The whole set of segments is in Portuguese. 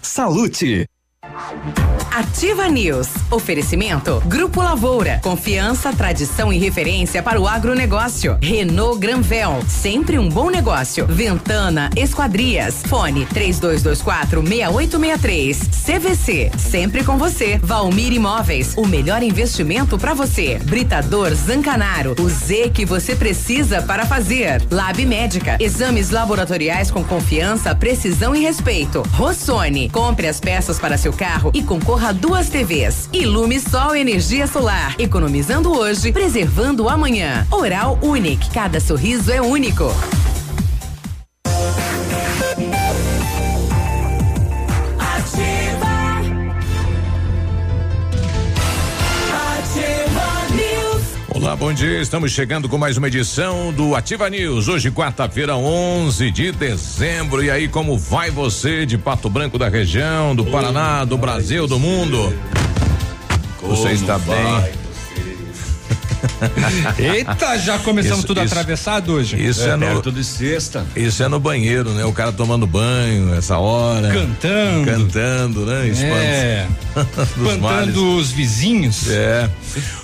Salute. Ativa News. Oferecimento Grupo Lavoura. Confiança, tradição e referência para o agronegócio. Renault Granvel. Sempre um bom negócio. Ventana Esquadrias. Fone 3224 6863. CVC. Sempre com você. Valmir Imóveis. O melhor investimento para você. Britador Zancanaro. O Z que você precisa para fazer. Lab Médica. Exames laboratoriais com confiança, precisão e respeito. Rossoni. Compre as peças para seu carro e concorra a duas TVs. Ilume Sol Energia Solar. Economizando hoje, preservando amanhã. Oral Unique. Cada sorriso é único. Olá, bom dia. Estamos chegando com mais uma edição do Ativa News. Hoje, quarta-feira, 11 de dezembro. E aí, como vai você de Pato Branco da região, do Paraná, do Brasil, do mundo? Você está bem? Eita, já começamos Isso- tudo isso- atravessado hoje. Isso é, no Perto de sexta. isso é no banheiro, né? O cara tomando banho essa hora, Cantando. cantando, né? É. Dos males. Espantando os vizinhos. É.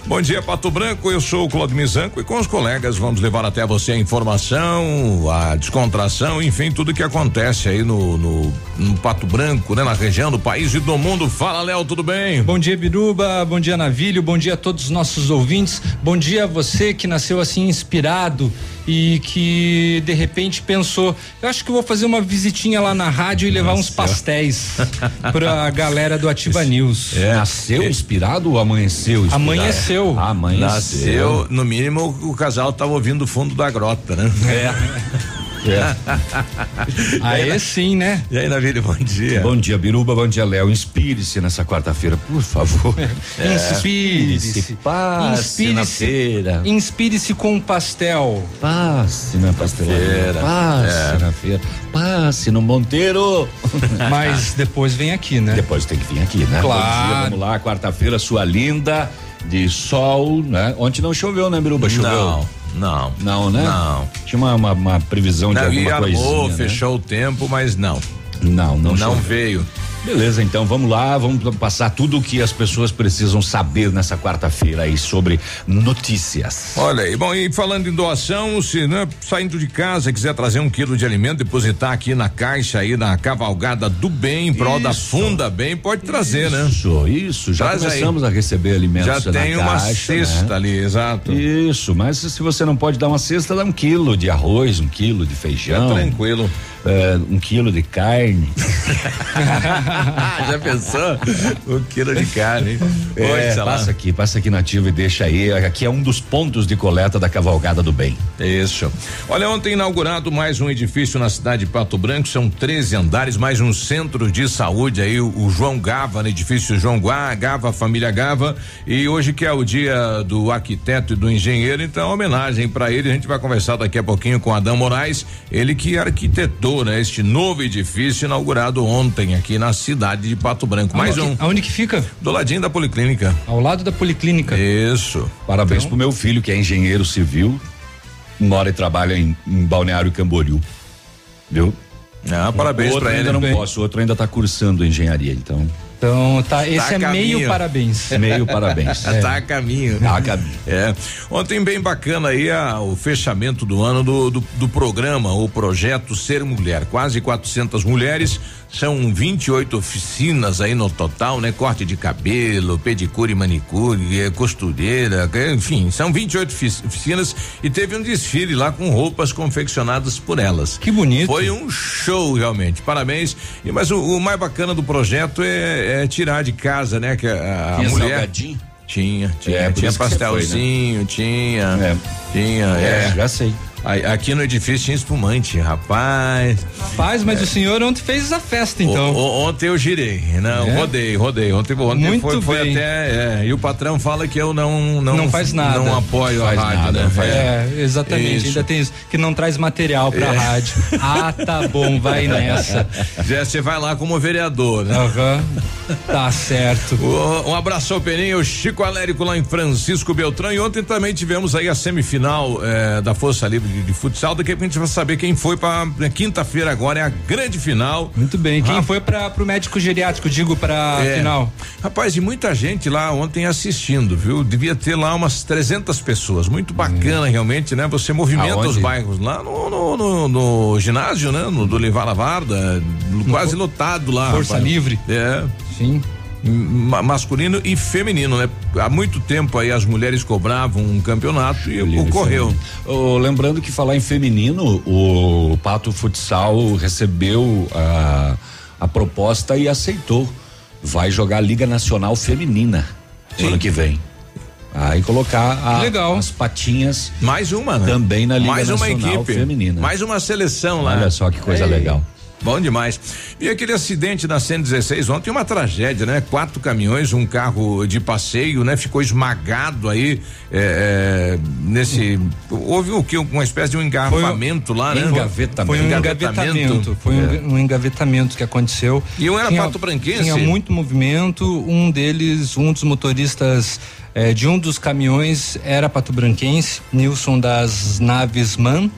Bom dia, Pato Branco. Eu sou o Claudio Mizanco e com os colegas vamos levar até você a informação, a descontração, enfim, tudo que acontece aí no, no, no Pato Branco, né? Na região do país e do mundo. Fala, Léo, tudo bem? Bom dia, Biruba. Bom dia, Navilho. Bom dia a todos os nossos ouvintes. Bom dia a você que nasceu assim inspirado e que de repente pensou: eu acho que vou fazer uma visitinha lá na rádio e levar uns pastéis pra galera do Ativa News. É. Nasceu inspirado ou amanheceu inspirado? Amanheceu. Amanheceu. Nasceu, no mínimo, o casal tava ouvindo o fundo da grota, né? É. Aí sim, né? E aí, Navílio, bom dia. Bom dia, Biruba. Bom dia, Léo. Inspire-se nessa quarta-feira, por favor. Inspire-se. Passe na feira. Inspire-se com um pastel. Passe na pastelaria. Passe na feira. Passe no Monteiro. Mas depois vem aqui, né? Depois tem que vir aqui, né? Claro. Bom dia, vamos lá. Quarta-feira, sua linda, de sol, né? Ontem não choveu, né, Biruba? Choveu? Não, não. Não, né? Não. Tinha uma, uma, uma previsão de Não, e alguma armou, coisinha, né? fechou o tempo, mas não. Não, não, Não, veio. Beleza, então vamos lá, vamos passar tudo o que as pessoas precisam saber nessa quarta-feira aí sobre notícias. Olha, e bom, e falando em doação, se né, saindo de casa quiser trazer um quilo de alimento, depositar aqui na caixa aí na cavalgada do bem, em prol da Isso. Funda Bem, pode trazer, né? Isso, isso, já Traz aí. começamos a receber alimentos Já na tem uma caixa, cesta né? ali, exato. Isso, mas se você não pode dar uma cesta, dá um quilo de arroz, um quilo de Já feijão, tranquilo. é, um quilo de carne. Já pensou? Um quilo de carne. hein? É, passa aqui, passa aqui nativo e deixa aí. Aqui é um dos pontos de coleta da cavalgada do bem. Isso. Olha, ontem inaugurado mais um edifício na cidade de Pato Branco, são 13 andares, mais um centro de saúde aí, o, o João Gava, no edifício João Gua, Gava, família Gava, e hoje que é o dia do arquiteto e do engenheiro, então homenagem para ele, a gente vai conversar daqui a pouquinho com Adão Moraes, ele que arquitetou, né, este novo edifício inaugurado ontem aqui na cidade de Pato Branco. Mais Aonde um, Aonde que fica? do ladinho da Policlínica. Ao lado da policlínica. Isso. Parabéns pro meu filho, que é engenheiro civil, mora e trabalha em, em Balneário Camboriú. Viu? Ah, parabéns para ele. ainda não Bem. posso, o outro ainda tá cursando engenharia, então. Então, tá, esse Tá é a meio caminho. parabéns. Meio parabéns. Tá a caminho. Tá a caminho. É. Ontem bem bacana aí a- o fechamento do ano do, do, do programa, o projeto Ser Mulher. Quase 400 mulheres, são 28 oficinas aí no total, né? Corte de cabelo, pedicure e manicure, eh, costureira, enfim, são 28 ofici- oficinas e teve um desfile lá com roupas confeccionadas por elas. Que bonito. Foi um show realmente. Parabéns. E mas o, o mais bacana do projeto é, é tirar de casa, né? Que a, a Tinha mulher salgadinho? tinha, tinha, É, tinha você foi, né? pastelzinho, tinha, É. tinha, É, é. já sei. Aqui no edifício tinha espumante, rapaz. Rapaz, mas o senhor ontem fez a festa, então. O- o- ontem eu girei, não, É? rodei, rodei. Ontem, ontem Muito foi, foi bem. até, é, e o patrão fala que eu não, não, Não faz nada. não apoio Faz a rádio, nada, né? faz É, exatamente. Isso. Ainda tem isso. Que não traz material pra rádio. Ah, tá bom, vai nessa. Já Você vai lá como vereador, né? Aham. Tá certo. O- Um abraço ao Peninha, o Chico Alérico lá em Francisco Beltrão. E ontem também tivemos aí a semifinal eh, da Força Livre de, de Futsal. Daqui a pouco a gente vai saber quem foi pra né, quinta-feira agora, é a grande final. Muito bem. Quem Ah. foi para pro médico geriátrico, digo, pra É. final? Rapaz, e muita gente lá ontem assistindo, viu? Devia ter lá umas 300 pessoas. Muito bacana, realmente, né? Você movimenta Aonde? os bairros lá no, no, no- no ginásio, né? No do Levar Lavarda, quase lotado lá. Força rapaz. Livre? É. Sim. Ma- masculino e feminino, né? Há muito tempo aí as mulheres cobravam um campeonato e Feminino e ocorreu. Ô, lembrando que falar em feminino, o Pato Futsal recebeu a, a proposta e aceitou. Vai jogar a Liga Nacional Feminina Sim. ano que vem. Aí colocar a- legal. as patinhas Mais uma, né? Também na Liga Mais uma Nacional equipe. Feminina. Mais uma seleção lá. Olha só que coisa Ei, legal. Bom demais. E aquele acidente na 116 ontem, uma tragédia, né? Quatro caminhões, um carro de passeio, né? Ficou esmagado aí é, é, nesse. Houve o que? Uma espécie de um engarrafamento lá, né? Engavetamento. Foi um Engavetamento. Foi um, É. um engavetamento que aconteceu. E um era Tinha- pato-branquense? Tinha muito movimento. Um deles, um dos motoristas eh, de um dos caminhões era pato-branquense, Nilson das Naves Man.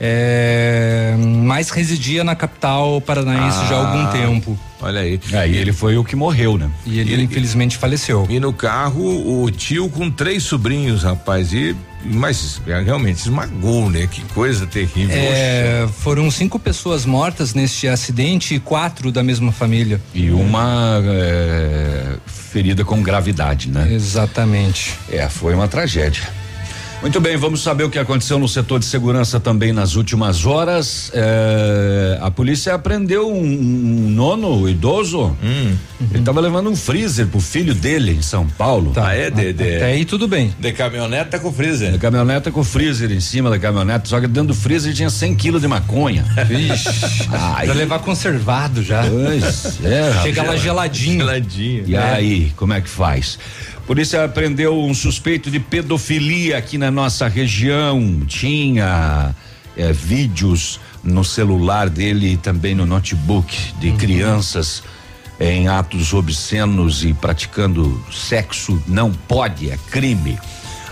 Eh, mas residia na capital paranaense já há algum Ah, tempo. Olha aí. Aí ele foi o que morreu, né? E ele, Ele- infelizmente faleceu. E no carro, o tio com três sobrinhos, rapaz. E, mas é, realmente esmagou, né? Que coisa terrível. É, foram cinco pessoas mortas neste acidente e quatro da mesma família. E uma é, ferida com gravidade, né? Exatamente. É, foi uma tragédia. Muito bem, vamos saber o que aconteceu no setor de segurança também nas últimas horas. É, a polícia apreendeu um, um nono idoso. Ele estava levando um freezer pro filho dele em São Paulo. Tá. É, de- de- Até aí tudo bem. De caminhoneta com freezer. caminhoneta com freezer em cima da caminhonete, só que dentro do freezer tinha 100 quilos de maconha. Vixe. Pra levar conservado já. Pois é, Chega lá geladinho. Geladinho. E aí, como é que faz? Polícia prendeu um suspeito de pedofilia aqui na nossa região. Tinha eh, vídeos no celular dele e também no notebook de crianças em atos obscenos e praticando sexo. Não pode, é crime.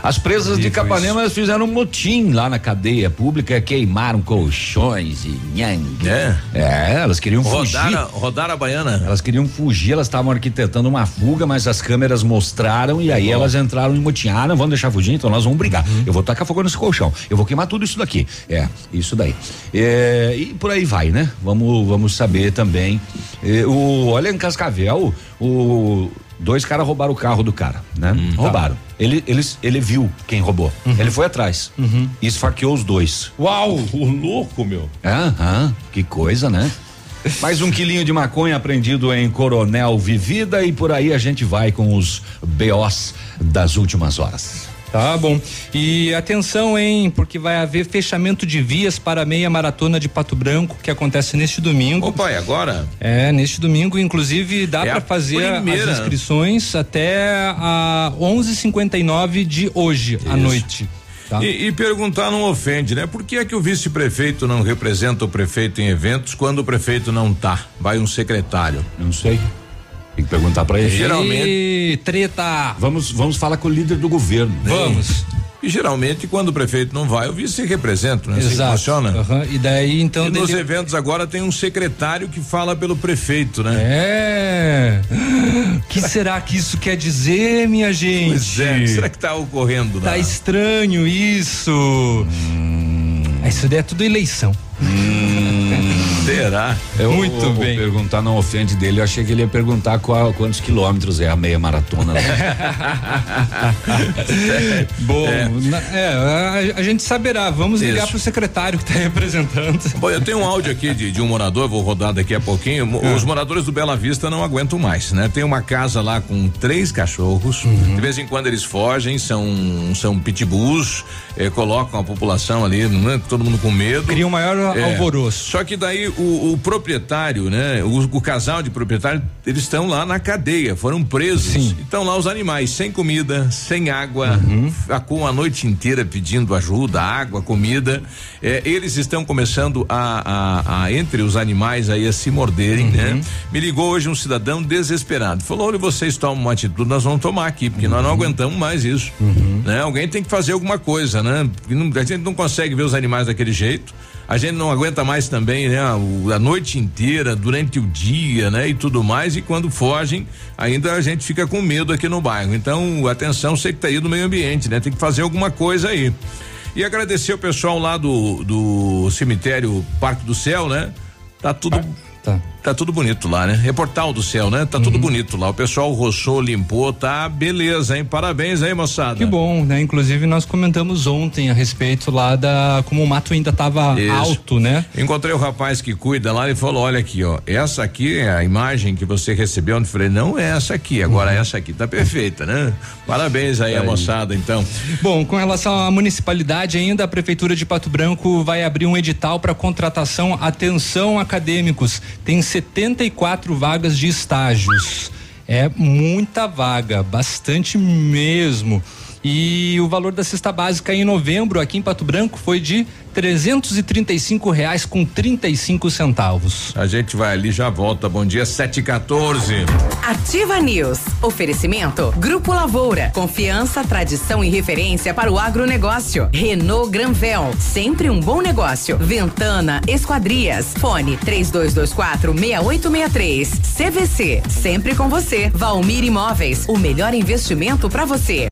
As presas de Capanema fizeram um motim lá na cadeia pública, queimaram colchões e nhang. É? É, elas queriam fugir. Rodaram, rodaram a baiana. Elas queriam fugir, elas estavam arquitetando uma fuga, mas as câmeras mostraram e aí elas entraram em motim. Ah, não vamos deixar fugir, então nós vamos brigar. Eu vou tacar fogo nesse colchão, eu vou queimar tudo isso daqui. É, isso daí. É, e por aí vai, né? Vamos, vamos saber também. É, o, olha em Cascavel, o dois caras roubaram o carro do cara, né? roubaram. Ele, eles, ele viu quem roubou. Ele foi atrás e esfaqueou os dois. Uau, o louco, meu. Aham, que coisa, né? Mais um quilinho de maconha apreendido em Coronel Vivida e por aí a gente vai com os BOs das últimas horas. Tá bom. E atenção, hein, porque vai haver fechamento de vias para a meia maratona de Pato Branco, que acontece neste domingo. Opa, e agora? É, neste domingo, inclusive, dá É para fazer primeira. as inscrições até a 11:59 de hoje à noite. Tá? E, e perguntar não ofende, né? Por que é que o vice-prefeito não representa o prefeito em eventos quando o prefeito não tá? Vai um secretário. Não sei. Tem que perguntar pra ele. Geralmente- E treta. Vamos, vamos falar com o líder do governo. Vamos. E geralmente, quando o prefeito não vai, o vice representa, né? Assim Exato. Assim funciona. Uhum. E daí, então. E nos dele... eventos agora tem um secretário que fala pelo prefeito, né? É. O que será que isso quer dizer, minha gente? Pois é, o que será que tá ocorrendo? Tá estranho isso. Hum. Isso daí é tudo eleição. Hum, será? Eu, Muito eu, bem. Vou perguntar não ofende dele. Eu achei que ele ia perguntar qual, quantos quilômetros é a meia maratona. Bom, é. Na, é, a, a, gente saberá. Vamos Isso. ligar pro secretário que está representando. Bom, eu tenho um áudio aqui de, de um morador, vou rodar daqui a pouquinho. Ah. Os moradores do Bela Vista não aguentam mais, né? Tem uma casa lá com três cachorros. Uhum. De vez em quando eles fogem, são são pitbulls, eh, colocam a população ali, né? todo mundo com medo. Cria um maior é. alvoroço. Só que daí o, o proprietário, né? O, o, casal de proprietário, eles estão lá na cadeia, foram presos. Sim. Então lá os animais sem comida, sem água, uhum. com a noite inteira pedindo ajuda, água, comida. É, eles estão começando a, a, a, entre os animais aí a se morderem, né? uhum. né? Me ligou hoje um cidadão desesperado. Falou: olha, vocês tomam uma atitude, nós vamos tomar aqui, porque uhum. nós não uhum. aguentamos mais isso. Uhum. Né? Alguém tem que fazer alguma coisa, né? Não, a gente não consegue ver os animais daquele jeito. A gente não aguenta mais também, né? A, a noite inteira, durante o dia, né? E tudo mais. E quando fogem, ainda a gente fica com medo aqui no bairro. Então, atenção, você que tá aí do meio ambiente, né? Tem que fazer alguma coisa aí. E agradecer o pessoal lá do, do cemitério Parque do Céu, né? Tá tudo. Tá. Tá tudo bonito lá, né? Reportal do céu, né? Tá uhum. tudo bonito lá. O pessoal roçou, limpou, tá beleza, hein? Parabéns aí, moçada. Que bom, né? Inclusive nós comentamos ontem a respeito lá da como o mato ainda tava Isso. alto, né? Encontrei o rapaz que cuida lá e falou: "Olha aqui, ó, essa aqui é a imagem que você recebeu". Eu falei: "Não é essa aqui, agora uhum. essa aqui tá perfeita, né?". Parabéns aí, aí, moçada, então. Bom, com relação à municipalidade ainda, a prefeitura de Pato Branco vai abrir um edital para contratação atenção acadêmicos. Tem 74 vagas de estágios. É muita vaga, bastante mesmo. E o valor da cesta básica em novembro aqui em Pato Branco foi de trezentos e trinta e cinco reais com trinta e cinco centavos. A gente vai ali já volta. Bom dia, sete e 14. Ativa News. Oferecimento Grupo Lavoura. Confiança, tradição e referência para o agronegócio. Renault Granvel. Sempre um bom negócio. Ventana Esquadrias. Fone três dois, dois quatro meia oito meia três. CVC. Sempre com você. Valmir Imóveis. O melhor investimento para você.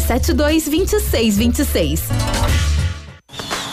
3272 2626.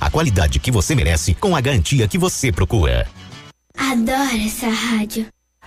a qualidade que você merece com a garantia que você procura. Adoro essa rádio.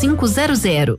5500.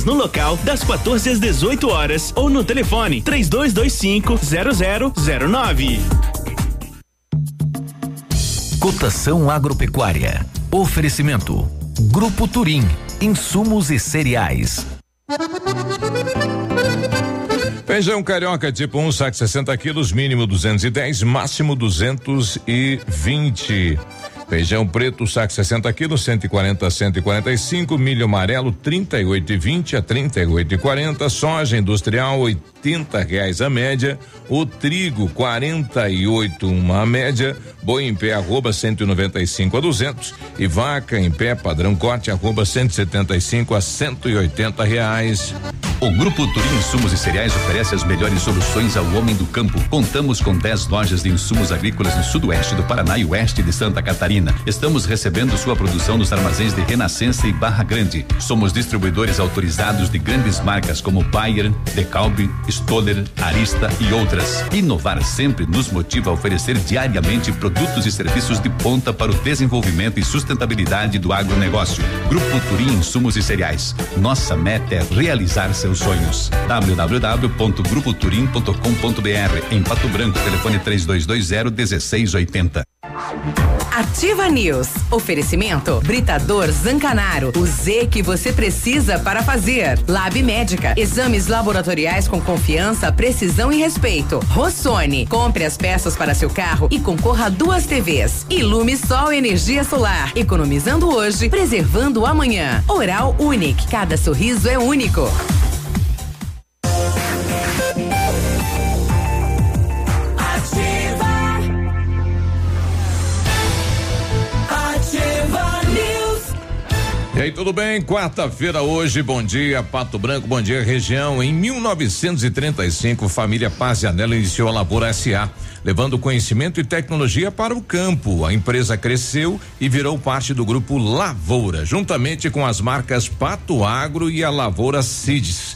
no local das 14 às 18 horas ou no telefone 3225 0009. Cotação agropecuária. Oferecimento. Grupo Turim. Insumos e cereais. Feijão carioca tipo 1, um, saco 60 quilos, mínimo 210, máximo 220. Feijão preto, saco 60 quilos, 140 a 145. Milho amarelo, 38 e 20 a 38 e 40. Soja industrial, 80 reais a média. O trigo, 48 uma média. Boi em pé, arroba 195 a 200. E vaca em pé, padrão corte, arroba 175 a 180 reais. O Grupo Turim Insumos e Cereais oferece as melhores soluções ao homem do campo. Contamos com 10 lojas de insumos agrícolas no sudoeste do Paraná e oeste de Santa Catarina. Estamos recebendo sua produção nos armazéns de Renascença e Barra Grande. Somos distribuidores autorizados de grandes marcas como Bayer, Decalbe, Stoller, Arista e outras. Inovar sempre nos motiva a oferecer diariamente produtos e serviços de ponta para o desenvolvimento e sustentabilidade do agronegócio. Grupo Turim Insumos e Cereais. Nossa meta é realizar seus sonhos. www.grupoturim.com.br Em Pato Branco, telefone 3220 1680. Ativa News. Oferecimento Britador Zancanaro. O Z que você precisa para fazer. Lab Médica. Exames laboratoriais com confiança, precisão e respeito. Rossoni. Compre as peças para seu carro e concorra a duas TVs. Ilume Sol Energia Solar. Economizando hoje, preservando amanhã. Oral Unique. Cada sorriso é único. E aí, tudo bem? Quarta-feira hoje, bom dia, Pato Branco, bom dia, região. Em 1935, família Paz e Anela iniciou a Lavoura SA, levando conhecimento e tecnologia para o campo. A empresa cresceu e virou parte do grupo Lavoura, juntamente com as marcas Pato Agro e a Lavoura Cides.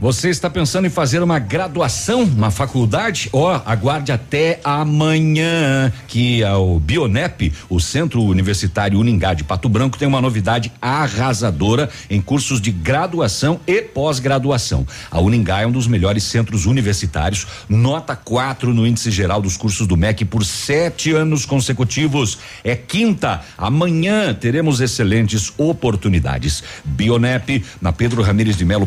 Você está pensando em fazer uma graduação, uma faculdade? Ó, aguarde até amanhã que o Bionep, o Centro Universitário Uningá de Pato Branco, tem uma novidade arrasadora em cursos de graduação e pós-graduação. A Uningá é um dos melhores centros universitários, nota 4 no índice geral dos cursos do MEC por sete anos consecutivos. É quinta. Amanhã teremos excelentes oportunidades. Bionep, na Pedro Ramires de Melo,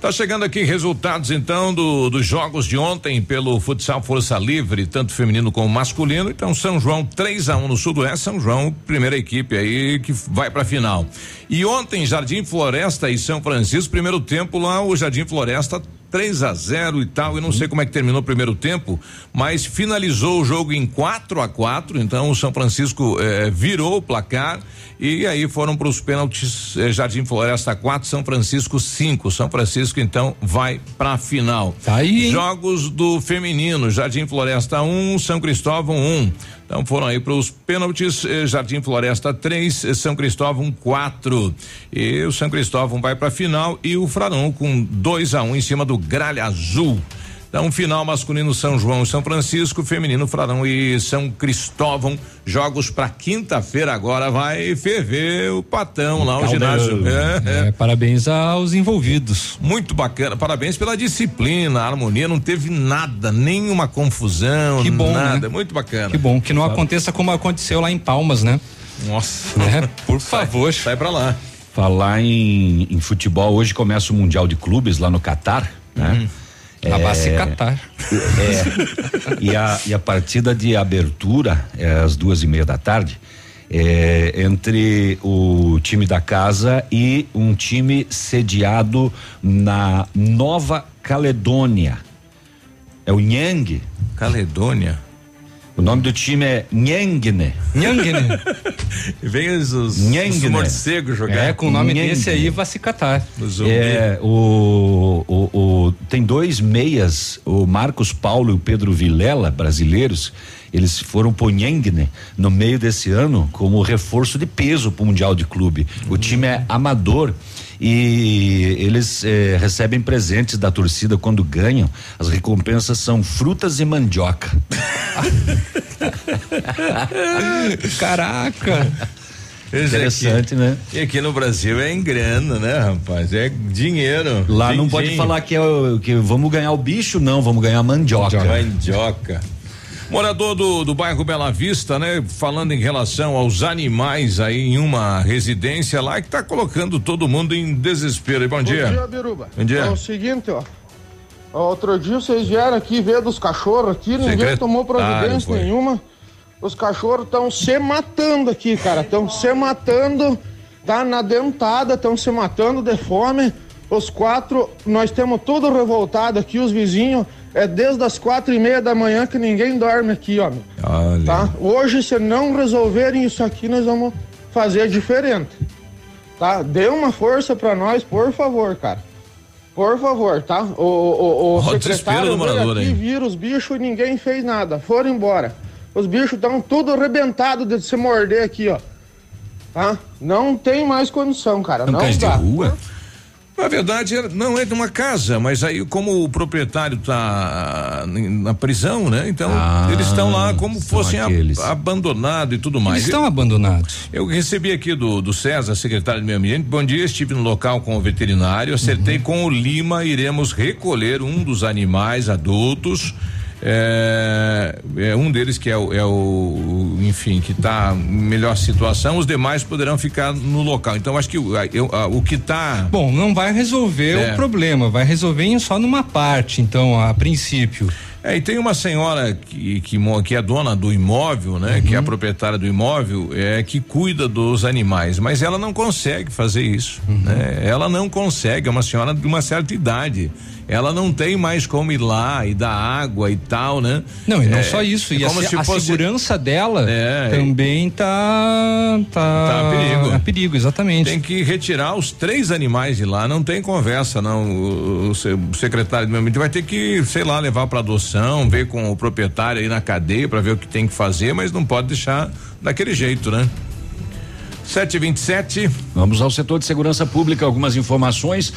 Tá chegando aqui resultados então do, dos jogos de ontem pelo futsal Força Livre, tanto feminino como masculino. Então São João 3 a 1 no Sudoeste, São João, primeira equipe aí que vai pra final. E ontem Jardim Floresta e São Francisco, primeiro tempo lá o Jardim Floresta 3 a 0 e tal. Eu não sei como é que terminou o primeiro tempo, mas finalizou o jogo em 4 a 4 Então o São Francisco eh, virou o placar e aí foram para os pênaltis. eh, Jardim Floresta 4, São Francisco 5. São Francisco então vai para a final. Tá aí, hein? Jogos do feminino: Jardim Floresta 1, São Cristóvão 1. Então foram aí para os pênaltis, eh, Jardim Floresta 3, eh, São Cristóvão 4. E o São Cristóvão vai para a final e o Frarão com 2 a 1 em cima do Gralha Azul. Então, final masculino São João e São Francisco, feminino Frarão e São Cristóvão. Jogos para quinta-feira agora vai ferver o patão lá, o ginásio. É, é. É, parabéns aos envolvidos. Muito bacana, parabéns pela disciplina, a harmonia, não teve nada, nenhuma confusão, Que bom, nada, né? muito bacana. Que bom que não aconteça como aconteceu lá em Palmas, né? Nossa. Né? Por favor. Sai pra lá. Falar em, em futebol, hoje começa o Mundial de Clubes lá no Catar, né? Lá vai se catar. É, e, a, e a partida de abertura é às duas e meia da tarde. É, entre o time da casa e um time sediado na Nova Caledônia. É o Nhang. Caledônia. O nome do time é Nhangne. Nhangne. Vem os, os, Nhangne. os morcegos jogar. É, com o nome Nhangue. desse aí vai se catar. É, o, o, o- tem dois meias, o Marcos Paulo e o Pedro Vilela, brasileiros, eles foram pro Nhangne no meio desse ano como reforço de peso pro Mundial de Clube. O time é amador e eles eh, recebem presentes da torcida quando ganham. As recompensas são frutas e mandioca. Caraca! Esse Interessante, aqui- né? E aqui no Brasil é em grana, né, rapaz? É dinheiro. Lá não Din-din. pode falar que, é que vamos ganhar o bicho, não, vamos ganhar mandioca. Mandioca. Morador do, do bairro Bela Vista, né? Falando em relação aos animais aí em uma residência lá que tá colocando todo mundo em desespero. E bom dia. Bom dia, Biruba. Bom dia. É o seguinte, ó. Outro dia vocês vieram aqui ver dos cachorros aqui, ninguém Secretário tomou providência foi. nenhuma. Os cachorros estão se matando aqui, cara. Estão se matando, tá na dentada, estão se matando de fome. Os quatro, nós temos tudo revoltado aqui, os vizinhos. É desde as quatro e meia da manhã que ninguém dorme aqui, ó. meu. Olha. Tá? Hoje, se não resolverem isso aqui, nós vamos fazer diferente. Tá? Dê uma força pra nós, por favor, cara. Por favor, tá? O, o, o, o secretário do morador aqui, aí. viram os bichos e ninguém fez nada. Foram embora. Os bichos estão tudo arrebentados de se morder aqui, ó. Tá? Não tem mais condição, cara. Não, dá. Na verdade, era- não é de uma casa, mas aí como o proprietário tá na prisão, né? Então, eles estão lá como fossem abandonados e tudo mais. Eles estão abandonados. Eu recebi aqui do, do César, secretário do Meio Ambiente. Bom dia, estive no local com o veterinário, acertei Uhum. com o Lima, iremos recolher um dos animais adultos. É, é um deles que é o, é o- enfim, que está em melhor situação, os demais poderão ficar no local. Então, acho que o, eu- a- o que está Bom, não vai resolver É. o problema, vai resolver só numa parte, então, a princípio. É, e tem uma senhora que, que, que é dona do imóvel, né? Que é a proprietária do imóvel, é que cuida dos animais, mas ela não consegue fazer isso, né? Ela não consegue, é uma senhora de uma certa idade. Ela não tem mais como ir lá e dar água e tal, né? Não, e não É, só isso, é e a, como se- se a fosse- segurança dela É, também tá tá Tá a perigo. a perigo, exatamente. Tem que retirar os três animais de lá, não tem conversa, não. O, o o secretário do meio ambiente vai ter que, sei lá, levar para adoção, ver com o proprietário aí na cadeia para ver o que tem que fazer, mas não pode deixar daquele jeito, né? 727. Vamos ao setor de segurança pública, algumas informações.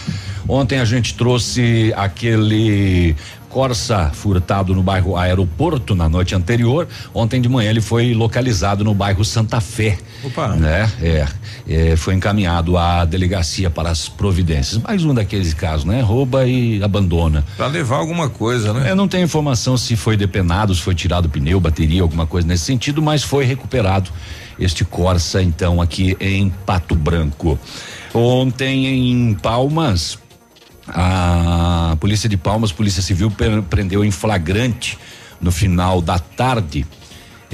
Ontem a gente trouxe aquele Corsa furtado no bairro Aeroporto na noite anterior. Ontem de manhã ele foi localizado no bairro Santa Fé. Opa. Né? É, é, foi encaminhado à delegacia para as providências. Mais um daqueles casos, né? Rouba e abandona. Para levar alguma coisa, né? Eu não tenho informação se foi depenado, se foi tirado pneu, bateria, alguma coisa nesse sentido, mas foi recuperado este Corsa, então, aqui em Pato Branco. Ontem em Palmas, a Polícia de Palmas, Polícia Civil, pre- prendeu em flagrante no final da tarde.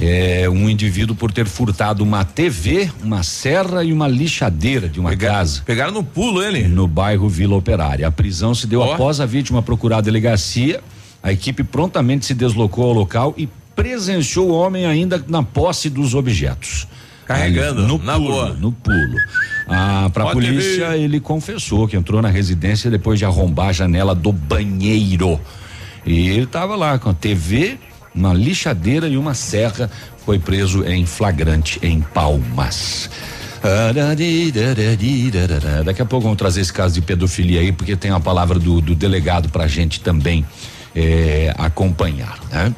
é, um indivíduo por ter furtado uma TV, uma serra e uma lixadeira de uma casa. Pegaram no pulo ele? No bairro Vila Operária. A prisão se deu após a vítima procurar a delegacia. A equipe prontamente se deslocou ao local e presenciou o homem ainda na posse dos objetos. Carregando, no na pulo, boa. no pulo. Ah, para a Pode polícia, ver. ele confessou que entrou na residência depois de arrombar a janela do banheiro. E ele estava lá com a TV, uma lixadeira e uma serra. Foi preso em flagrante em Palmas. Daqui a pouco vamos trazer esse caso de pedofilia aí, porque tem a palavra do, do delegado pra gente também eh, acompanhar, né?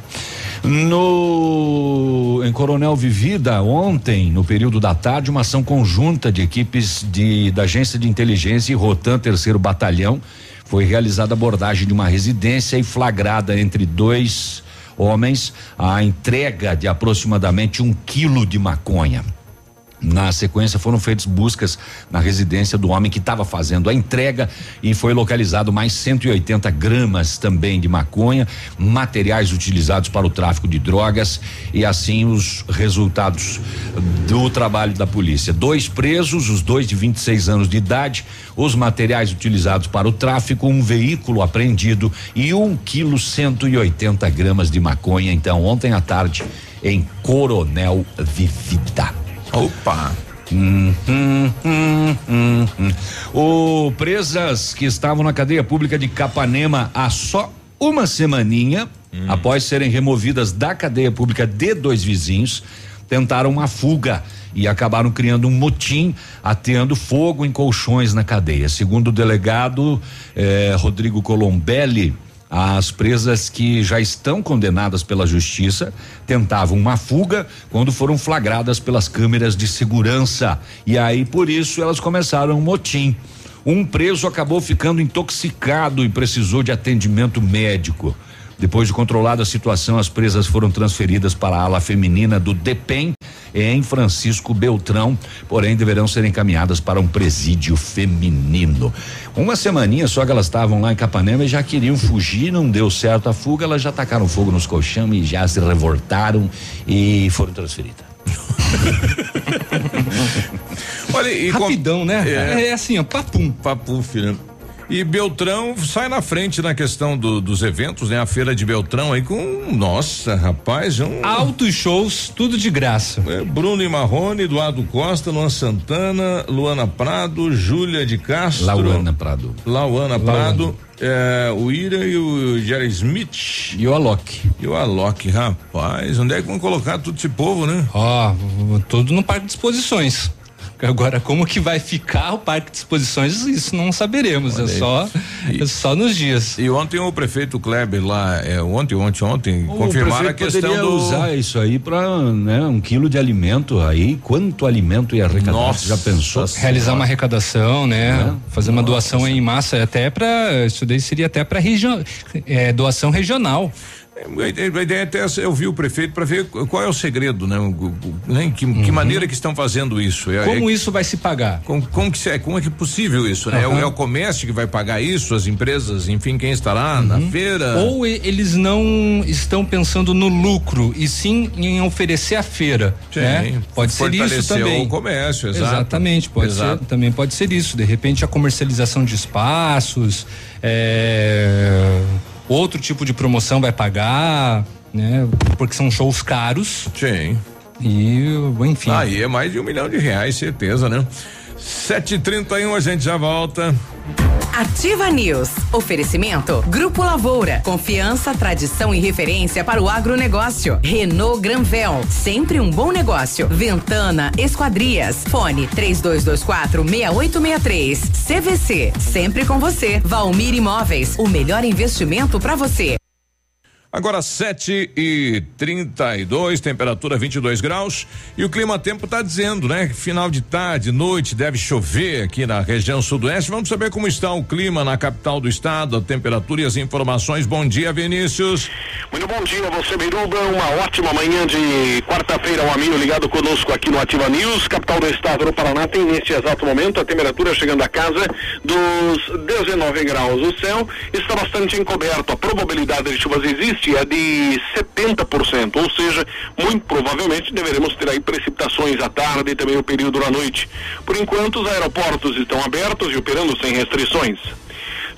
No em Coronel Vivida ontem, no período da tarde, uma ação conjunta de equipes de da agência de inteligência e Rotan Terceiro Batalhão foi realizada abordagem de uma residência e flagrada entre dois homens a entrega de aproximadamente um quilo de maconha. Na sequência foram feitas buscas na residência do homem que estava fazendo a entrega e foi localizado mais 180 gramas também de maconha, materiais utilizados para o tráfico de drogas e assim os resultados do trabalho da polícia. Dois presos, os dois de 26 anos de idade, os materiais utilizados para o tráfico, um veículo apreendido e um quilo 180 gramas de maconha. Então, ontem à tarde, em Coronel Vivida. Opa! Hum, hum, hum, hum, hum. O presas que estavam na cadeia pública de Capanema há só uma semaninha, após serem removidas da cadeia pública de dois vizinhos, tentaram uma fuga e acabaram criando um motim, ateando fogo em colchões na cadeia. Segundo o delegado eh, Rodrigo Colombelli, as presas que já estão condenadas pela justiça tentavam uma fuga quando foram flagradas pelas câmeras de segurança. E aí, por isso, elas começaram um motim. Um preso acabou ficando intoxicado e precisou de atendimento médico. Depois de controlada a situação, as presas foram transferidas para a ala feminina do DEPEN em Francisco Beltrão, porém deverão ser encaminhadas para um presídio feminino. Uma semaninha só que elas estavam lá em Capanema e já queriam fugir, não deu certo a fuga, elas já tacaram fogo nos colchão e já se revoltaram e foram transferidas. Olha, e Rapidão, né? É. É, assim, ó, papum. Papum, filho. E Beltrão sai na frente na questão do- dos eventos, né? A feira de Beltrão aí com, nossa, rapaz, um Altos shows, tudo de graça. É, Bruno e Marrone, Eduardo Costa, Luan Santana, Luana Prado, Júlia de Castro. Lauana Prado. Lauana Prado, é, o Ira e o Jerry Smith. E o Alok. E o Alok, rapaz, onde é que vão colocar todo esse povo, né? Ó, tudo no parque de exposições. Agora, como que vai ficar o parque de exposições, isso não saberemos. Olha é aí. só, E- é só nos dias. E ontem o prefeito Kleber lá, é, ontem, ontem, ontem, confirmaram a o prefeito questão poderia do. usar isso aí para né, um quilo de alimento aí, quanto alimento ia arrecadar? Nossa, já pensou? Realizar uma arrecadação, né? Fazer uma doação em massa, até para isso daí seria até para região, é, doação regional. A ideia até é ouvir o prefeito para ver qual é o segredo, né? né? Que, uhum. que, maneira que estão fazendo isso? É, como é, isso vai se pagar? Com, como, que, é, como é que é possível isso, né? Uhum. É, o, é, o, comércio que vai pagar isso, as empresas, enfim, quem está lá uhum. na feira? Ou eles não estão pensando no lucro e sim em oferecer a feira, sim, né? Pode ser isso também. o comércio, exato. Exatamente, pode exato. ser, também pode ser isso. De repente a comercialização de espaços, é outro tipo de promoção vai pagar, né? Porque são shows caros. Sim. E, enfim. Aí é mais de um milhão de reais, certeza, né? Sete trinta e um, a gente já volta. Ativa News. Oferecimento. Grupo Lavoura. Confiança, tradição e referência para o agronegócio. Renault Granvel. Sempre um bom negócio. Ventana Esquadrias. Fone 3224 6863. CVC. Sempre com você. Valmir Imóveis. O melhor investimento para você. Agora 7 e 32, temperatura 22 graus. E o clima tempo está dizendo, né? Final de tarde, noite, deve chover aqui na região sudoeste. Vamos saber como está o clima na capital do estado, a temperatura e as informações. Bom dia, Vinícius. Muito bom dia, você, Biruba. Uma ótima manhã de quarta-feira, um amigo ligado conosco aqui no Ativa News. Capital do estado do Paraná tem neste exato momento a temperatura chegando a casa dos 19 graus. O céu está bastante encoberto. A probabilidade de chuvas existe é de 70%, ou seja, muito provavelmente deveremos ter aí precipitações à tarde e também o período da noite. Por enquanto, os aeroportos estão abertos e operando sem restrições.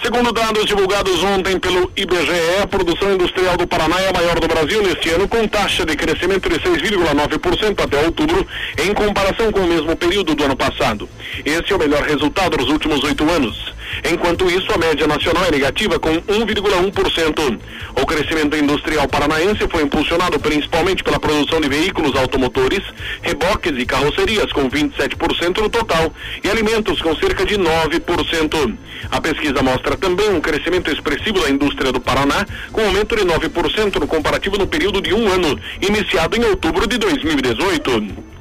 Segundo dados divulgados ontem pelo IBGE, a produção industrial do Paraná é a maior do Brasil neste ano, com taxa de crescimento de 6,9% até outubro, em comparação com o mesmo período do ano passado. Esse é o melhor resultado dos últimos oito anos. Enquanto isso, a média nacional é negativa, com 1,1%. O crescimento industrial paranaense foi impulsionado principalmente pela produção de veículos automotores, reboques e carrocerias, com 27% no total, e alimentos, com cerca de 9%. A pesquisa mostra também um crescimento expressivo da indústria do Paraná, com aumento de 9% no comparativo no período de um ano, iniciado em outubro de 2018.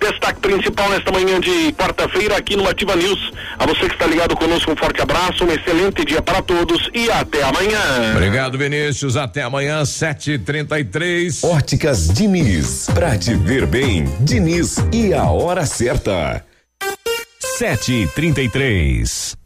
Destaque principal nesta manhã de quarta-feira aqui no Ativa News. A você que está ligado conosco, um forte abraço, um excelente dia para todos e até amanhã. Obrigado, Vinícius. Até amanhã, 7h33. Óticas Diniz. Pra te ver bem, Diniz e a hora certa. 7h33.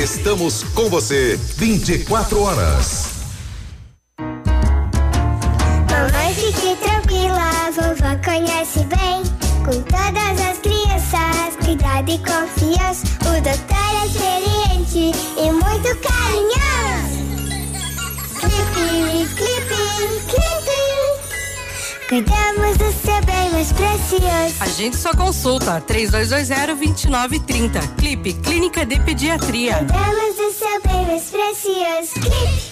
Estamos com você 24 horas. Mamãe, fique tranquila, vovó conhece bem. Com todas as crianças, cuidado e confiança. O doutor é experiente e muito carinhoso. Clipe, clipe, clipe. Cuidamos do mais precioso. Agende sua consulta 3220-2930. Clipe Clínica de Pediatria. Cuidamos do seu bem mais precioso. Clipe.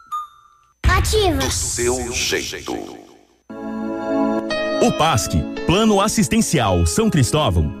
Ativa. Do seu jeito. O PASC, Plano Assistencial São Cristóvão,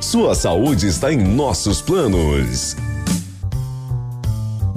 Sua saúde está em nossos planos.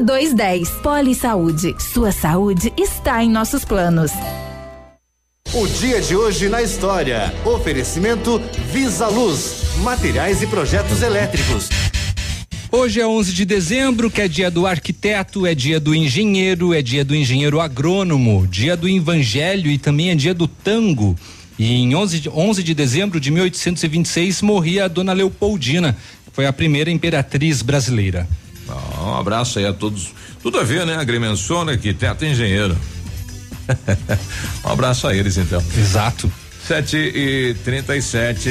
2210. Poli Saúde. Sua saúde está em nossos planos. O dia de hoje na história. Oferecimento Visa Luz, materiais e projetos elétricos. Hoje é 11 de dezembro, que é dia do arquiteto, é dia do engenheiro, é dia do engenheiro agrônomo, dia do evangelho e também é dia do tango. E em 11 de, 11 de dezembro de 1826 morria a dona Leopoldina, foi a primeira imperatriz brasileira. Ah, um abraço aí a todos. Tudo a ver, né? Agrimensor, arquiteto e engenheiro. um abraço a eles, então. Exato. 7 e 37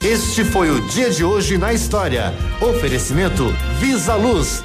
Este foi o dia de hoje na história. Oferecimento Visa Luz.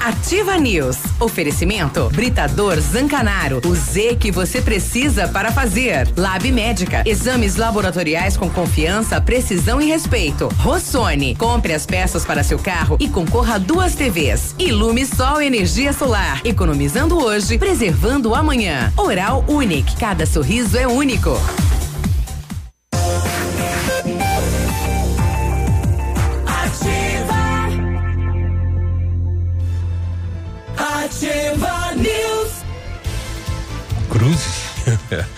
Ativa News. Oferecimento Britador Zancanaro. O Z que você precisa para fazer. Lab Médica. Exames laboratoriais com confiança, precisão e respeito. Rossoni. Compre as peças para seu carro e concorra a duas TVs. Ilume Sol Energia Solar. Economizando hoje, preservando amanhã. Oral Unique. Cada sorriso é único. Cruzes.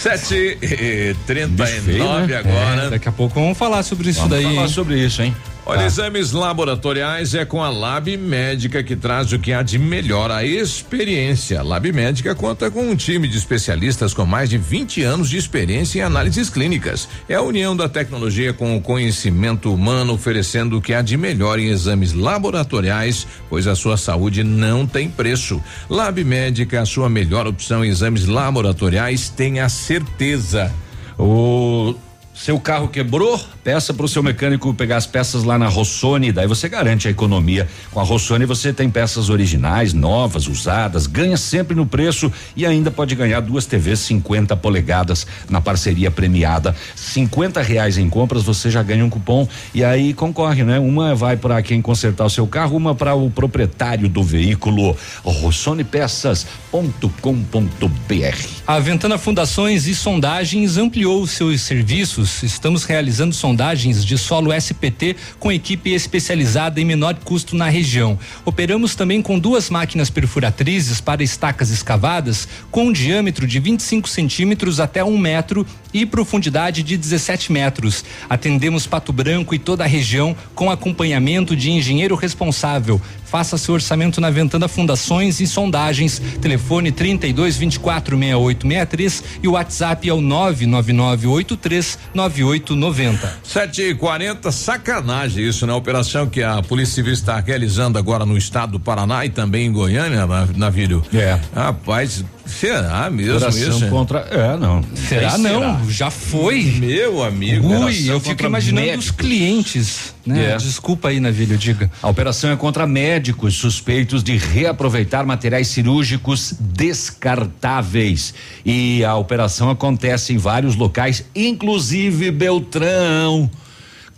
7 e 39 Feio, né? agora. É, daqui a pouco vamos falar sobre isso Vamos daí. falar hein? sobre isso, hein? Olha, Tá. exames laboratoriais é com a Lab Médica que traz o que há de melhor a experiência. A Lab Médica conta com um time de especialistas com mais de 20 anos de experiência em análises clínicas. É a união da tecnologia com o conhecimento humano, oferecendo o que há de melhor em exames laboratoriais, pois a sua saúde não tem preço. Lab Médica, a sua melhor opção em exames laboratoriais, tenha certeza. O seu carro quebrou, peça para o seu mecânico pegar as peças lá na Rossoni, daí você garante a economia. Com a Rossoni você tem peças originais, novas, usadas, ganha sempre no preço e ainda pode ganhar duas TVs 50 polegadas na parceria premiada. 50 reais em compras você já ganha um cupom e aí concorre, né? Uma vai para quem consertar o seu carro, uma para o proprietário do veículo. Rossonepeças.com.br. A Ventana Fundações e Sondagens ampliou seus serviços. Estamos realizando sondagens de solo SPT com equipe especializada em menor custo na região. Operamos também com duas máquinas perfuratrizes para estacas escavadas com um diâmetro de 25 centímetros até um metro e profundidade de 17 metros. Atendemos Pato Branco e toda a região com acompanhamento de engenheiro responsável. Faça seu orçamento na Ventana Fundações e Sondagens. Telefone 32 24 68 63 e o WhatsApp é o 99983 9890. 7 e 40 sacanagem isso, né? Operação que a Polícia Civil está realizando agora no estado do Paraná e também em Goiânia, na, Navírio. É. Rapaz, será mesmo Operação isso? contra. É, não. Será não? Já foi. Meu amigo. Ui, eu fico imaginando os médicos. clientes, né? É. Desculpa aí, Navilho, diga. A operação é contra médicos suspeitos de reaproveitar materiais cirúrgicos descartáveis. E a operação acontece em vários locais, inclusive Beltrão.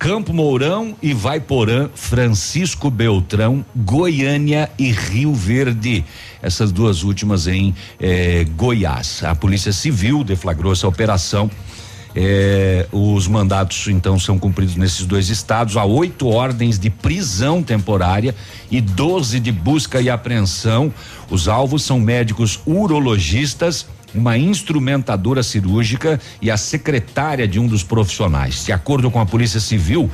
Campo Mourão e Vaiporã, Francisco Beltrão, Goiânia e Rio Verde. Essas duas últimas em eh, Goiás. A Polícia Civil deflagrou essa operação. Eh, os mandatos então são cumpridos nesses dois estados. Há oito ordens de prisão temporária e 12 de busca e apreensão. Os alvos são médicos urologistas uma instrumentadora cirúrgica e a secretária de um dos profissionais. De acordo com a Polícia Civil,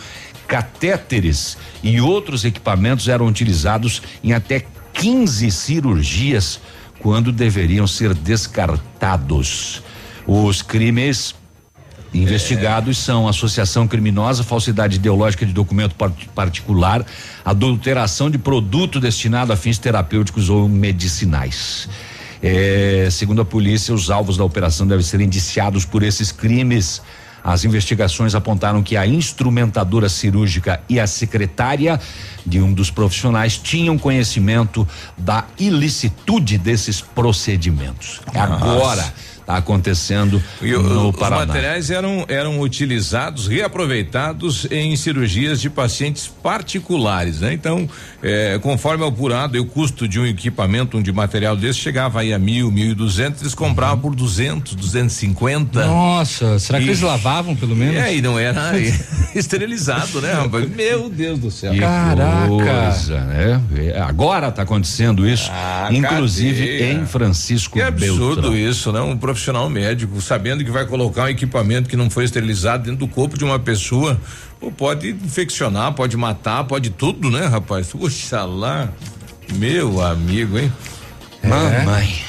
catéteres e outros equipamentos eram utilizados em até 15 cirurgias quando deveriam ser descartados. Os crimes investigados são associação criminosa, falsidade ideológica de documento particular, adulteração de produto destinado a fins terapêuticos ou medicinais. É, segundo a polícia, os alvos da operação devem ser indiciados por esses crimes. As investigações apontaram que a instrumentadora cirúrgica e a secretária de um dos profissionais tinham conhecimento da ilicitude desses procedimentos. Agora está acontecendo E o- no os Paraná. materiais eram, eram utilizados, reaproveitados em cirurgias de pacientes particulares, né? Então, eh, conforme apurado, e o custo de um equipamento, um de material desse, chegava aí a mil, mil e duzentos, eles compravam por duzentos, duzentos e cinquenta. Nossa, será que E- eles lavavam pelo menos? É, e não era esterilizado, né, rapaz? Meu Deus do céu. Que coisa, né? Agora está acontecendo isso, Ah, inclusive cadeia. em Francisco Que absurdo Beltrão. isso, né? Um profissional médico sabendo que vai colocar um equipamento que não foi esterilizado dentro do corpo de uma pessoa, pô, pode infeccionar, pode matar, pode tudo, né, rapaz? Puxa lá, meu amigo, hein? Mamãe. Ah.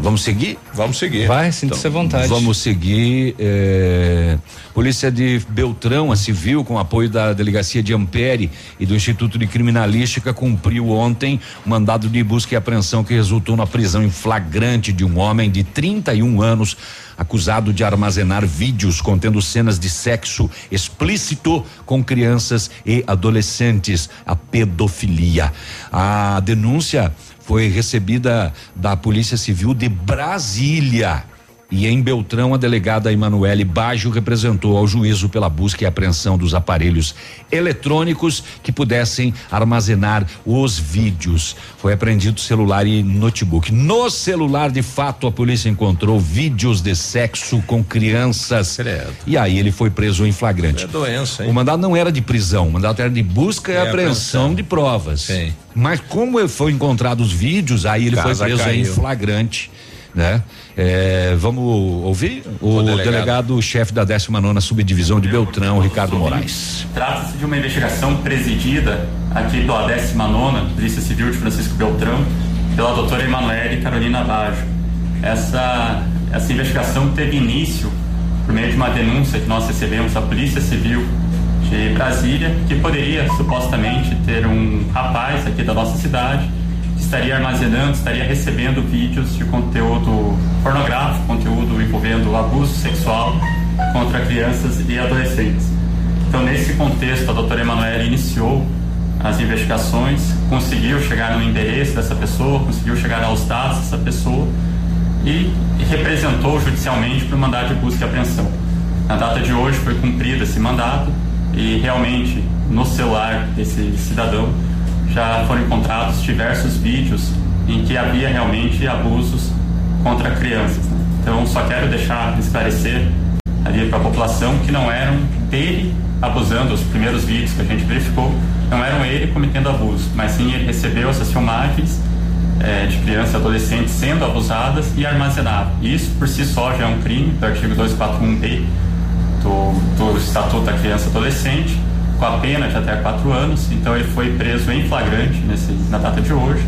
Vamos seguir? Vamos seguir. Vai, sinta-se à vontade. Vamos seguir. eh, Polícia de Beltrão, a civil, com apoio da Delegacia de Ampere e do Instituto de Criminalística, cumpriu ontem mandado de busca e apreensão que resultou na prisão em flagrante de um homem de 31 anos acusado de armazenar vídeos contendo cenas de sexo explícito com crianças e adolescentes, a pedofilia. A denúncia foi recebida da Polícia Civil de Brasília. E em Beltrão, a delegada Emanuele Baggio representou ao juízo pela busca e apreensão dos aparelhos eletrônicos que pudessem armazenar os vídeos. Foi apreendido celular e notebook. No celular, de fato, a polícia encontrou vídeos de sexo com crianças. E aí ele foi preso em flagrante. É doença, hein? O mandado não era de prisão, o mandado era de busca e, E apreensão, apreensão. de provas. Mas como foi encontrado os vídeos, aí ele Casa foi preso em caiu. flagrante, né? É, vamos ouvir o, O delegado. delegado-chefe da 19 subdivisão de Beltrão, Ricardo Moraes. Trata-se de uma investigação presidida aqui pela 19 Polícia Civil de Francisco Beltrão, pela doutora Emanuele Carolina Baggio. Essa, essa investigação teve início por meio de uma denúncia que nós recebemos da Polícia Civil de Brasília, que poderia supostamente ter um rapaz aqui da nossa cidade estaria armazenando, estaria recebendo vídeos de conteúdo pornográfico, conteúdo envolvendo abuso sexual contra crianças e adolescentes. Então, nesse contexto, a doutora Emanuele iniciou as investigações, conseguiu chegar no endereço dessa pessoa, conseguiu chegar aos dados dessa pessoa e representou judicialmente para o mandado de busca e apreensão. Na data de hoje foi cumprido esse mandato e realmente no celular desse cidadão já foram encontrados diversos vídeos em que havia realmente abusos contra crianças. né? Então só quero deixar esclarecer ali para a população que não eram dele abusando, os primeiros vídeos que a gente verificou, não eram ele cometendo abuso, mas sim ele recebeu essas filmagens eh, de crianças e adolescentes sendo abusadas e armazenado. Isso por si só já é um crime, do artigo 241B do, do Estatuto da Criança e Adolescente, com a pena de até quatro anos. Então ele foi preso em flagrante nesse, na data de hoje.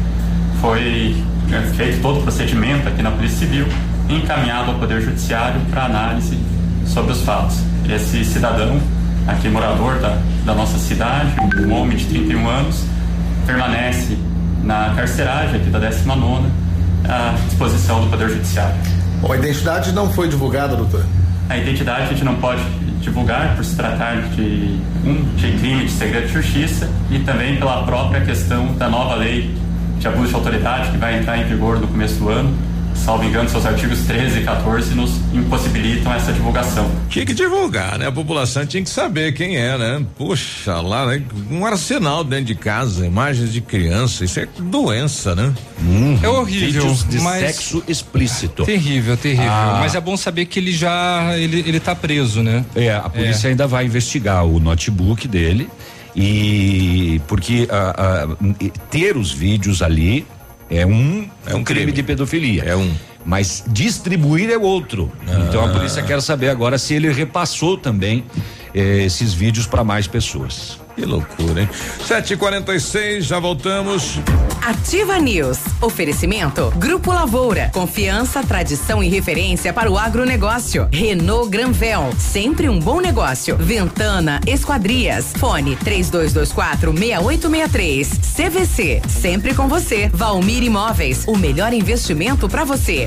Foi é, feito todo o procedimento aqui na Polícia Civil encaminhado ao Poder Judiciário para análise sobre os fatos. Esse cidadão, aqui morador da, da nossa cidade, um homem de 31 anos, permanece na carceragem aqui da 19 à disposição do Poder Judiciário. Bom, a identidade não foi divulgada, doutor. A identidade a gente não pode divulgar por se tratar de um de crime de segredo de justiça e também pela própria questão da nova lei de abuso de autoridade que vai entrar em vigor no começo do ano. Salvo engano, seus artigos 13 e 14 nos impossibilitam essa divulgação. Tinha que divulgar, né? A população tinha que saber quem é, né? Puxa lá, né? Um arsenal dentro de casa, imagens de criança, isso é doença, né? É horrível. Vídeos de mas- sexo explícito. Terrível, terrível. Ah. Mas é bom saber que ele já ele, ele tá preso, né? É, a polícia ainda vai investigar o notebook dele e porque ah, ah, ter os vídeos ali é um é um crime, de pedofilia. É um. Mas distribuir é outro. Então a Ah. polícia quer saber agora se ele repassou também eh, esses vídeos para mais pessoas. Que loucura, hein? 7h46, já voltamos. Ativa News. Oferecimento. Grupo Lavoura. Confiança, tradição e referência para o agronegócio. Renault Granvel. Sempre um bom negócio. Ventana Esquadrias. Fone 3224 6863. CVC. Sempre com você. Valmir Imóveis. O melhor investimento para você.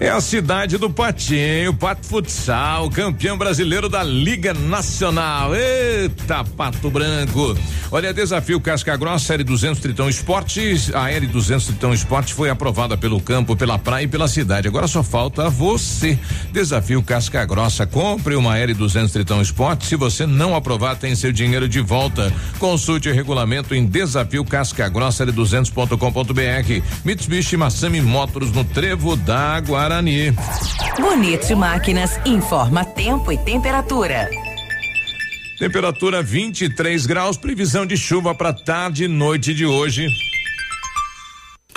É a cidade do Patinho, Pato Futsal, campeão brasileiro da Liga Nacional. Eita, Pato Branco. Olha, desafio Casca Grossa, Série 200 Tritão Esportes. A Série 200 Tritão Esportes foi aprovada pelo campo, pela praia e pela cidade. Agora só falta você. Desafio Casca Grossa. Compre uma Série 200 Tritão Esportes. Se você não aprovar, tem seu dinheiro de volta. Consulte o regulamento em desafio Casca Grossa, L200.com.br. Mitsubishi Massami Motors no Trevo da Guarani. Bonito Máquinas informa tempo e temperatura. Temperatura 23 graus, previsão de chuva para tarde e noite de hoje.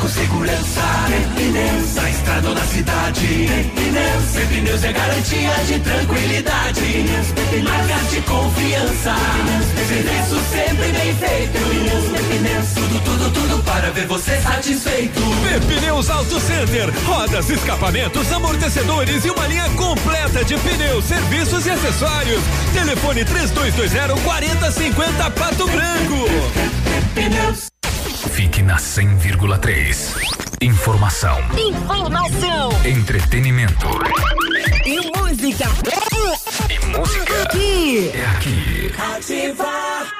Com segurança, pneus, na estrada ou na cidade. Pneus, pneus é garantia de tranquilidade. Marcas de confiança, serviço sempre bem feito. Pneus, tudo, tudo, tudo para ver você satisfeito. Pneus Auto Center, rodas, escapamentos, amortecedores e uma linha completa de pneus, serviços e acessórios. Telefone 3220 4050 Pato Branco. Pneus. Fique na 100,3. Informação. Informação Entretenimento. e música. E música. Aqui. É aqui. Ativa.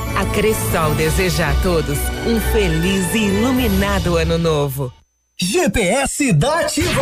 A Cressol deseja a todos um feliz e iluminado ano novo. GPS da Ativa.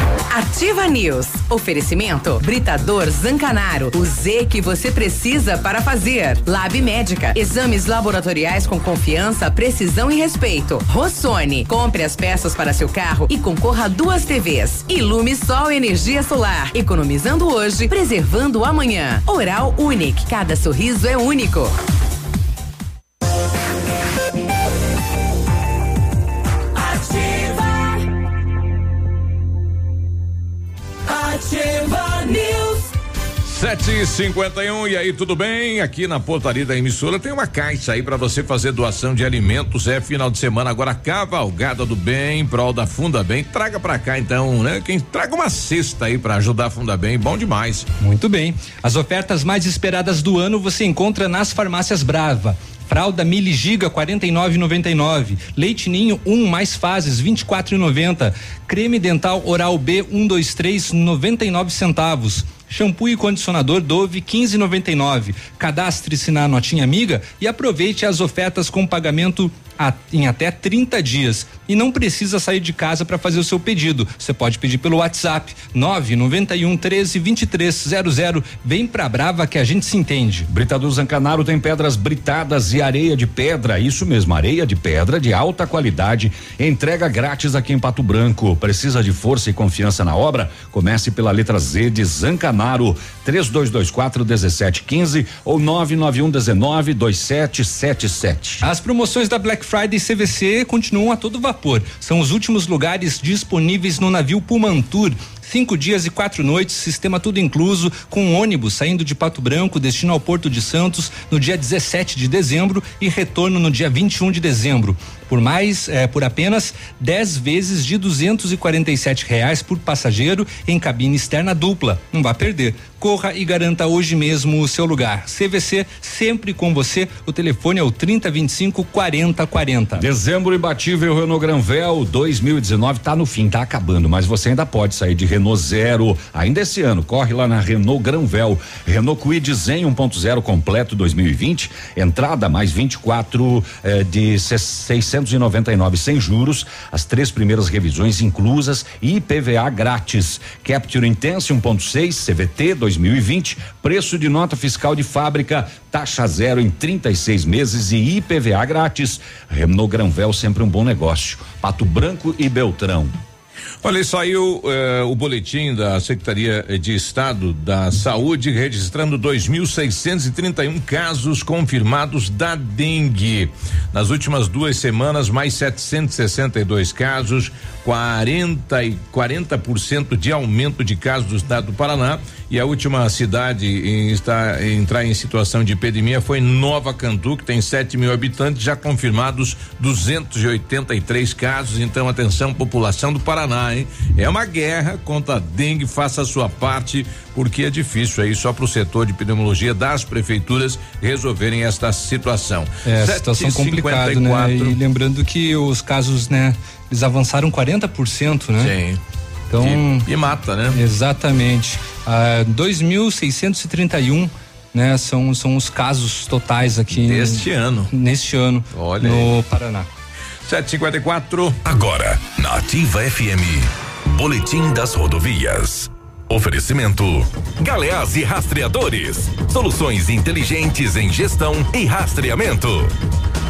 Ativa News. Oferecimento Britador Zancanaro. O Z que você precisa para fazer. Lab Médica. Exames laboratoriais com confiança, precisão e respeito. Rossoni. Compre as peças para seu carro e concorra a duas TVs. Ilume Sol Energia Solar. Economizando hoje, preservando amanhã. Oral Unique. Cada sorriso é único. 751 e aí, tudo bem? Aqui na portaria da emissora tem uma caixa aí para você fazer doação de alimentos. É final de semana agora, cavalgada do bem, em prol da Funda Bem. Traga para cá então, né? Quem traga uma cesta aí para ajudar a Funda Bem, bom demais. Muito bem. As ofertas mais esperadas do ano você encontra nas farmácias Brava. Fralda Mili Giga 49,99. Leite Ninho 1 um mais fases 24,90. Creme dental Oral B 123 99 centavos. Shampoo e condicionador Dove 15,99. Cadastre-se na notinha amiga e aproveite as ofertas com pagamento a, em até 30 dias. E não precisa sair de casa para fazer o seu pedido. Você pode pedir pelo WhatsApp 991 13 2300. Vem pra Brava que a gente se entende. Britador Zancanaro tem pedras britadas e areia de pedra, isso mesmo, areia de pedra de alta qualidade. Entrega grátis aqui em Pato Branco. Precisa de força e confiança na obra? Comece pela letra Z de Zancanaro. Amaro 3224 1715 ou 991 19 2777. As promoções da Black Friday CVC continuam a todo vapor. São os últimos lugares disponíveis no navio Pumantur. Cinco dias e quatro noites, sistema tudo incluso, com um ônibus saindo de Pato Branco, destino ao Porto de Santos no dia 17 de dezembro e retorno no dia 21 de dezembro. Por mais, eh, por apenas 10 vezes de 247 reais por passageiro em cabine externa dupla. Não vá perder. E garanta hoje mesmo o seu lugar. CVC sempre com você. O telefone é o 3025 4040. Dezembro imbatível Renault Granvel 2019 tá no fim, tá acabando, mas você ainda pode sair de Renault Zero ainda esse ano. Corre lá na Renault Granvel. Renault Kwid Zen 1.0 completo 2020, entrada mais 24 eh, de 699 sem juros, as três primeiras revisões inclusas e IPVA grátis. Capture Intense 1.6 CVT 2020, preço de nota fiscal de fábrica, taxa zero em 36 meses e IPVA grátis. Renault Granvel sempre um bom negócio. Pato Branco e Beltrão. Olha, saiu eh, o boletim da Secretaria de Estado da Saúde registrando 2.631 casos confirmados da dengue. Nas últimas duas semanas, mais 762 casos, 40 e 40% de aumento de casos do estado do Paraná. E a última cidade em estar em entrar em situação de epidemia foi Nova Cantu, que tem 7 mil habitantes, já confirmados 283 casos. Então, atenção, população do Paraná, hein? É uma guerra contra a dengue, faça a sua parte, porque é difícil aí só para o setor de epidemiologia das prefeituras resolverem esta situação. É, situação complicada, né? E lembrando que os casos, né, eles avançaram 40%, né? Sim. Então, e, e mata, né? Exatamente. Ah, 2.631 né, são, são os casos totais aqui Neste ano. Neste ano Olha no aí. Paraná. 754. Agora, na Ativa FM, Boletim das Rodovias. Oferecimento: Galeás e Rastreadores. Soluções inteligentes em gestão e rastreamento.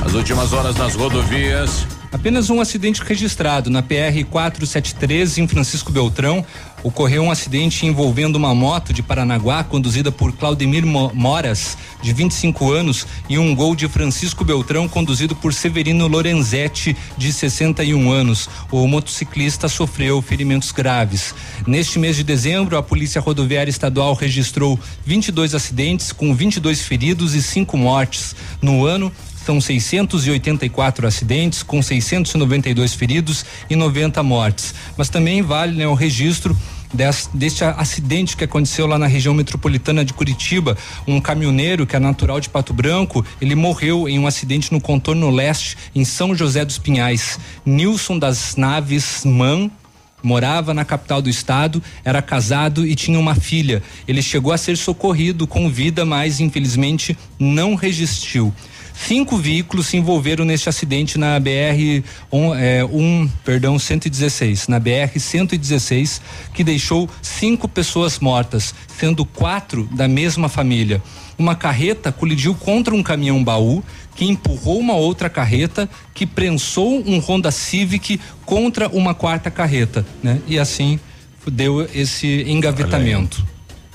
As últimas horas nas rodovias. Apenas um acidente registrado na PR 473 em Francisco Beltrão. Ocorreu um acidente envolvendo uma moto de Paranaguá conduzida por Claudemir Mo Moras, de 25 anos, e um gol de Francisco Beltrão conduzido por Severino Lorenzetti, de 61 anos. O motociclista sofreu ferimentos graves. Neste mês de dezembro, a Polícia Rodoviária Estadual registrou 22 acidentes com 22 feridos e cinco mortes. No ano, são 684 acidentes, com 692 feridos e 90 mortes. Mas também vale né, o registro Des, deste acidente que aconteceu lá na região metropolitana de Curitiba. Um caminhoneiro que é natural de Pato Branco, ele morreu em um acidente no contorno leste, em São José dos Pinhais. Nilson das Naves Man, morava na capital do estado, era casado e tinha uma filha. Ele chegou a ser socorrido com vida, mas infelizmente não resistiu. Cinco veículos se envolveram neste acidente na BR um, é, um, perdão, 116, na BR 116, que deixou cinco pessoas mortas, sendo quatro da mesma família. Uma carreta colidiu contra um caminhão baú que empurrou uma outra carreta que prensou um Honda Civic contra uma quarta carreta, né? E assim deu esse engavetamento.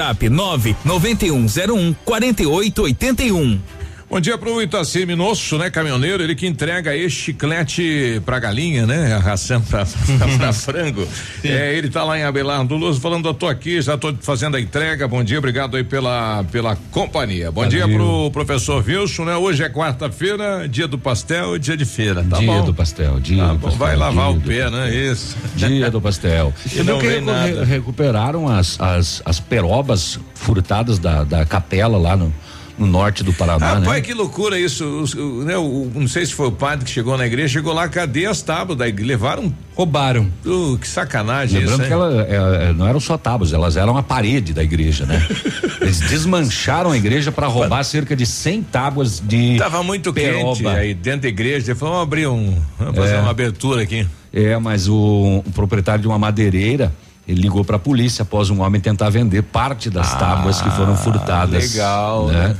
WhatsApp 99101 4881. Bom dia pro Itaci Minosso, né, caminhoneiro, ele que entrega esse chiclete pra galinha, né, a ração pra, pra, pra frango. É, ele tá lá em Abelardo Luz falando, eu tô aqui, já tô fazendo a entrega, bom dia, obrigado aí pela, pela companhia. Bom Valeu. dia pro professor Wilson, né, hoje é quarta-feira, dia do pastel dia de feira, tá dia bom? Dia do pastel, dia tá do pastel. Vai lavar o pé, né, isso. Dia do pastel. E não que re recuperaram as, as, as perobas furtadas da, da capela lá no no norte do Paraná, Rapaz, né? que loucura isso. O, né, o, não sei se foi o padre que chegou na igreja, chegou lá, cadê as tábuas da igreja? Levaram. Roubaram. Uh, que sacanagem Lembrando isso, que ela, é, é, não eram só tábuas, elas eram a parede da igreja, né? Eles desmancharam a igreja para roubar cerca de 100 tábuas de. Tava muito peroba. quente aí dentro da igreja. Ele falou, vamos abrir um. Vamos fazer É. uma abertura aqui. É, mas o, o proprietário de uma madeireira. Ele ligou para a polícia após um homem tentar vender parte das Ah, tábuas que foram furtadas. legal, né?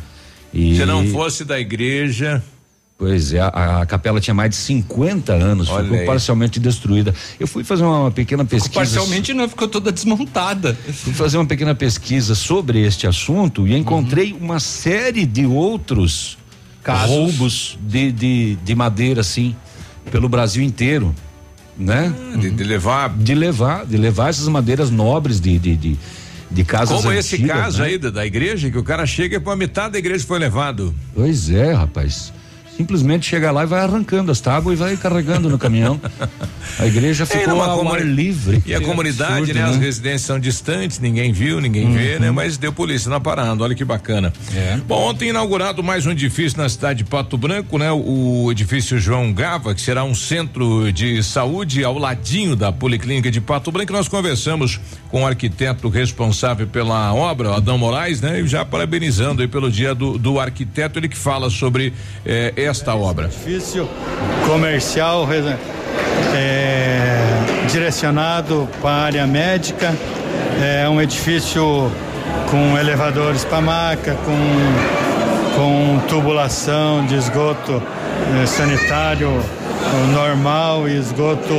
E, Se não fosse da igreja. Pois é, a, a capela tinha mais de 50 anos, Olha ficou aí. parcialmente destruída. Eu fui fazer uma pequena pesquisa. Parcialmente não, ficou toda desmontada. Fui fazer uma pequena pesquisa sobre este assunto e encontrei uma série de outros Casos. roubos de, de, de madeira, assim, pelo Brasil inteiro. Né? De, de levar. De levar, de levar essas madeiras nobres de, de, de, de casas Como esse antigas, caso né? aí da, da igreja, que o cara chega e pô, a metade da igreja foi levado. Pois é, rapaz. Simplesmente chega lá e vai arrancando as tábuas e vai carregando no caminhão. A igreja É, ficou numa ao comuni- livre. E a Que comunidade, absurdo, né? As residências são distantes, ninguém viu, ninguém vê, Uhum. né? Mas deu polícia na parada, olha que bacana. Bom, ontem inaugurado mais um edifício na cidade de Pato Branco, né? O, o edifício João Gava, que será um centro de saúde ao ladinho da Policlínica de Pato Branco. Nós conversamos com o arquiteto responsável pela obra, o Adão Moraes, né? E já parabenizando aí pelo dia do, do arquiteto, ele que fala sobre eh, esta obra. edifício comercial é, direcionado para a área médica. É um edifício com elevadores para maca, com, com tubulação de esgoto eh, sanitário normal e esgoto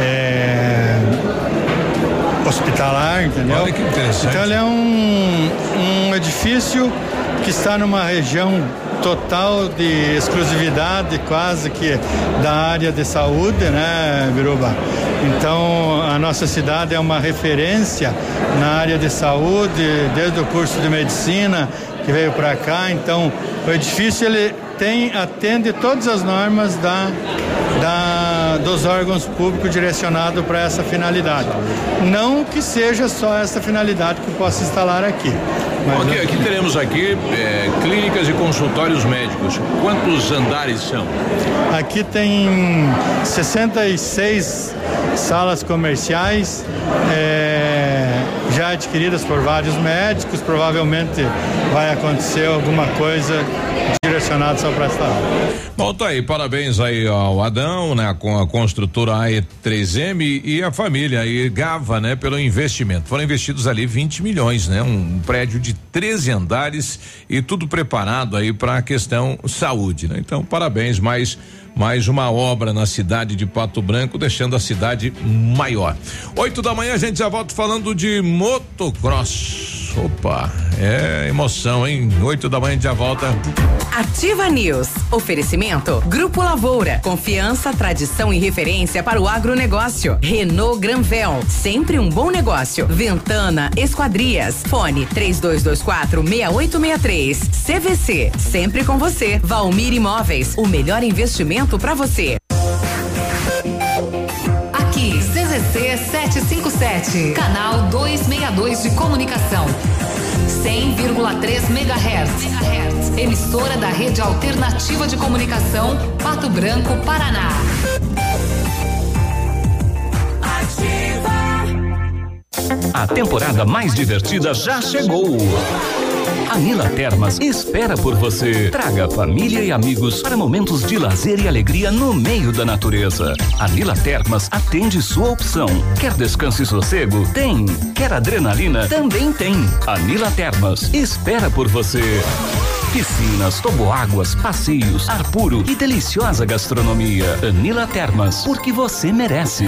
é, hospitalar, entendeu? Olha que interessante. Então ele é um, um edifício que está numa região total de exclusividade quase que da área de saúde, né, Biruba? Então a nossa cidade é uma referência na área de saúde, desde o curso de medicina que veio para cá. Então o edifício ele tem atende todas as normas da, dos órgãos públicos direcionado para essa finalidade. Não que seja só essa finalidade que possa instalar aqui. Mas Bom, aqui, aqui teremos aqui eh, clínicas e consultórios médicos. Quantos andares são? Aqui tem 66 salas comerciais é, já adquiridas por vários médicos. Provavelmente vai acontecer alguma coisa direcionada só para essa área. Bom, tá aí, parabéns aí ao Adão, né, com a construtora AE3M e a família aí, Gava, né, pelo investimento. Foram investidos ali 20 milhões, né, um prédio de 13 andares e tudo preparado aí para a questão saúde, né? Então, parabéns, mais mais uma obra na cidade de Pato Branco, deixando a cidade maior. Oito da manhã a gente já volta falando de motocross. Opa, é emoção, hein? Oito da manhã já volta. Ativa News. Oferecimento Grupo Lavoura. Confiança, tradição e referência para o agronegócio. Renault Granvel. Sempre um bom negócio. Ventana Esquadrias. Fone 3224 6863. CVC. Sempre com você. Valmir Imóveis. O melhor investimento para você. Aqui, CZC 757, canal 262 de comunicação. 100,3 MHz. Emissora da Rede Alternativa de Comunicação, Pato Branco, Paraná. A temporada mais divertida já chegou. A Nila Termas espera por você. Traga família e amigos para momentos de lazer e alegria no meio da natureza. A Nila Termas atende sua opção. Quer descanso e sossego? Tem. Quer adrenalina? Também tem. A Nila Termas espera por você. Piscinas, toboáguas, passeios, ar puro e deliciosa gastronomia. Anila Termas, porque você merece.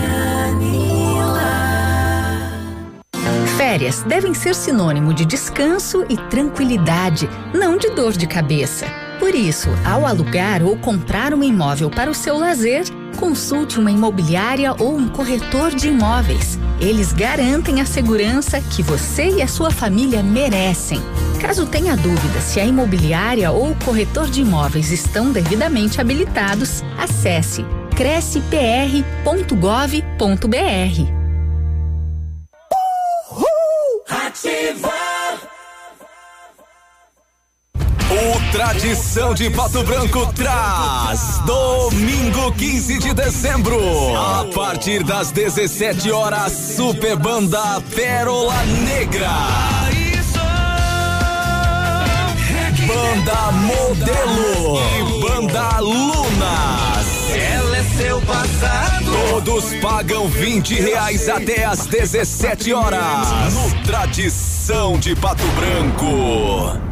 Férias devem ser sinônimo de descanso e tranquilidade, não de dor de cabeça. Por isso, ao alugar ou comprar um imóvel para o seu lazer, consulte uma imobiliária ou um corretor de imóveis. Eles garantem a segurança que você e a sua família merecem. Caso tenha dúvida se a imobiliária ou o corretor de imóveis estão devidamente habilitados, acesse crescepr.gov.br. O Tradição de Pato Branco traz domingo 15 de dezembro, a partir das 17 horas, Super Banda Pérola Negra. Banda Modelo e Banda Lunas. Ela é seu passado. Todos pagam 20 reais até as 17 horas. No Tradição de Pato Branco.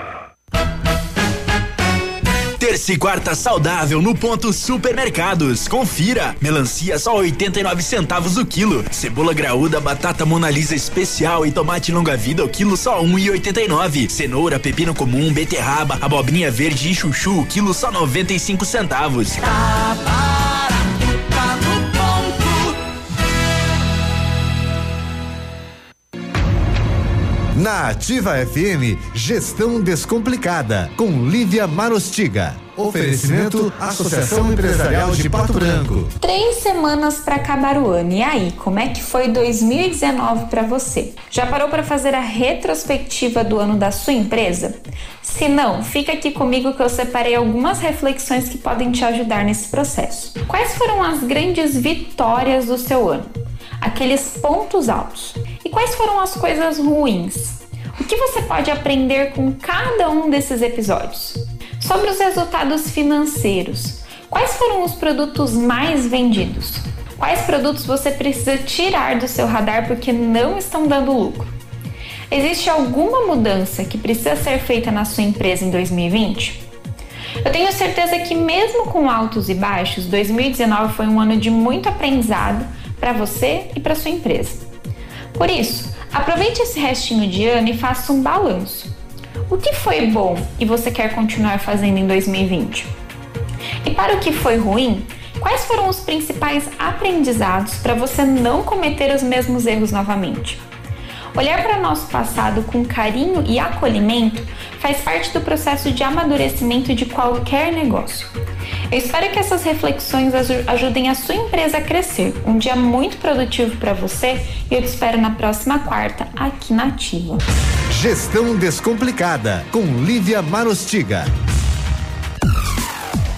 Terça e quarta saudável no ponto supermercados. Confira. Melancia só 89 centavos o quilo. Cebola graúda, batata monalisa especial e tomate longa vida o quilo só 1,89. Cenoura, pepino comum, beterraba, abobrinha verde e chuchu o quilo só 95 centavos. Tá barato, Na Ativa FM, Gestão Descomplicada, com Lívia Marostiga. Oferecimento Associação Empresarial de Pato Branco. Três semanas para acabar o ano. E aí, como é que foi 2019 para você? Já parou para fazer a retrospectiva do ano da sua empresa? Se não, fica aqui comigo que eu separei algumas reflexões que podem te ajudar nesse processo. Quais foram as grandes vitórias do seu ano? Aqueles pontos altos. Quais foram as coisas ruins? O que você pode aprender com cada um desses episódios? Sobre os resultados financeiros, quais foram os produtos mais vendidos? Quais produtos você precisa tirar do seu radar porque não estão dando lucro? Existe alguma mudança que precisa ser feita na sua empresa em 2020? Eu tenho certeza que, mesmo com altos e baixos, 2019 foi um ano de muito aprendizado para você e para sua empresa. Por isso, aproveite esse restinho de ano e faça um balanço. O que foi bom e você quer continuar fazendo em 2020? E para o que foi ruim, quais foram os principais aprendizados para você não cometer os mesmos erros novamente? Olhar para nosso passado com carinho e acolhimento faz parte do processo de amadurecimento de qualquer negócio. Eu espero que essas reflexões ajudem a sua empresa a crescer. Um dia muito produtivo para você e eu te espero na próxima quarta aqui na Ativa. Gestão Descomplicada, com Lívia Marostiga.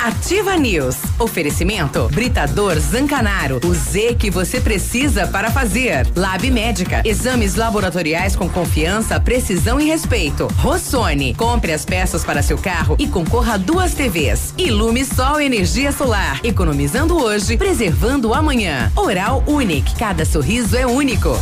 Ativa News. Oferecimento Britador Zancanaro. O Z que você precisa para fazer. Lab Médica. Exames laboratoriais com confiança, precisão e respeito. Rossoni. Compre as peças para seu carro e concorra a duas TVs. Ilume Sol Energia Solar. Economizando hoje, preservando amanhã. Oral Unique. Cada sorriso é único.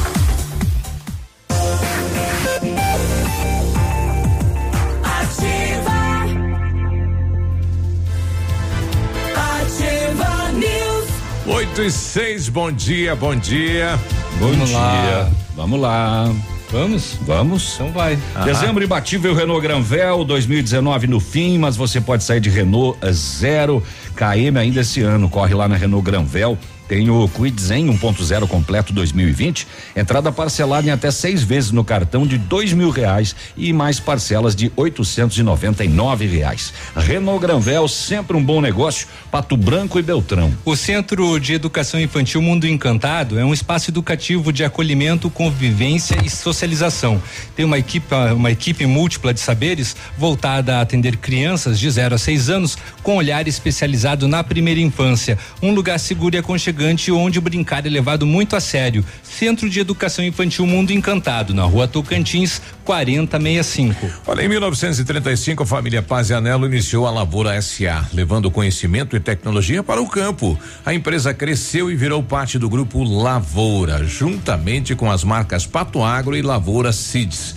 8 e 6, bom dia, bom dia. Bom Vamos dia. lá. Vamos lá. Vamos? Vamos. Então vai. Dezembro imbatível Renault Granvel 2019 no fim, mas você pode sair de Renault zero KM ainda esse ano. Corre lá na Renault Granvel. Tem o Quid Zen 1.0 completo 2020, entrada parcelada em até seis vezes no cartão de dois mil reais e mais parcelas de 899 reais. Renault Granvel, sempre um bom negócio. Pato Branco e Beltrão. O Centro de Educação Infantil Mundo Encantado é um espaço educativo de acolhimento, convivência e socialização. Tem uma equipe, uma equipe múltipla de saberes voltada a atender crianças de 0 a 6 anos com olhar especializado na primeira infância. Um lugar seguro e aconchegante onde o brincar é levado muito a sério. Centro de Educação Infantil Mundo Encantado, na rua Tocantins, 4065. Olha, em 1935, a família Paz e Anelo iniciou a Lavoura SA, levando conhecimento e tecnologia para o campo. A empresa cresceu e virou parte do grupo Lavoura, juntamente com as marcas Pato Agro e Lavoura Seeds.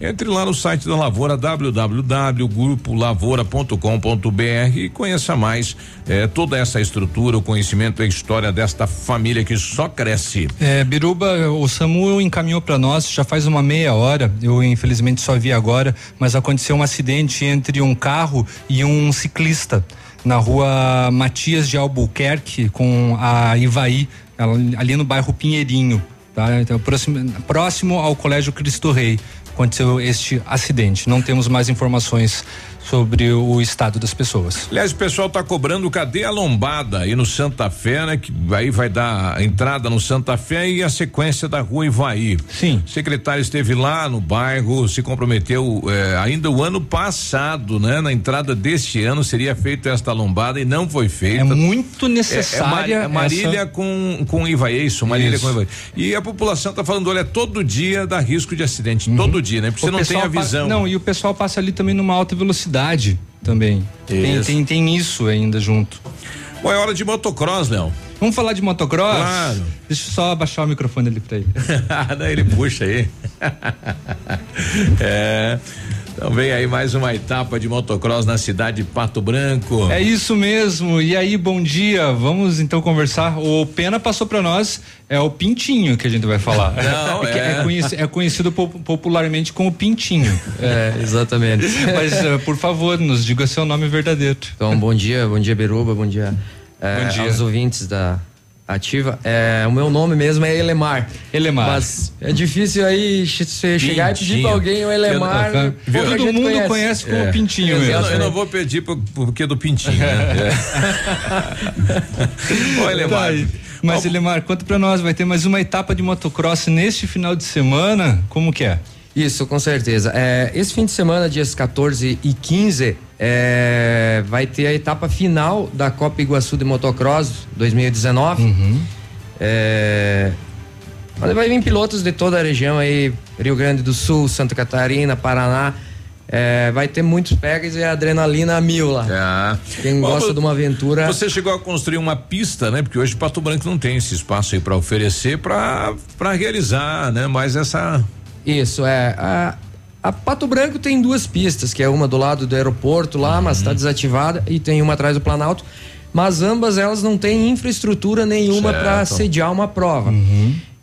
Entre lá no site da Lavoura www.grupolavoura.com.br e conheça mais eh, toda essa estrutura, o conhecimento e a história desta família que só cresce. É, Biruba, o SAMU encaminhou para nós já faz uma meia hora. Eu infelizmente só vi agora, mas aconteceu um acidente entre um carro e um ciclista na rua Matias de Albuquerque com a Ivaí, ali no bairro Pinheirinho, tá? Então, próximo, próximo ao Colégio Cristo Rei aconteceu este acidente. Não temos mais informações sobre o estado das pessoas. Aliás, o pessoal tá cobrando cadê a lombada aí no Santa Fé, né? Que aí vai dar a entrada no Santa Fé e a sequência da rua Ivaí. Sim. O secretário esteve lá no bairro, se comprometeu eh, ainda o ano passado, né? Na entrada deste ano seria feita esta lombada e não foi feita. É muito É, necessária é Mari- é Marília essa- com com Ivaí, é isso, Marília Isso. com Ivaí. E a população tá falando, olha, todo dia dá risco de acidente, todo dia, né? Porque você Uhum. O não tem a visão. não, e o pessoal passa ali também numa alta velocidade também. Tem, Isso. tem, tem isso ainda junto. Bom, é hora de motocross, Léo. Vamos falar de motocross? Claro. Deixa eu só abaixar o microfone ali pra ele. Daí ele puxa aí. é. Então vem aí mais uma etapa de motocross na cidade de Pato Branco. É isso mesmo. E aí, bom dia. Vamos então conversar. O Pena passou pra nós, é o Pintinho que a gente vai falar. Não, Que é. conheci- é conhecido po- popularmente como Pintinho. É, exatamente. Mas, eh, por favor, nos diga seu nome verdadeiro. Então, bom dia, bom dia, Beruba, bom dia, é, Bom dia. aos ouvintes da Ativa. É, o meu nome mesmo é Elemar. Elemar. Mas é difícil aí che- você chegar e pedir Pintinho. pra alguém o Elemar. Eu não- pouca Todo mundo conhece como Pintinho Eu, mesmo. não- eu não vou pedir por- porque do Pintinho, né? Oi, Tá Lemar. aí. Mas, Elemar, conta pra nós, vai ter mais uma etapa de motocross neste final de semana? Como que é? Isso, com certeza. É, esse fim de semana, dias 14 e 15, é, vai ter a etapa final da Copa Iguaçu de Motocross 2019. Uhum. É, mas vai vir pilotos de toda a região aí, Rio Grande do Sul, Santa Catarina, Paraná. É, vai ter muitos pegas e adrenalina a mil lá. Ah. Quem Bom, gosta de uma aventura. Você chegou a construir uma pista, né? Porque hoje Pato Branco não tem esse espaço aí para oferecer para realizar, né? Mas essa Isso, é. A, a Pato Branco tem duas pistas, que é uma do lado do aeroporto lá, mas Uhum. está desativada, e tem uma atrás do Planalto. Mas ambas elas não têm infraestrutura nenhuma para sediar uma prova.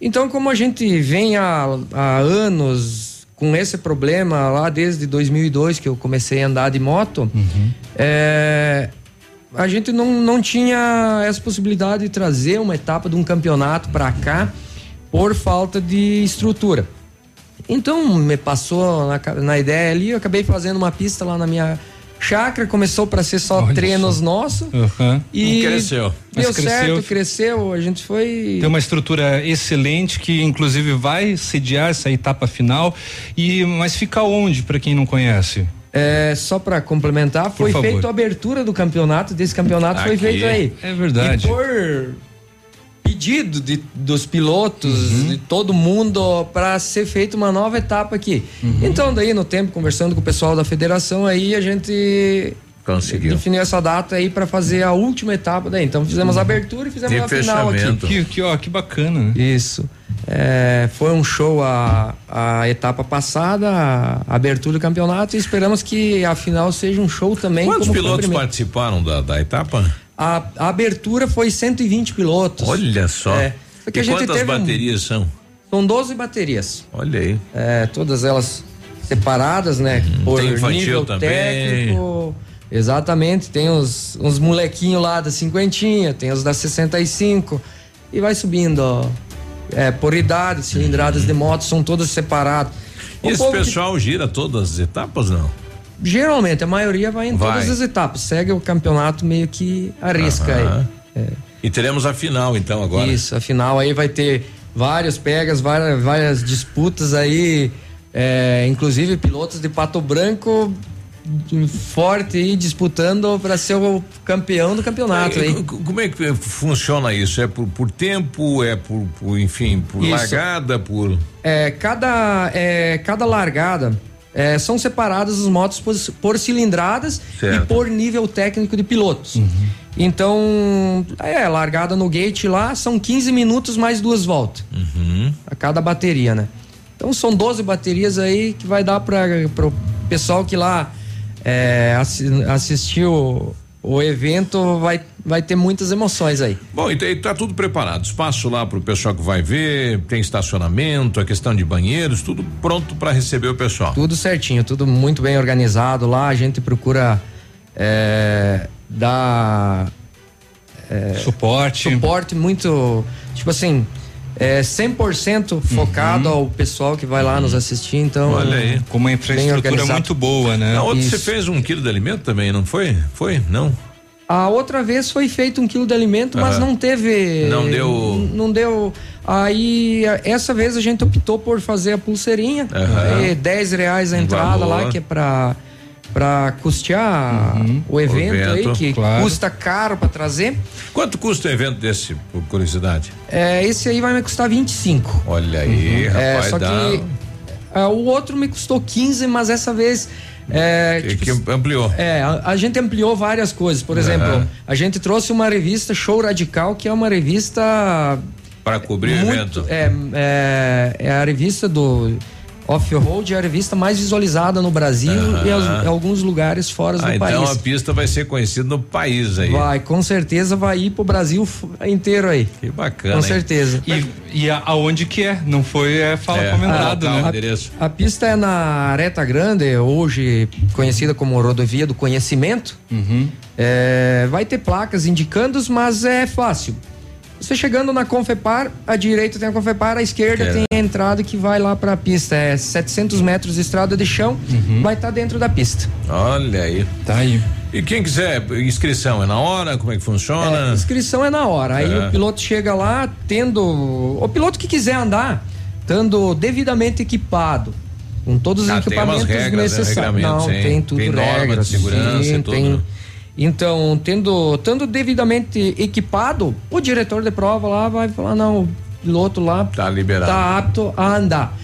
Então, como a gente vem há, há anos com esse problema lá desde 2002 que eu comecei a andar de moto, é, a gente não, não tinha essa possibilidade de trazer uma etapa de um campeonato para cá por falta de estrutura. Então me passou na, na ideia ali, eu acabei fazendo uma pista lá na minha chácara, começou para ser só Olha treinos só. nossos. Aham. E cresceu. Deu Mas cresceu. certo, cresceu, a gente foi. Tem uma estrutura excelente que inclusive vai sediar essa etapa final e mas fica onde para quem não conhece? É, só para complementar, foi favor. feito a abertura do campeonato, desse campeonato foi Aqui. feito aí. É verdade. E por pedido de, dos pilotos, Uhum. de todo mundo, para ser feita uma nova etapa aqui. Uhum. Então, daí no tempo, conversando com o pessoal da federação, aí a gente conseguiu. definiu essa data aí para fazer a última etapa daí. Então fizemos a abertura e fizemos E a final aqui. Que, que, ó, que bacana, né? Isso. É, foi um show a, a etapa passada, a abertura do campeonato, e esperamos que a final seja um show também. Quantos pilotos participaram da, da etapa? A, a abertura foi 120 pilotos. Olha só. É, porque e a gente quantas teve um- baterias são? São 12 baterias. Olha aí. É, todas elas separadas, né? por Uhum. tem infantil nível também. técnico. Exatamente, tem uns, uns molequinhos lá da cinquentinha, tem os da 65 e vai subindo, ó. É, por idade, cilindradas de moto são todas separadas. E O esse povo que- pessoal gira todas as etapas, não? Geralmente, a maioria vai em Vai. todas as etapas, segue o campeonato meio que arrisca Aham. aí. E teremos a final, então, agora. Isso, afinal aí vai ter vários pegas, várias, várias disputas aí, é, inclusive pilotos de Pato Branco forte aí disputando para ser o campeão do campeonato É, aí. c- Como é que funciona isso? É por, por tempo? É por, por, enfim, por Isso. largada? Por. É, cada, é, cada largada é, são separadas as motos por, por cilindradas Certo. e por nível técnico de pilotos. Então, é, largada no gate lá são 15 minutos mais duas voltas. Uhum. a cada bateria, né? Então são 12 baterias aí que vai dar para o pessoal que lá é, assi- assistiu o evento, vai, vai ter muitas emoções aí. Bom, então está tudo preparado. Espaço lá para o pessoal que vai ver, tem estacionamento, a questão de banheiros, tudo pronto para receber o pessoal. Tudo certinho, tudo muito bem organizado lá. A gente procura é, dar é, suporte. Suporte muito, tipo assim, é 100% focado ao pessoal que vai lá nos assistir. Então, Olha aí. Com uma infraestrutura muito boa, né? Na outra você Isso. fez um quilo de alimento também, não foi? Foi? Não? A outra vez foi feito um quilo de alimento, mas não teve. Não deu- Não deu. Aí, essa vez a gente optou por fazer a pulseirinha. Aí, 10 reais a entrada valor. lá, que é pra, pra custear o evento, aí, evento, que claro. custa caro pra trazer. Quanto custa um evento desse, por curiosidade? É, esse aí vai me custar 25. Olha aí, É, rapaz, só dá. que ah, o outro me custou 15, mas essa vez. É, Que, tipo, que ampliou. É, a, a gente ampliou várias coisas. Por exemplo, Aham. a gente trouxe uma revista Show Radical, que é uma revista. Para cobrir o muito- evento. É, é, é a revista do Off-Road, é a revista mais visualizada no Brasil Aham. e as- em alguns lugares fora Ah, do então país. a pista vai ser conhecida no país aí. Vai, com certeza vai ir pro Brasil inteiro aí. Que bacana. Com hein? certeza. E, e a- aonde que é? Não foi é, fala É, comentado, local, né? endereço. A pista é na Areta Grande, hoje conhecida como Rodovia do Conhecimento. Uhum. É, vai ter placas indicando, mas é fácil. Você chegando na Confepar, à direita tem a Confepar, à esquerda É. tem a entrada que vai lá para a pista. É 700 metros de estrada de chão, vai estar dentro da pista. Olha aí. Tá aí. E quem quiser, inscrição é na hora? Como é que funciona? É, inscrição é na hora. Aí É. o piloto chega lá, tendo. O piloto que quiser andar, estando devidamente equipado, com todos os Ah, tem equipamentos umas regras, né, necessários. regulamentos, Não, sim. tem tudo Tem norma de regras, segurança sim, e tudo, tem- né? Então, tendo, tendo devidamente equipado, o diretor de prova lá vai falar, não, o piloto lá Tá liberado. tá apto a andar.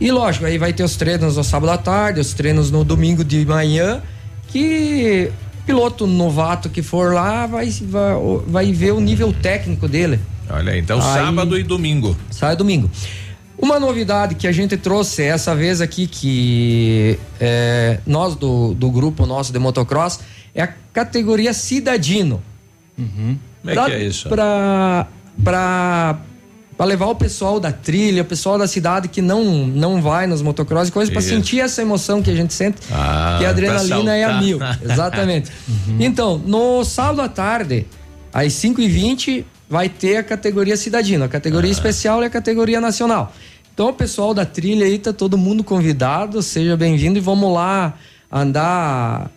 E lógico, aí vai ter os treinos no sábado à tarde, os treinos no domingo de manhã, que piloto novato que for lá vai, vai, vai ver o nível técnico dele. Olha então Aí- sábado e domingo. Sai domingo. Uma novidade que a gente trouxe essa vez aqui, que é, nós do, do grupo nosso de motocross, é a categoria Cidadino. Como é que é isso? Pra, pra, pra levar o pessoal da trilha, o pessoal da cidade que não, não vai nos motocross e coisas, pra sentir essa emoção que a gente sente, Ah, que a pra adrenalina é a mil. Exatamente. Então, no sábado à tarde, às 5 e 20 vai ter a categoria Cidadino. A categoria especial e a categoria nacional. Então, o pessoal da trilha aí, tá todo mundo convidado, seja bem-vindo e vamos lá andar.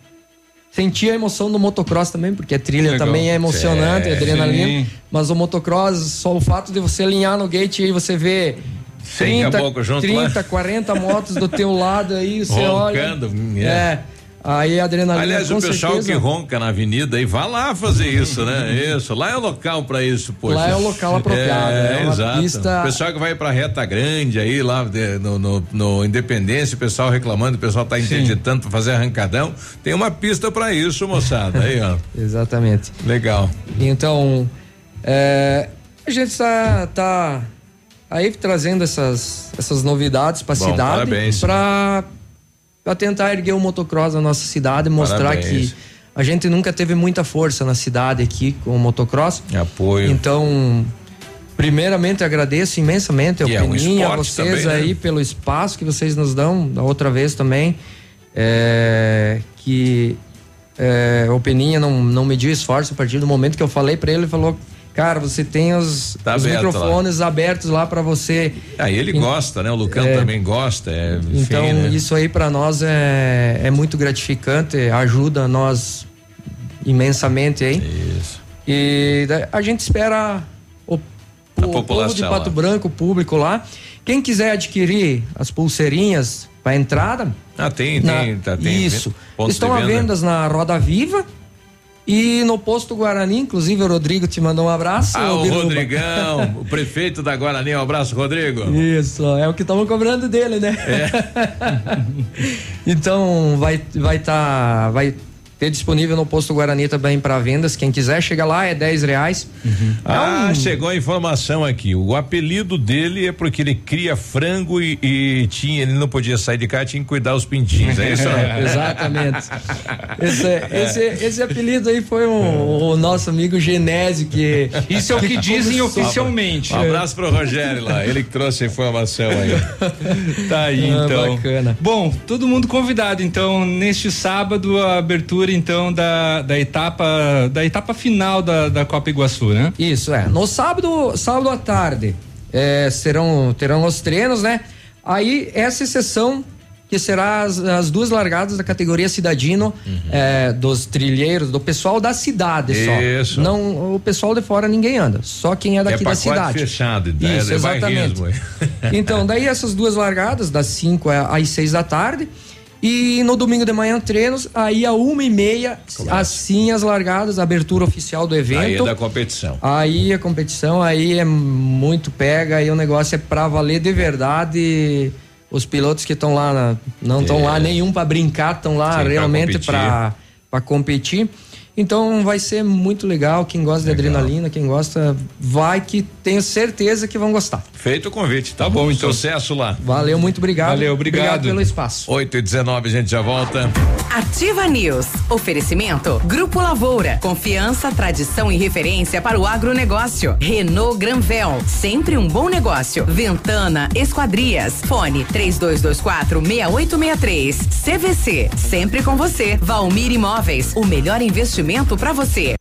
Sentir a emoção do motocross também, porque a trilha Legal. também é emocionante, Sim. adrenalina. Mas o motocross, só o fato de você alinhar no gate aí, você vê Sem 30, caboclo junto 30 lá. 40 motos do teu lado aí, você olha. Roncando, é. É. Aí a adrenalina Aliás, o pessoal certeza, que ronca na avenida aí, vá lá fazer isso, né? Isso, lá é o local pra isso, poxa. Lá é o local apropriado, É, é uma exato. pista- O pessoal que vai pra reta grande aí, lá de- no, no, no Independência, o pessoal reclamando, o pessoal tá interditando pra fazer arrancadão. Tem uma pista pra isso, moçada. Aí, ó. Exatamente. Legal. Então, é, a gente está tá aí trazendo essas, essas novidades para a cidade parabéns. Para tentar erguer o motocross na nossa cidade, mostrar Parabéns. que a gente nunca teve muita força na cidade aqui com o motocross. Apoio. Então, primeiramente agradeço imensamente a E é um Peninha, a vocês também, né? aí pelo espaço que vocês nos dão, da outra vez também. É, que é, o Peninha não, não mediu esforço a partir do momento que eu falei para ele, ele falou: Cara, você tem os, Tá os aberto microfones abertos lá para você. Aí ele gosta, né? O Lucão É. também gosta. É, enfim, Então, né? isso aí para nós é, é muito gratificante, ajuda nós imensamente aí. Isso. E a gente espera o, o povo de Pato lá. Branco, o público lá. Quem quiser adquirir as pulseirinhas para entrada. Ah, tem, na- tem, tá, tem Isso. Estão à venda. vendas na Roda Viva. E no posto Guarani, inclusive o Rodrigo te mandou um abraço. Ah, o Biruba. Rodrigão, o prefeito da Guarani. Um abraço, Rodrigo. Isso, é o que estavam cobrando dele, né? É. então vai vai tá vai ter disponível no posto Guarani também para vendas. Quem quiser chega lá é 10 reais. Ah, chegou a informação aqui. O apelido dele é porque ele cria frango e, e tinha, ele não podia sair de casa, tinha que cuidar os pintinhos. É isso? Exatamente. Esse, esse, esse apelido aí foi um- o nosso amigo Genésio que. Isso é o que dizem oficialmente. Um abraço pro Rogério lá, ele que trouxe a informação aí. Tá aí, Ah, então. bacana. Bom, todo mundo convidado, então, neste sábado, a abertura, então, da, da etapa, da etapa final da, da Copa Iguaçu, né? Isso, é. No sábado, sábado à tarde, é, serão, terão os treinos, né? Aí, essa sessão que será as, as duas largadas da categoria cidadino, é, dos trilheiros, do pessoal da cidade só. Isso. Não, o pessoal de fora ninguém anda, só quem é daqui é da cidade. fechado, é, Isso, é exatamente. bairrismo. Então, daí essas duas largadas, das 5 às 6 da tarde. E no domingo de manhã, treinos, aí a uma e meia, assim as largadas, a abertura oficial do evento. Aí é da competição. Aí a competição aí é muito pega, aí o negócio é pra valer de verdade. Os pilotos que estão lá, não estão lá nenhum pra brincar, estão lá Sim, realmente competir. pra pra competir. Então vai ser muito legal. Quem gosta de adrenalina, quem gosta, vai que tenho certeza que vão gostar. Feito o convite, tá bom, então. Sucesso lá. Valeu, muito obrigado. Valeu, obrigado. pelo espaço. 8 e 19 a gente já volta. Ativa News. Oferecimento. Grupo Lavoura. Confiança, tradição e referência para o agronegócio. Renault Granvel. Sempre um bom negócio. Ventana Esquadrias. Fone 3224 6863. CVC. Sempre com você. Valmir Imóveis. O melhor investimento para você.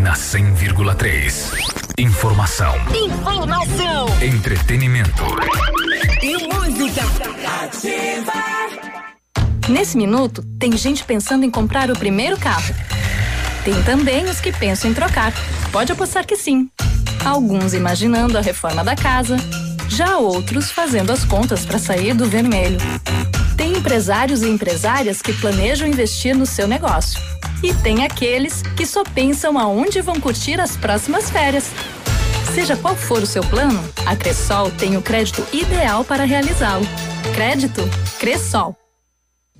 Na 100,3. Informação. Informação. Entretenimento. E música. Ativa. Nesse minuto, tem gente pensando em comprar o primeiro carro. Tem também os que pensam em trocar. Pode apostar que sim. Alguns imaginando a reforma da casa, já outros fazendo as contas para sair do vermelho. Tem empresários e empresárias que planejam investir no seu negócio. E tem aqueles que só pensam aonde vão curtir as próximas férias. Seja qual for o seu plano, a Cressol tem o crédito ideal para realizá-lo. Crédito Cressol.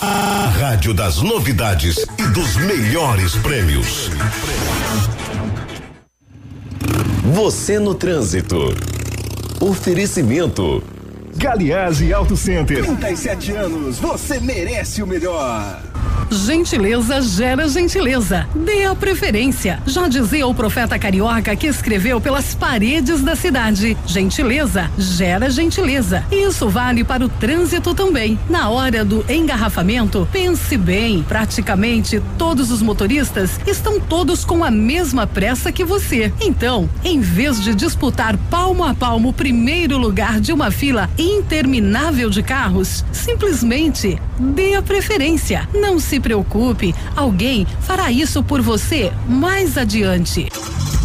A rádio das novidades e dos melhores prêmios. Você no trânsito. Oferecimento. Galiase Auto Center. 37 anos, você merece o melhor. Gentileza gera gentileza. Dê a preferência. Já dizia o profeta carioca que escreveu pelas paredes da cidade. Gentileza gera gentileza. Isso vale para o trânsito também. Na hora do engarrafamento, pense bem. Praticamente todos os motoristas estão todos com a mesma pressa que você. Então, em vez de disputar palmo a palmo o primeiro lugar de uma fila interminável de carros, simplesmente dê a preferência. Não se preocupe, alguém fará isso por você mais adiante.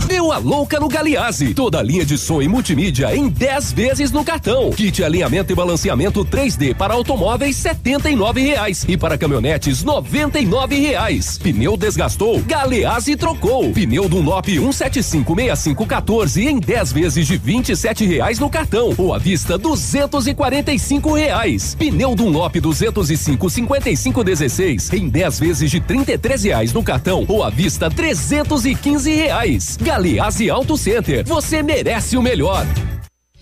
Deu a louca no Galiase. Toda a linha de som e multimídia em 10 vezes no cartão. Kit alinhamento e balanceamento 3D para automóveis 79 reais e para caminhonetes 99 reais. Pneu desgastou, Galeazzi trocou. Pneu Dunlop 1756514 em 10 vezes de 27 reais no cartão ou à vista 245 reais. Pneu Dunlop 205 5516 em 10 vezes de 33 reais no cartão ou à vista 315 reais. Galeazzi Auto Center, você merece o melhor.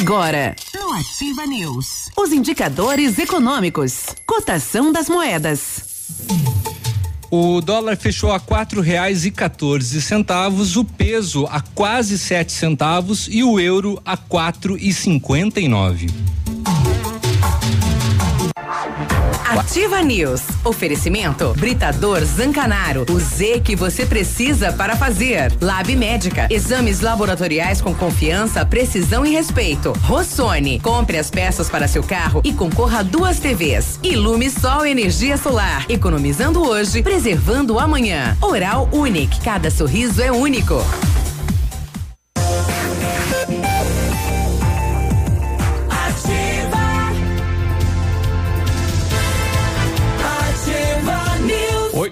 Agora, no Ativa News, os indicadores econômicos, cotação das moedas. O dólar fechou a quatro reais e 14 centavos, o peso a quase sete centavos e o euro a quatro e cinquenta e nove. Ativa News. Oferecimento Britador Zancanaro. O Z que você precisa para fazer. Lab Médica. Exames laboratoriais com confiança, precisão e respeito. Rossoni. Compre as peças para seu carro e concorra a duas TVs. Ilume Sol Energia Solar. Economizando hoje, preservando amanhã. Oral Unique. Cada sorriso é único.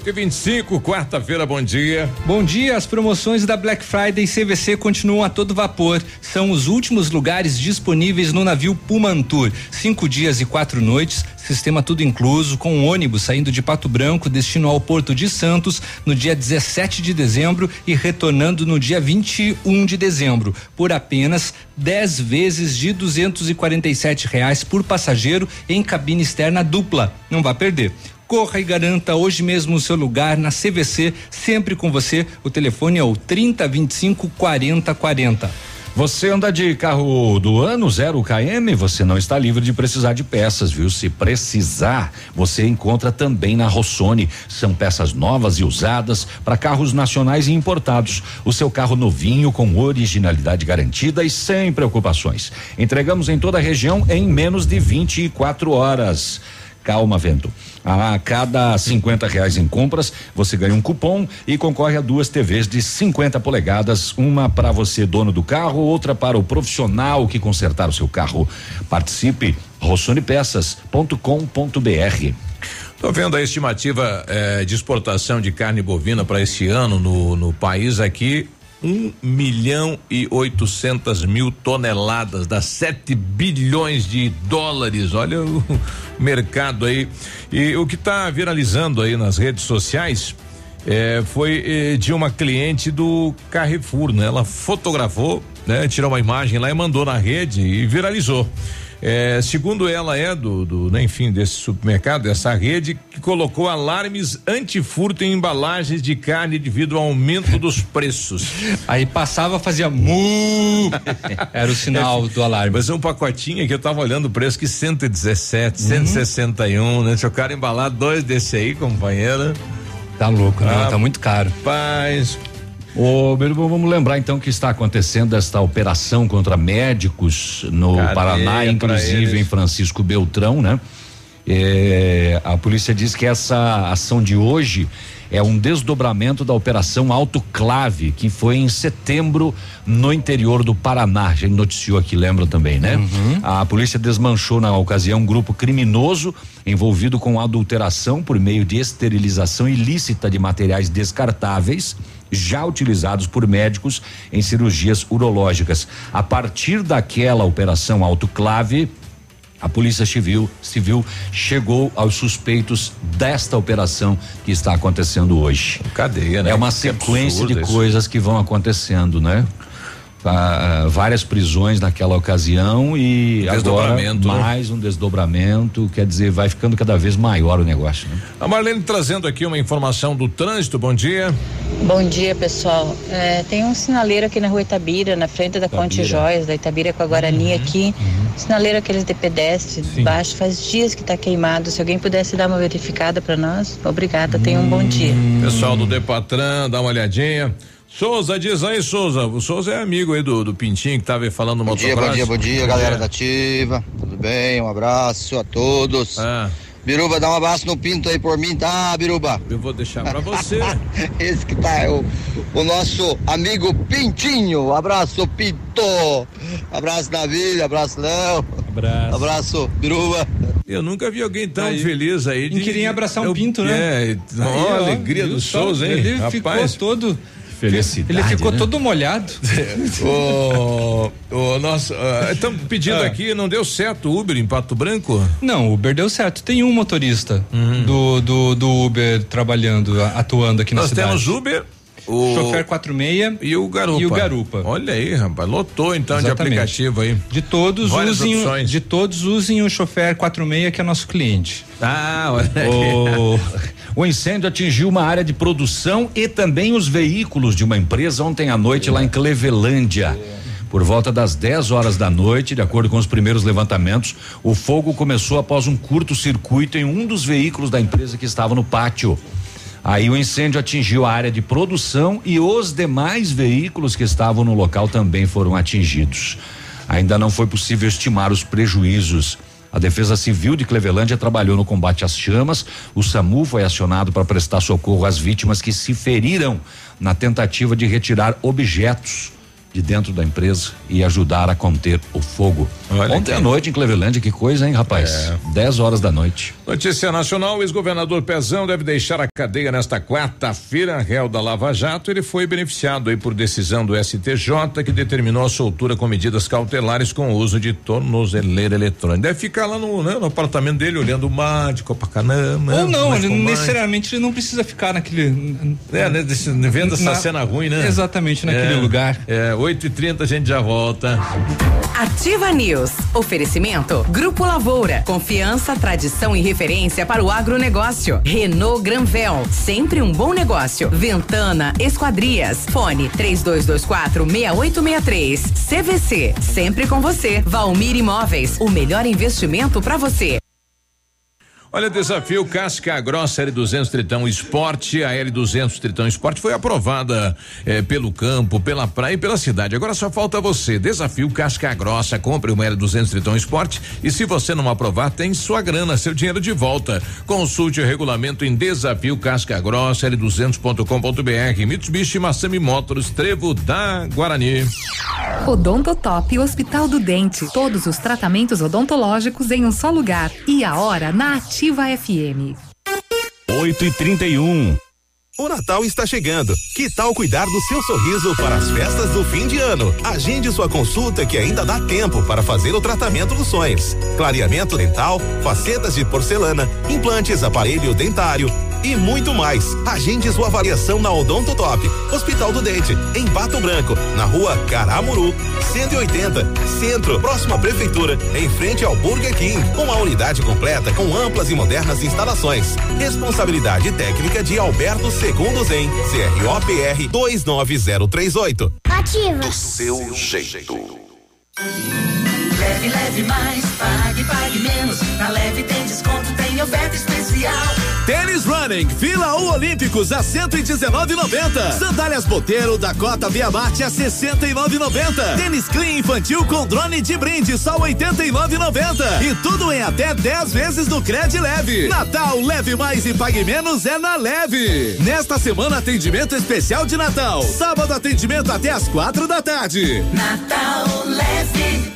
8 e 25 quarta-feira, bom dia. Bom dia, as promoções da Black Friday CVC continuam a todo vapor. São os últimos lugares disponíveis no navio Pumantur. Cinco dias e quatro noites, sistema tudo incluso, com um ônibus saindo de Pato Branco, destino ao Porto de Santos, no dia 17 de dezembro e retornando no dia 21 de dezembro, por apenas 10 vezes de 247 reais por passageiro em cabine externa dupla. Não vá perder. Corra e garanta hoje mesmo o seu lugar na CVC, sempre com você. O telefone é o 3025 4040. Você anda de carro do ano zero KM, você não está livre de precisar de peças, viu? Se precisar, você encontra também na Rossoni. São peças novas e usadas para carros nacionais e importados. O seu carro novinho com originalidade garantida e sem preocupações. Entregamos em toda a região em menos de 24 horas. Calma, vento. A cada 50 reais em compras, você ganha um cupom e concorre a duas TVs de 50 polegadas, uma para você, dono do carro, outra para o profissional que consertar o seu carro. Participe rossonepeças.com.br. Tô vendo a estimativa eh, de exportação de carne bovina para esse ano no, no país aqui. Um milhão e oitocentas mil toneladas, dá 7 bilhões de dólares. Olha o mercado aí. E o que está viralizando aí nas redes sociais eh, foi eh, de uma cliente do Carrefour, né? Ela fotografou, né? Tirou uma imagem lá e mandou na rede e viralizou. É, segundo ela é do, do né, enfim desse supermercado dessa rede que colocou alarmes antifurto em embalagens de carne devido ao aumento dos preços. Aí passava fazia mu era o sinal do alarme. Mas um pacotinho que eu tava olhando o preço que 117, Uhum. 161, né? Se o cara embalar dois desse aí, companheira. Tá louco, né? Tá muito caro. Paz. Ô, Biruba, vamos lembrar então que está acontecendo esta operação contra médicos no Cadeia Paraná, pra inclusive em Francisco Beltrão, né? É, a polícia diz que essa ação de hoje é um desdobramento da operação Autoclave, que foi em setembro no interior do Paraná. A gente noticiou aqui, lembram também, né? A polícia desmanchou na ocasião um grupo criminoso envolvido com adulteração por meio de esterilização ilícita de materiais descartáveis já utilizados por médicos em cirurgias urológicas. A partir daquela operação autoclave, a Polícia Civil, Civil chegou aos suspeitos desta operação que está acontecendo hoje. Cadeia, né? É uma Que sequência de isso. coisas que vão acontecendo, né? Ah, várias prisões naquela ocasião e agora Desdobramento, né? mais um desdobramento, quer dizer, vai ficando cada vez maior o negócio, né? A Marlene trazendo aqui uma informação do trânsito. Bom dia. Bom dia, pessoal. É, tem um sinaleiro aqui na rua Itabira, na frente da Ponte Itabira. Joias, da Itabira com a Guarani aqui. Sinaleiro aqueles de pedestre, baixo, faz dias que está queimado. Se alguém pudesse dar uma verificada para nós, obrigada. Tenha um bom dia. Pessoal do Depatran, dá uma olhadinha. Souza, diz aí, Souza. O Souza é amigo aí do, do Pintinho que tava aí falando no Bom dia, bom dia, bom dia, Bom galera dia. da Ativa. Tudo bem? Um abraço a todos. Biruba, dá um abraço no Pinto aí por mim, tá, Biruba? Eu vou deixar pra você. Esse que tá, é o, o nosso amigo Pintinho. Abraço, Pinto. Abraço, Navilha. Abraço, Léo. Abraço. Abraço, Biruba. Eu nunca vi alguém tão Aí. feliz aí. Em querer abraçar um pinto, né? É, a alegria do? Souza, hein? Ele Rapaz. ficou todo. Felicidade. Ele ficou né? todo molhado. o, o nosso, estamos pedindo Ah. aqui, não deu certo o Uber em Pato Branco? Não, o Uber deu certo. Tem um motorista Uhum. do, do, do Uber trabalhando, atuando aqui na Nós cidade. temos Uber, o Chofer 46 e o Garupa. E o Garupa. Olha aí, rapaz, lotou então de Exatamente. aplicativo aí. De todos Várias usem, opções. de todos usem o Chofer 46 que é nosso cliente. Ah, olha aí. O, o incêndio atingiu uma área de produção e também os veículos de uma empresa ontem à noite lá em Clevelândia. Por volta das 10 horas da noite, de acordo com os primeiros levantamentos, o fogo começou após um curto-circuito em um dos veículos da empresa que estava no pátio. Aí o incêndio atingiu a área de produção e os demais veículos que estavam no local também foram atingidos. Ainda não foi possível estimar os prejuízos. A Defesa Civil de Clevelândia trabalhou no combate às chamas. O SAMU foi acionado para prestar socorro às vítimas que se feriram na tentativa de retirar objetos de dentro da empresa e ajudar a conter o fogo. Olha Ontem à noite em Cleveland, que coisa, hein, rapaz? É. 10 horas da noite. Notícia nacional: o ex-governador Pezão deve deixar a cadeia nesta quarta-feira. Réu da Lava Jato, ele foi beneficiado aí por decisão do STJ que determinou a soltura com medidas cautelares com o uso de tornozeleira eletrônica. Deve ficar lá no, né, no apartamento dele olhando o mar de Copacabana. Ou não, ele necessariamente ele não precisa ficar naquele. É, né, desse- vendo essa Na- cena ruim, né? Exatamente, naquele É, lugar. É, 8 e 30 a gente já volta. Ativa News. Oferecimento. Grupo Lavoura. Confiança, tradição e referência para o agronegócio. Renault Granvel. Sempre um bom negócio. Ventana Esquadrias. Fone 3224 6863. CVC. Sempre com você. Valmir Imóveis. O melhor investimento para você. Olha, desafio Casca Grossa L200 Tritão Esporte. A L200 Tritão Esporte foi aprovada eh, pelo campo, pela praia e pela cidade. Agora só falta você. Desafio Casca Grossa. Compre uma L200 Tritão Esporte e se você não aprovar, tem sua grana, seu dinheiro de volta. Consulte o regulamento em desafio Casca Grossa L200.com.br. Mitsubishi Massami Motors Trevo da Guarani. Odontotop Hospital do Dente. Todos os tratamentos odontológicos em um só lugar. E a hora na Ativa FM. 8 e 31 O Natal está chegando. Que tal cuidar do seu sorriso para as festas do fim de ano? Agende sua consulta que ainda dá tempo para fazer o tratamento dos sonhos. Clareamento dental, facetas de porcelana, implantes, aparelho dentário e muito mais. Agende sua avaliação na Odonto Top, Hospital do Dente, em Pato Branco, na rua Caramuru, 180, Centro, próxima à Prefeitura, em frente ao Burger King. Uma unidade completa com amplas e modernas instalações. Responsabilidade técnica de Alberto Segundo Zen, CROPR 29038. Ativa. Do seu jeito. Leve, leve mais, pague, pague menos. Na leve tem desconto, tem oferta especial. Tênis Running, Vila U Olímpicos a 119,90. Sandálias Boteiro da Cota Via Marte a 69,90. Tênis Clean infantil com drone de brinde só 89,90. E tudo em até 10 vezes no Cred Leve. Natal leve mais e pague menos é na Leve. Nesta semana atendimento especial de Natal. Sábado atendimento até as quatro da tarde. Natal leve.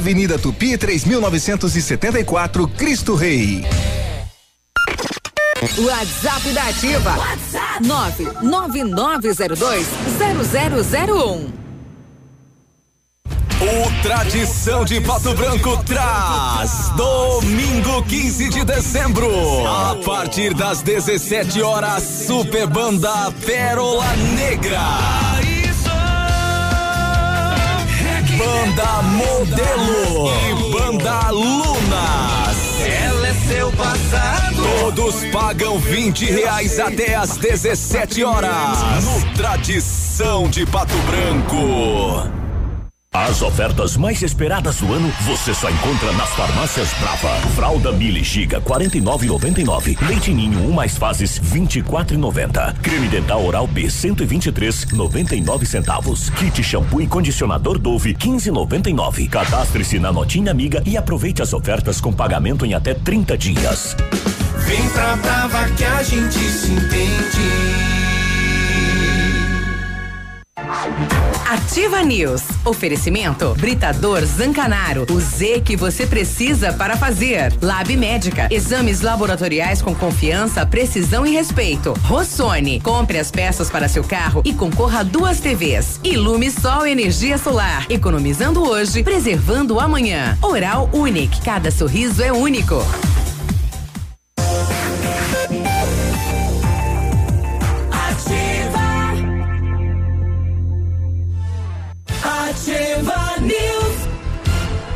Avenida Tupi 3974, Cristo Rei. WhatsApp da Ativa. WhatsApp 999020001. O Tradição de Pato Branco traz domingo 15 de dezembro, a partir das 17 horas, Super Banda Pérola Negra. Banda Modelo e Banda Lunas. Ela é seu passado. Todos pagam 20 reais até às 17 horas. No Tradição de Pato Branco. As ofertas mais esperadas do ano você só encontra nas farmácias Brava. Fralda Mili Giga 49,99. Leite Ninho 1 mais fases 24,90. Creme dental oral B 123,99 centavos. Kit shampoo e condicionador Dove 15,99. Cadastre-se na Notinha Amiga e aproveite as ofertas com pagamento em até 30 dias. Vem pra Brava que a gente se entende. Ativa News. Oferecimento Britador Zancanaro. O Z que você precisa para fazer. Lab Médica. Exames laboratoriais com confiança, precisão e respeito. Rossoni. Compre as peças para seu carro e concorra a duas TVs. Ilume Sol Energia Solar. Economizando hoje, preservando amanhã. Oral Unique. Cada sorriso é único.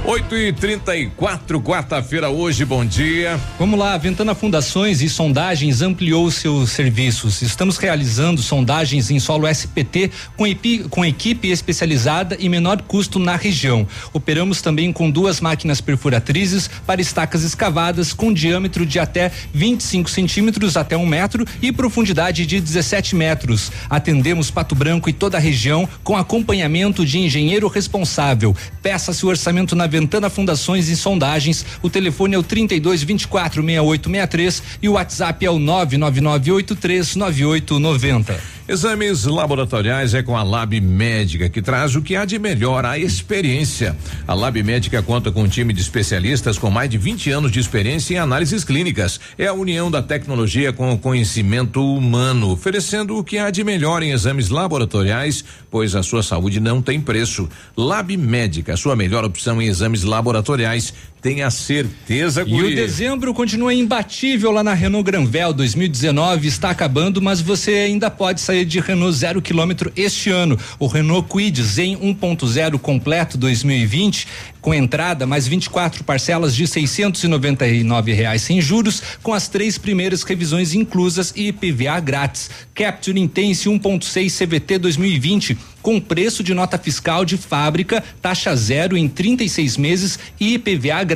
8 e 34 quarta-feira hoje, bom dia. Vamos lá, Ventana Fundações e Sondagens ampliou seus serviços. Estamos realizando sondagens em solo SPT com, epi, com equipe especializada e menor custo na região. Operamos também com duas máquinas perfuratrizes para estacas escavadas com diâmetro de até 25 centímetros até um metro e profundidade de 17 metros. Atendemos Pato Branco e toda a região com acompanhamento de engenheiro responsável. Peça-se o orçamento na Ventana Fundações e Sondagens. O telefone é o 32 24 6863 e o WhatsApp é o 999839890. Exames laboratoriais é com a Lab Médica, que traz o que há de melhor, a experiência. A Lab Médica conta com um time de especialistas com mais de 20 anos de experiência em análises clínicas. É a união da tecnologia com o conhecimento humano, oferecendo o que há de melhor em exames laboratoriais, pois a sua saúde não tem preço. Lab Médica, sua melhor opção em exames laboratoriais. Tenha certeza, E o dezembro continua imbatível lá na Renault Granvel 2019 está acabando, mas você ainda pode sair de Renault zero quilômetro este ano. O Renault Kwid Zen 1.0 completo 2020 com entrada mais 24 parcelas de 699 reais sem juros, com as três primeiras revisões inclusas e IPVA grátis. Capture Intense 1.6 CVT 2020 com preço de nota fiscal de fábrica, taxa zero em 36 meses e IPVA grátis.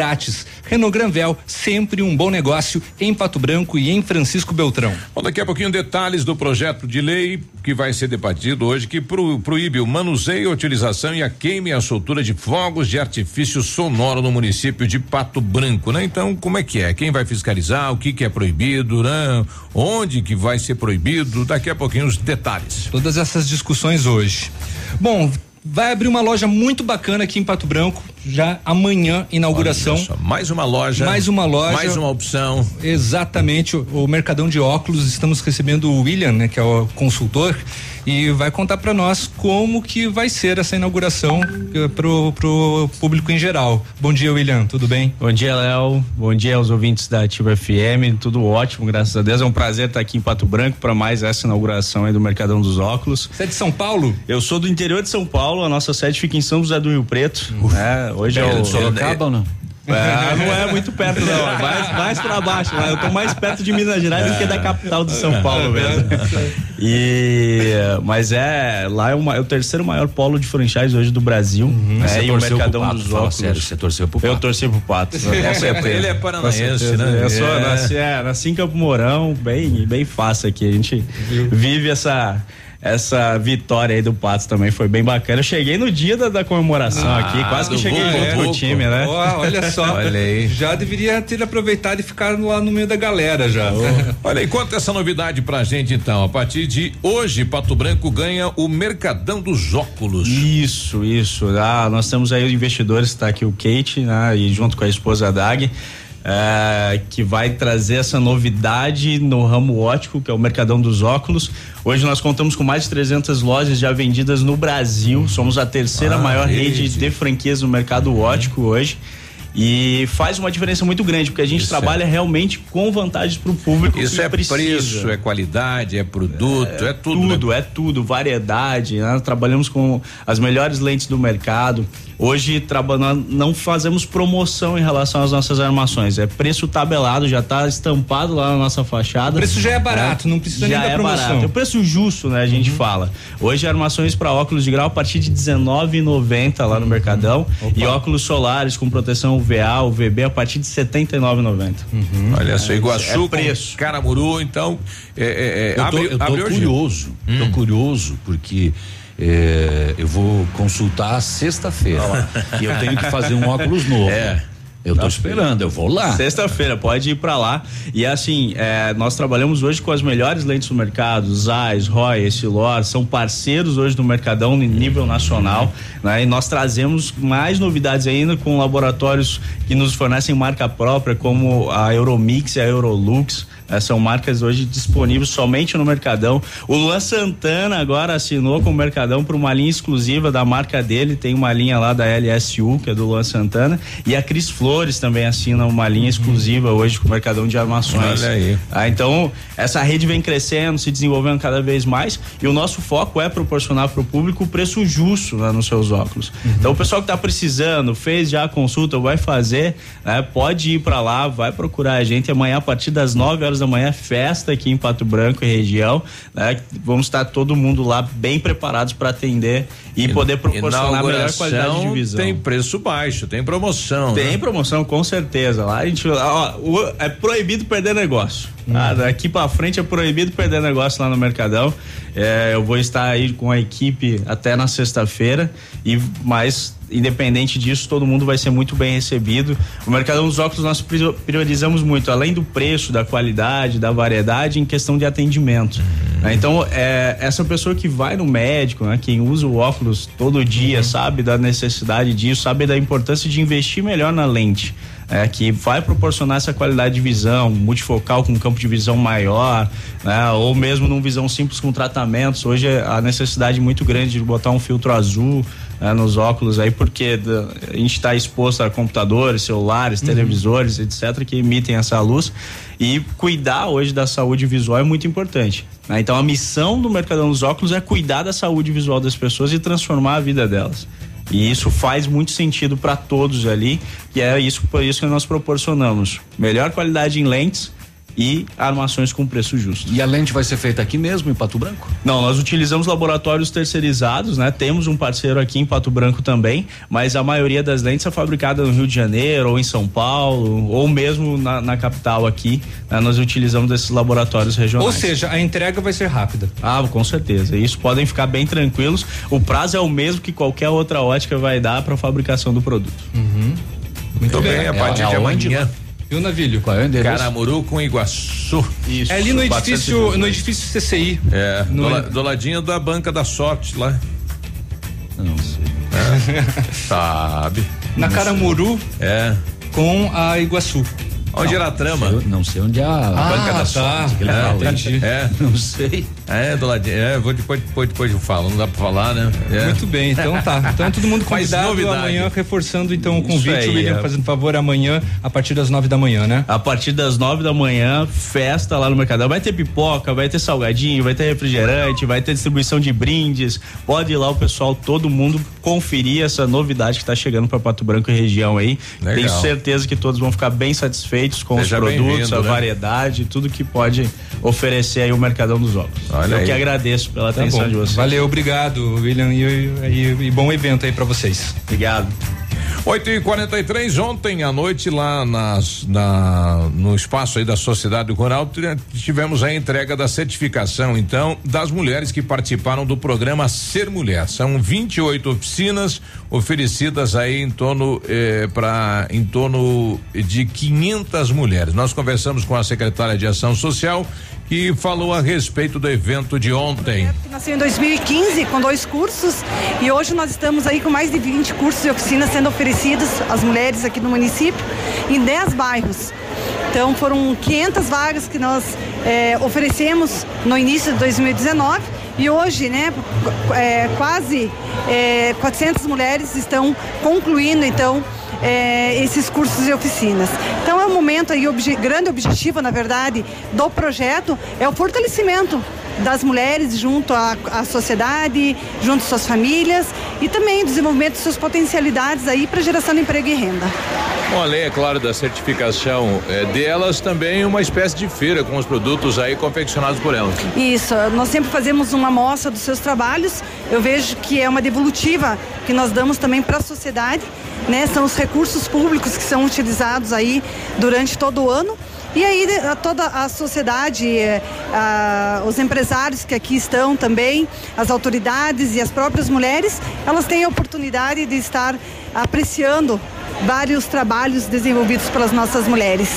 Renault Granvel, sempre um bom negócio em Pato Branco e em Francisco Beltrão. Bom, daqui a pouquinho detalhes do projeto de lei que vai ser debatido hoje, que pro, proíbe o manuseio, a utilização e a queima e a soltura de fogos de artifício sonoro no município de Pato Branco, né? Então, como é que é? Quem vai fiscalizar? O que que é proibido, né? Onde que vai ser proibido? Daqui a pouquinho os detalhes. Todas essas discussões hoje. Bom, vai abrir uma loja muito bacana aqui em Pato Branco, já amanhã, inauguração. Só, mais uma loja. Mais uma loja. Mais uma opção. Exatamente, o, o Mercadão de Óculos, estamos recebendo o William, né, que é o consultor, e vai contar para nós como que vai ser essa inauguração eh, pro, pro público em geral. Bom dia, William, tudo bem? Bom dia, Léo. Bom dia aos ouvintes da Ativa FM. Tudo ótimo, graças a Deus. É um prazer estar aqui em Pato Branco para mais essa inauguração aí do Mercadão dos Óculos. Você é de São Paulo? Eu sou do interior de São Paulo. A nossa sede fica em São José do Rio Preto. Né? Hoje é o Sorocaba ou não? É, não é muito perto, não. É mais, mais pra baixo. Eu tô mais perto de Minas Gerais do que da capital de São Paulo mesmo. E, mas é, lá é, uma, é o terceiro maior polo de franchise hoje do Brasil. Uhum, Você né? E o torceu Mercadão pro Pato, dos Óculos. sério, você torceu pro Eu Pato. torci pro Pato. com certeza. Ele é paranaense, né? Eu sou, É. nasci, é, nasci em Campo Mourão, bem, bem fácil aqui. A gente vive essa essa vitória aí do Patos também foi bem bacana. Eu cheguei no dia da, da comemoração Ah, aqui, quase que cheguei junto é. com o time, né? Ó, olha só. Olha aí. Já deveria ter aproveitado e ficar lá no meio da galera já. Olha, e conta essa novidade pra gente então. A partir de hoje, Pato Branco ganha o Mercadão dos Óculos. Isso, isso. Ah, nós temos aí os investidores, está aqui o Kate, né? E junto com a esposa Dag. É, que vai trazer essa novidade no ramo ótico, que é o Mercadão dos Óculos. Hoje nós contamos com mais de 300 lojas já vendidas no Brasil. Somos a terceira Ah, maior rede. rede de franquias no mercado ótico hoje. E faz uma diferença muito grande, porque a gente Isso trabalha realmente com vantagens para o público. Isso é precisa. preço, é qualidade, é produto, é, tudo. né? Tudo, é tudo, variedade. né? Trabalhamos com as melhores lentes do mercado. Hoje trabalhando, não fazemos promoção em relação às nossas armações. É preço tabelado, já está estampado lá na nossa fachada. O preço já é barato, não precisa nem já da é promoção. Barato. É o preço justo, né? A gente fala. Hoje armações para óculos de grau a partir de R$19,90 lá no Mercadão e óculos solares com proteção UVA, UVB a partir de R$79,90. Olha só, Iguaçu, é preço. Caramuru, então. É, é, é, Eu tô, abre, eu tô curioso, tô curioso, porque é, eu vou consultar sexta-feira. e eu tenho que fazer um óculos novo. É. Eu tô esperando, eu vou lá. Sexta-feira, pode ir pra lá. E assim, é, nós trabalhamos hoje com as melhores lentes do mercado, Zeiss, Roy, Essilor, são parceiros hoje do Mercadão em nível nacional, né? E nós trazemos mais novidades ainda com laboratórios que nos fornecem marca própria, como a Euromix e a Eurolux. né? são marcas hoje disponíveis somente no Mercadão. O Luan Santana agora assinou com o Mercadão para uma linha exclusiva da marca dele. Tem uma linha lá da LSU, que é do Luan Santana, e a Cris Flor Flores também assina uma linha exclusiva hoje com o Mercadão de Armações. Olha aí. Ah, então, essa rede vem crescendo, se desenvolvendo cada vez mais e o nosso foco é proporcionar para o público o preço justo né, nos seus óculos. Então, o pessoal que está precisando, fez já a consulta, vai fazer, né, pode ir para lá, vai procurar a gente amanhã a partir das 9 horas da manhã, festa aqui em Pato Branco e região. né, vamos estar todo mundo lá bem preparados para atender e poder proporcionar a melhor qualidade de visão. Tem preço baixo, tem promoção. Tem né? promoção, com certeza. Lá a gente. ó, é proibido perder negócio. Tá? Daqui pra frente é proibido perder negócio lá no Mercadão. É, eu vou estar aí com a equipe até na sexta-feira. E mas independente disso, todo mundo vai ser muito bem recebido. O Mercadão dos Óculos nós prior- priorizamos muito, além do preço, da qualidade, da variedade, em questão de atendimento. né? Então, é, essa pessoa que vai no médico, né, quem usa o óculos todo dia, sabe da necessidade disso, sabe da importância de investir melhor na lente. É, que vai proporcionar essa qualidade de visão, multifocal com um campo de visão maior, né, ou mesmo num visão simples com tratamentos. Hoje é a necessidade muito grande de botar um filtro azul né, nos óculos aí, porque a gente está exposto a computadores, celulares, televisores, etc., que emitem essa luz. E cuidar hoje da saúde visual é muito importante. né? Então a missão do Mercadão dos Óculos é cuidar da saúde visual das pessoas e transformar a vida delas. E isso faz muito sentido para todos ali, e é isso por isso que nós proporcionamos. Melhor qualidade em lentes e armações com preço justo. E a lente vai ser feita aqui mesmo, em Pato Branco? Não, nós utilizamos laboratórios terceirizados, né? Temos um parceiro aqui em Pato Branco também, mas a maioria das lentes é fabricada no Rio de Janeiro, ou em São Paulo, ou mesmo na, na capital aqui. né? Nós utilizamos esses laboratórios regionais. Ou seja, a entrega vai ser rápida. Ah, com certeza. Isso podem ficar bem tranquilos. O prazo é o mesmo que qualquer outra ótica vai dar para a fabricação do produto. Muito bem, a partir de amanhã. O navilho? Qual é o endereço? Caramuru com Iguaçu. Isso. É ali no edifício, no edifício CCI. É, No- do, la- do ladinho da banca da sorte lá. Não sei. Sabe. Na Caramuru É. com a Iguaçu. Onde era a trama? Não sei onde é a Ah, banca da tá. sorte É, fala. entendi. É. Não sei. É, do ladinho. É, vou depois, depois, depois eu falo, não dá pra falar, né? É. Muito bem, então tá. Então todo mundo convidado amanhã, reforçando então o convite, aí, o William é. fazendo favor amanhã, a partir das nove da manhã, né? A partir das nove da manhã, festa lá no Mercadão. Vai ter pipoca, vai ter salgadinho, vai ter refrigerante, vai ter distribuição de brindes. Pode ir lá o pessoal, todo mundo conferir essa novidade que tá chegando para Pato Branco e região aí. Legal. Tenho certeza que todos vão ficar bem satisfeitos com Seja os produtos, a né? variedade, tudo que pode oferecer aí o Mercadão dos Óculos. Olha Eu aí. que agradeço pela Tá atenção bom. de vocês. Valeu, obrigado, William, e, e- e bom evento aí pra vocês. Obrigado. 8 e 43 ontem à noite lá nas, na, no espaço aí da Sociedade Rural tivemos a entrega da certificação então das mulheres que participaram do programa Ser Mulher. São 28 oficinas oferecidas aí em torno para em torno de 500 mulheres. Nós conversamos com a secretária de Ação Social que falou a respeito do evento de ontem. nasceu em 2015 com dois cursos e hoje nós estamos aí com mais de 20 cursos e oficinas sendo oferecidos às mulheres aqui no município em 10 bairros. Então foram 500 vagas que nós eh, oferecemos no início de 2019 e hoje, né, eh, quase eh, 400 mulheres estão concluindo então eh, esses cursos e oficinas. Então é um momento aí, obje- grande objetivo, na verdade, do projeto é o fortalecimento das mulheres junto à, à sociedade, junto às suas famílias e também desenvolvimento de suas potencialidades aí para geração de emprego e renda. Bom, além, é claro, da certificação é, delas, também uma espécie de feira com os produtos aí confeccionados por elas. Isso, nós sempre fazemos uma amostra dos seus trabalhos. Eu vejo que é uma devolutiva que nós damos também para a sociedade, né? São os recursos públicos que são utilizados aí durante todo o ano. E aí a- toda a sociedade, eh, a- os empresários que aqui estão também, as autoridades e as próprias mulheres, elas têm a oportunidade de estar apreciando vários trabalhos desenvolvidos pelas nossas mulheres.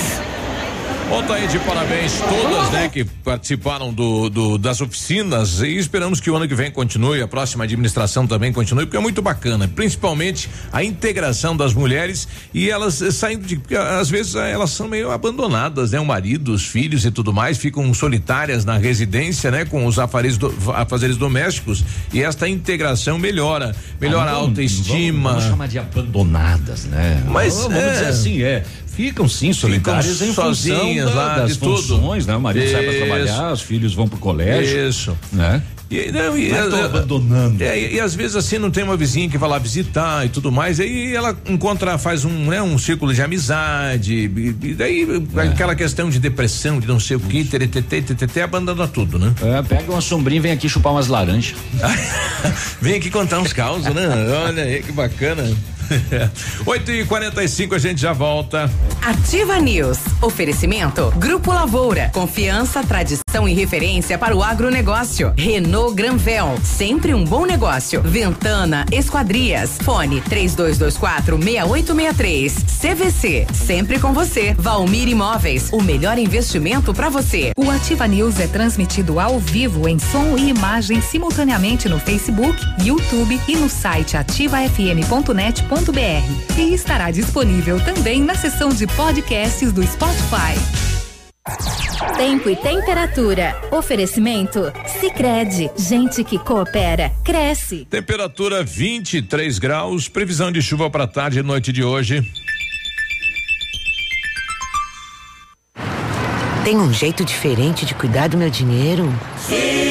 Bom, tá aí de parabéns todas, né, que participaram do, do, das oficinas e esperamos que o ano que vem continue, a próxima administração também continue, porque é muito bacana, principalmente a integração das mulheres e elas saindo de, porque às vezes eh, elas são meio abandonadas, né, o marido, os filhos e tudo mais, ficam solitárias na residência, né, com os afazeres, do, afazeres domésticos e esta integração melhora, melhora Ah, a autoestima. Vamos, vamos chamar de abandonadas, né? Mas, vamos é. dizer assim, é. Ficam sim solitárias em sozinhas da- lá, das de tudo. funções, né? O marido sai para Isso. trabalhar, os filhos vão pro colégio. Isso. Né? E, não, e, Não é é, abandonando. É, e, e às vezes assim não tem uma vizinha que vai lá visitar e tudo mais, aí ela encontra, faz um, né, um círculo de amizade, e, e daí É. aquela questão de depressão, de não sei o que, tetetê, abandona tudo, né? É, pega uma sombrinha e vem aqui chupar umas laranjas. Vem aqui contar uns causos, né? Olha aí que bacana. 8 e 45 a gente já volta. Ativa News. Oferecimento. Grupo Lavoura. Confiança, tradição e referência para o agronegócio. Renault Granvel. Sempre um bom negócio. Ventana Esquadrias. Fone 3224 6863. CVC. Sempre com você. Valmir Imóveis. O melhor investimento para você. O Ativa News é transmitido ao vivo em som e imagem simultaneamente no Facebook, YouTube e no site ativafm.net.br. E estará disponível também na seção de podcasts do Spotify. Tempo e temperatura. Oferecimento? Sicredi Gente que coopera, cresce. Temperatura 23 graus, previsão de chuva para tarde e noite de hoje. Tem um jeito diferente de cuidar do meu dinheiro? Sim.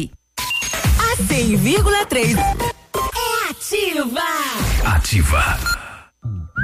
A 100,3 é ativa. Ativa.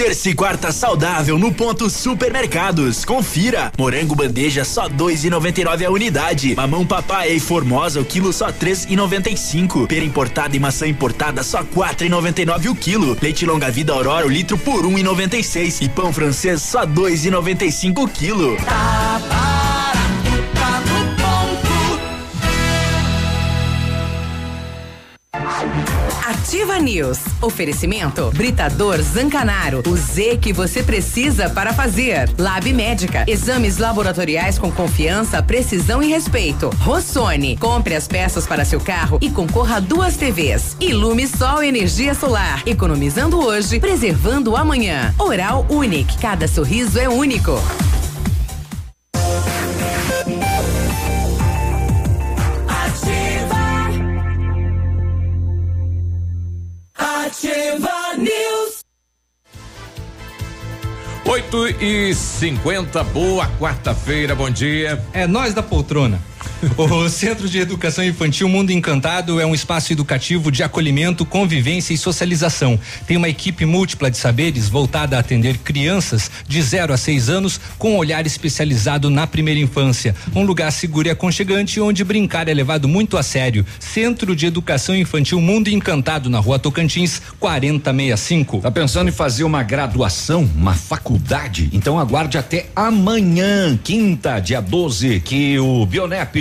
Terça e quarta saudável no ponto supermercados. Confira. Morango bandeja só dois e noventa e nove a unidade. Mamão papai e formosa o quilo só três e noventa e cinco. Pera importada e maçã importada só quatro e noventa e nove o quilo. Leite longa vida Aurora o litro por um e noventa e seis. E pão francês só dois e noventa e cinco o quilo. Tá barato, Ativa News. Oferecimento Britador Zancanaro. O Z que você precisa para fazer. Lab Médica. Exames laboratoriais com confiança, precisão e respeito. Rossoni. Compre as peças para seu carro e concorra a duas TVs. Ilume Sol Energia Solar. Economizando hoje, preservando amanhã. Oral Unique. Cada sorriso é único. Ativa News. 8 e 50 boa quarta-feira, bom dia. É nós da poltrona. O Centro de Educação Infantil Mundo Encantado é um espaço educativo de acolhimento, convivência e socialização. Tem uma equipe múltipla de saberes voltada a atender crianças de 0 a 6 anos com um olhar especializado na primeira infância. Um lugar seguro e aconchegante onde brincar é levado muito a sério. Centro de Educação Infantil Mundo Encantado na Rua Tocantins, 4065. Tá pensando em fazer uma graduação, uma faculdade? Então aguarde até amanhã, quinta, dia 12, que o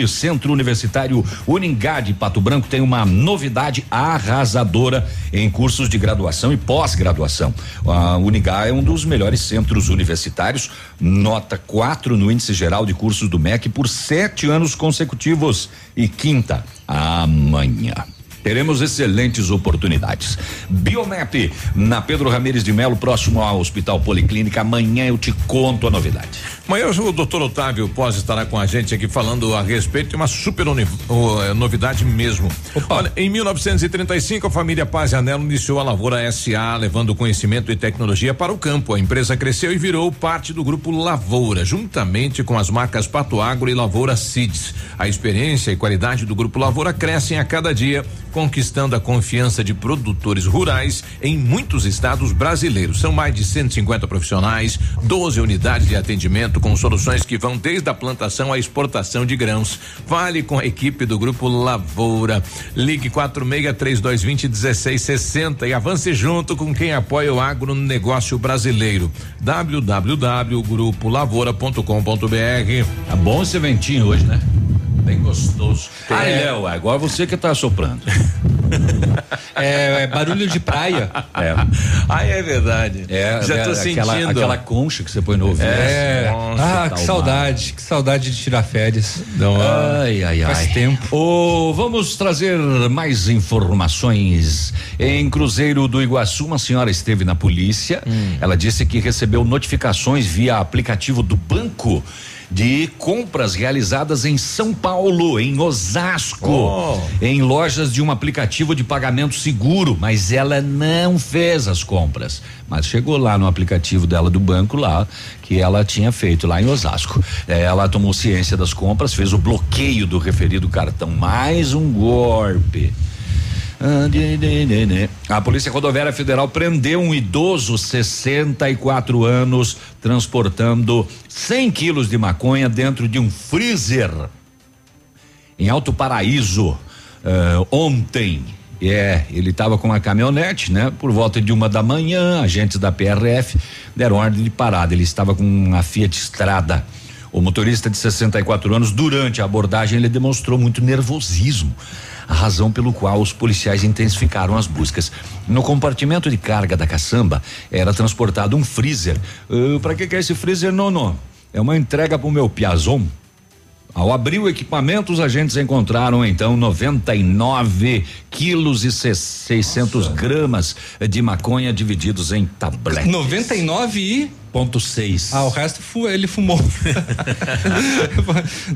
Centro Universitário Uningá de Pato Branco tem uma novidade arrasadora em cursos de graduação e pós-graduação. A Uningá é um dos melhores centros universitários, nota 4 no índice geral de cursos do MEC por sete anos consecutivos. E quinta, amanhã. Teremos excelentes oportunidades. Biomap, na Pedro Ramires de Melo, próximo ao Hospital Policlínica. Amanhã eu te conto a novidade. Amanhã o doutor Otávio Pós estará com a gente aqui falando a respeito de uma super eh, novidade mesmo. Olha, em 1935, a família Paz e Anelo iniciou a Lavoura SA, levando conhecimento e tecnologia para o campo. A empresa cresceu e virou parte do grupo Lavoura, juntamente com as marcas Pato Agro e Lavoura Seeds. A experiência e qualidade do grupo Lavoura crescem a cada dia, conquistando a confiança de produtores rurais em muitos estados brasileiros. São mais de 150 profissionais, 12 unidades de atendimento com soluções que vão desde a plantação à exportação de grãos. Fale com a equipe do grupo Lavoura. Ligue 46 3220 1660 e avance junto com quem apoia o agronegócio brasileiro. www.grupolavoura.com.br. Tá bom esse ventinho hoje, né? Bem gostoso. Tem. Ai, Léo, agora você que tá soprando. É, é barulho de praia. É. Ah, é verdade. É, Já é, tô aquela, sentindo. aquela concha que você põe no ouvido. É. Nossa, ah, tá que saudade, que saudade de tirar férias. Ai, ai, ai. Faz tempo. Ô, vamos trazer mais informações. Em Cruzeiro do Iguaçu, uma senhora esteve na polícia. Hum. Ela disse que recebeu notificações via aplicativo do banco de compras realizadas em São Paulo, em Osasco, Oh. em lojas de um aplicativo de pagamento seguro, mas ela não fez as compras. Mas chegou lá no aplicativo dela do banco lá que ela tinha feito lá em Osasco. Eh, Ela tomou ciência das compras, fez o bloqueio do referido cartão, mais um golpe. A Polícia Rodoviária Federal prendeu um idoso, 64 anos, transportando 100 quilos de maconha dentro de um freezer em Alto Paraíso eh, ontem. É, ele estava com uma caminhonete, né? Por volta de uma da manhã, agentes da PRF deram ordem de parada. Ele estava com uma Fiat Strada. O motorista de 64 anos, durante a abordagem, ele demonstrou muito nervosismo. A razão pelo qual os policiais intensificaram as buscas. No compartimento de carga da caçamba era transportado um freezer. Para que, que é esse freezer, nono? É uma entrega pro meu Piazon. Ao abrir o equipamento, os agentes encontraram então 99 quilos e se- 600 gramas de maconha divididos em tabletes. 99 e ponto seis. Ah, o resto ele fumou.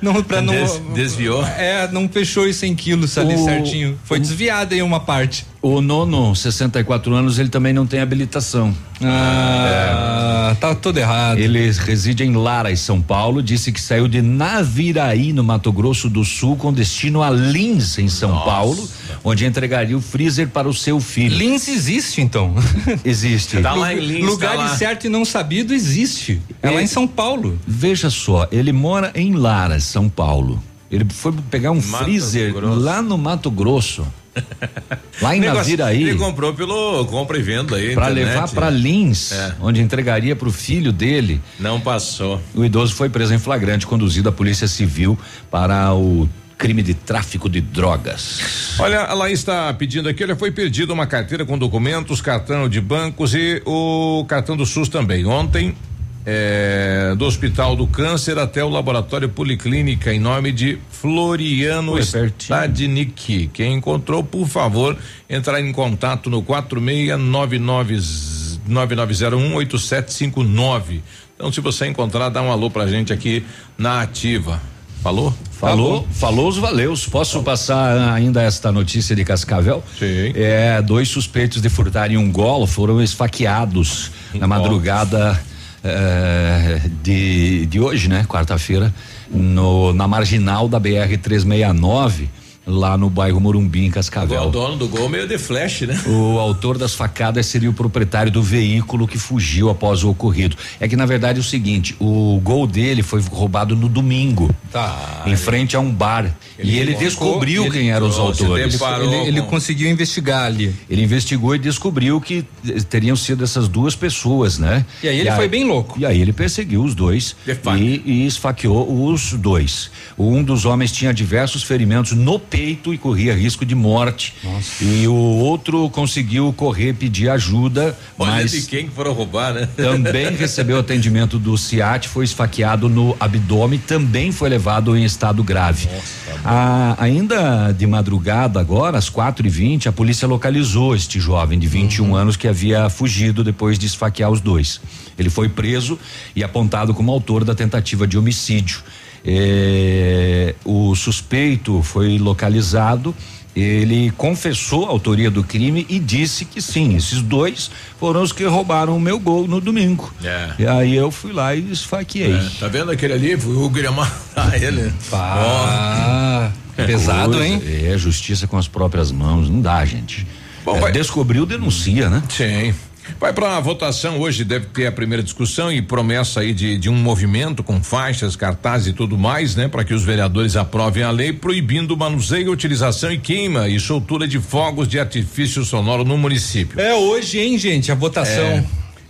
não, pra não. Des- desviou? É, não fechou os 100 quilos ali O- certinho. Foi o- desviado em uma parte. O nono, 64 anos, ele também não tem habilitação. Ah, tá tudo errado. Ele reside em Lara, São Paulo, disse que saiu de Naviraí, no Mato Grosso do Sul, com destino a Lins, em São Paulo, onde entregaria o freezer para o seu filho. Lins existe, então. Existe. Tá lá em Lins, Lugar tá lá. incerto e não sabido existe. É lá em São Paulo. Veja só, ele mora em Lara, São Paulo. Ele foi pegar um Mato freezer Grosso. lá no Mato Grosso. lá em Negócio- Naviraí. Ele comprou pelo compra e venda aí. Para internet. levar para Lins, É. onde entregaria para o filho dele. Não passou. O idoso foi preso em flagrante, conduzido à Polícia Civil para o crime de tráfico de drogas. Olha, a Laís está pedindo aqui, olha, foi perdida uma carteira com documentos, cartão de bancos e o cartão do SUS também. Ontem, eh, do Hospital do Câncer até o Laboratório Policlínica, em nome de Floriano é. Stadnik. Quem encontrou, por favor, entrar em contato no 4699018759. Então, se você encontrar, dá um alô pra gente aqui na Ativa. Falou? Falou, falou os valeus. Posso passar ainda esta notícia de Cascavel? Sim. É, dois suspeitos de furtarem um golo foram esfaqueados na madrugada eh, de, de hoje, né? Quarta-feira, no na marginal da BR 369, lá no bairro Morumbi, em O Cascavel. dono do gol meio de flash, né? O autor das facadas seria o proprietário do veículo que fugiu após o ocorrido. É que na verdade é o seguinte, o gol dele foi roubado no domingo. Tá. Em frente a um bar. e ele descobriu ele- quem eram os autores. Ele, ele com- conseguiu investigar ali. Ele investigou e descobriu que eh, teriam sido essas duas pessoas, né? E aí ele foi bem louco. E aí ele perseguiu os dois De fato. e, e esfaqueou os dois. Um dos homens tinha diversos ferimentos no peito e corria risco de morte. E o outro conseguiu correr, pedir ajuda, Olha mas de quem que foram roubar, né? também recebeu atendimento do CIAT, foi esfaqueado no abdômen, também foi levado em estado grave. Ah, ainda de madrugada, agora, às quatro e vinte, a polícia localizou este jovem de 21 anos que havia fugido depois de esfaquear os dois. Ele foi preso e apontado como autor da tentativa de homicídio. Eh, o suspeito foi localizado. Ele confessou a autoria do crime e disse que sim, esses dois foram os que roubaram o meu gol no domingo. É. E aí eu fui lá e esfaqueei. É, tá vendo aquele ali? O queria matar ele. Ah, pesado, Coisa, hein? É, justiça com as próprias mãos, não dá, gente. Bom, É, vai- descobriu, denuncia, né? Sim. Vai para a votação hoje, deve ter a primeira discussão e promessa aí de, de um movimento com faixas, cartazes e tudo mais, né? Para que os vereadores aprovem a lei proibindo o manuseio, utilização e queima e soltura de fogos de artifício sonoro no município. É hoje, hein, gente, a votação. É.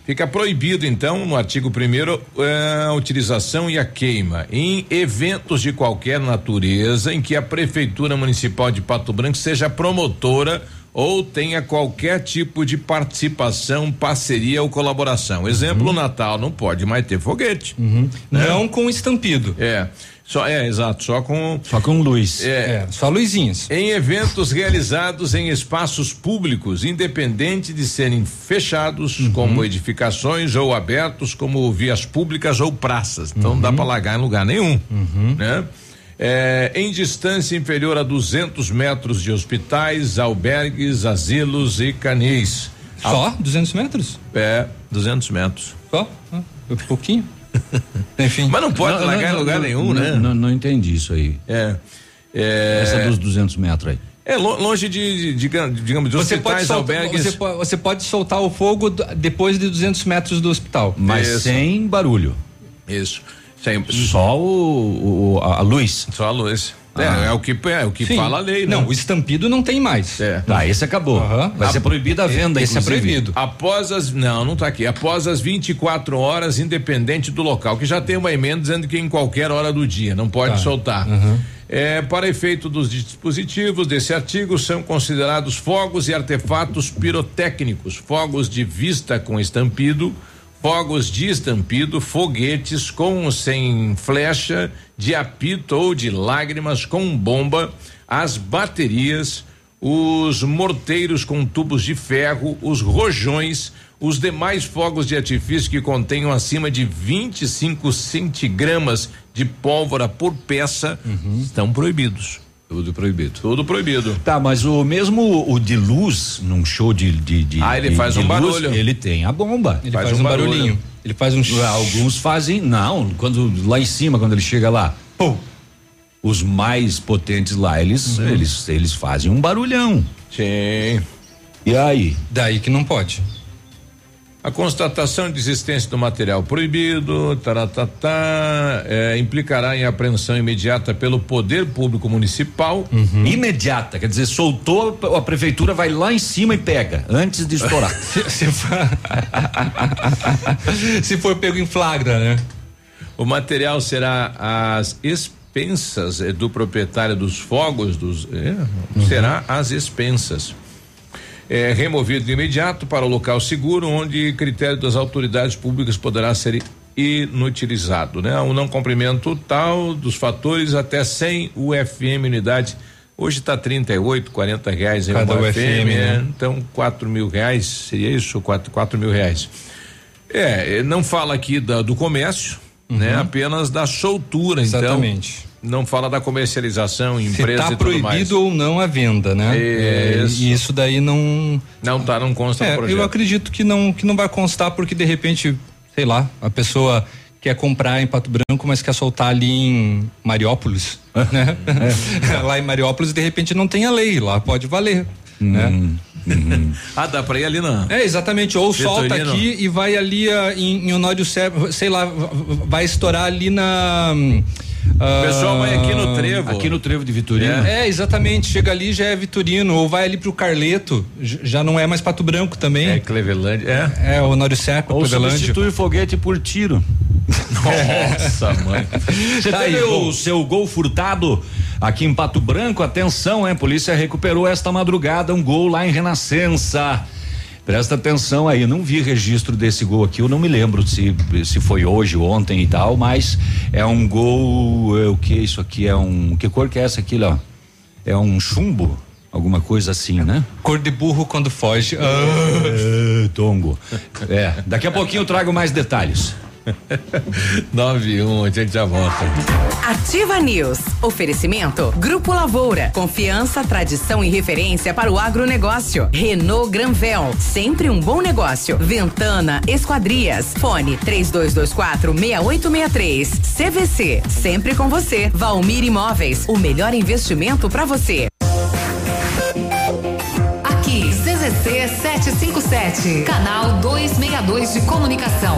Fica proibido, então, no artigo 1 a utilização e a queima em eventos de qualquer natureza em que a Prefeitura Municipal de Pato Branco seja promotora ou tenha qualquer tipo de participação, parceria ou colaboração. Exemplo, o Natal não pode mais ter foguete. né? Não com estampido. É. Só, é, exato, só com. Só com luz. É, É, só luzinhas. em eventos realizados em espaços públicos, independente de serem fechados, como edificações, ou abertos, como vias públicas ou praças. Então não dá para largar em lugar nenhum. Né? É, em distância inferior a 200 metros de hospitais, albergues, asilos e canis. Só? 200 metros? É, 200 metros. Só? Ah, foi pouquinho. Enfim. Mas não pode largar em lugar nenhum, não, né? Não, não entendi isso aí. É. É, Essa dos 200 metros aí. é lo- longe de, de, de, digamos, de Você pode, hospitais, soltar, albergues. você, po- você pode soltar o fogo depois de 200 metros do hospital. Mas Isso. sem barulho. Isso. Sempre. Só o, o- a, luz. Só a luz. Ah. É, é o que, é o que Sim. fala a lei, né? Não, o estampido não tem mais. É. Tá, esse acabou. Aham. Vai ser A- proibida a venda, Esse é inclusive. proibido. Após as. Não, não tá aqui. Após as 24 horas, independente do local, que já tem uma emenda dizendo que em qualquer hora do dia, não pode Tá. soltar. É, para efeito dos dispositivos desse artigo, são considerados fogos e artefatos pirotécnicos, fogos de vista com estampido, fogos de estampido, foguetes com ou sem flecha, de apito ou de lágrimas com bomba, as baterias, os morteiros com tubos de ferro, os rojões, os demais fogos de artifício que contenham acima de 25 centigramas de pólvora por peça estão proibidos. Tudo proibido. Tudo proibido. Tá, mas o mesmo o de luz, num show de. de, de Ah, ele de- faz de um luz, barulho. Ele tem a bomba. Ele faz, um, barulhinho. Ele faz um. Alguns fazem, não, quando lá em cima, quando ele chega lá, pum, os mais potentes lá, eles, Uhum. eles, eles fazem um barulhão. Sim. E aí? Daí que não pode. A constatação de existência do material proibido, taratatá, é, implicará em apreensão imediata pelo poder público municipal. Uhum. Imediata, quer dizer, soltou, a prefeitura vai lá em cima e pega, antes de estourar. se, for, se for pego em flagra, né? O material será às expensas eh, do proprietário dos fogos, dos, é, será às expensas. É, removido de imediato para o local seguro, onde critério das autoridades públicas poderá ser inutilizado, né? O não cumprimento tal dos fatores até 100 UFM unidade. Hoje está 38, 40 reais em Cada uma UFM, né? né? Então, quatro mil reais, seria isso? Quatro, quatro mil reais. É, não fala aqui da- do comércio, né? Apenas da soltura, Uhum. Exatamente. então. Não fala da comercialização, Se empresa tá e tudo mais. proibido ou não a venda, né? É, Isso. e isso daí não. Não tá, não consta É, no projeto. eu acredito que não que não vai constar porque de repente, sei lá, a pessoa quer comprar em Pato Branco, mas quer soltar ali em Mariópolis, né? lá em Mariópolis de repente não tem a lei, lá pode valer, né? Ah, dá pra ir ali não. É, exatamente. Ou solta Vitorino. aqui e vai ali ah, em, em Honório Serra, sei lá, vai estourar ali na. O pessoal vai aqui no trevo. Aqui no trevo de Vitorino. É, exatamente. Chega ali já é Vitorino, ou vai ali pro Carleto, já não é mais Pato Branco também. É Cleveland, é. É, o Honório Serra, Ou Clevelândia. substitui o foguete por tiro. Nossa, mãe. Você Tá teve aí, o bom. seu gol furtado aqui em Pato Branco? Atenção, hein? Polícia recuperou esta madrugada um gol lá em Renascença. Presta atenção aí, não vi registro desse gol aqui, eu não me lembro se, se foi hoje, ontem e tal, mas é um gol, é, o que isso aqui é um, que cor que é essa aqui, ó? É um chumbo, alguma coisa assim, né? Cor de burro quando foge. É, tongo. É, daqui a pouquinho eu trago mais detalhes. 91, a gente já volta. Ativa News. Oferecimento. Grupo Lavoura. Confiança, tradição e referência para o agronegócio. Renault Granvel. Sempre um bom negócio. Ventana Esquadrias. Fone 3224 6863. CVC. Sempre com você. Valmir Imóveis. O melhor investimento para você. Aqui, CZC 757, canal 262 de comunicação.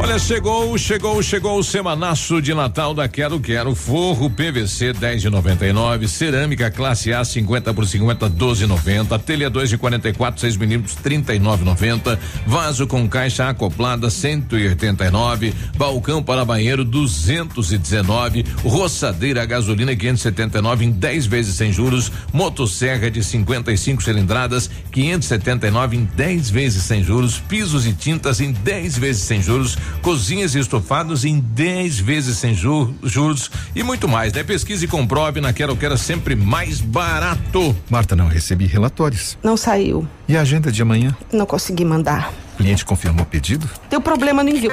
Olha, chegou, chegou, chegou o semanaço de Natal da Quero Quero. Forro PVC 10 de 99, cerâmica classe A 50 por 50 12,90, telha 2 de 44 6 milímetros 39,90, vaso com caixa acoplada 189, balcão para banheiro 219, roçadeira a gasolina 579 em 10 vezes sem juros, motosserra de 55 cilindradas 579 em 10 vezes sem juros, pisos e tintas em 10 vezes sem juros, cozinhas e estofados em 10 vezes sem ju- juros e muito mais, né? Pesquise e comprove na Quero Quero sempre mais barato. Marta, não recebi relatórios. Não saiu. E a agenda de amanhã? Não consegui mandar. O cliente confirmou o pedido? Deu problema no envio.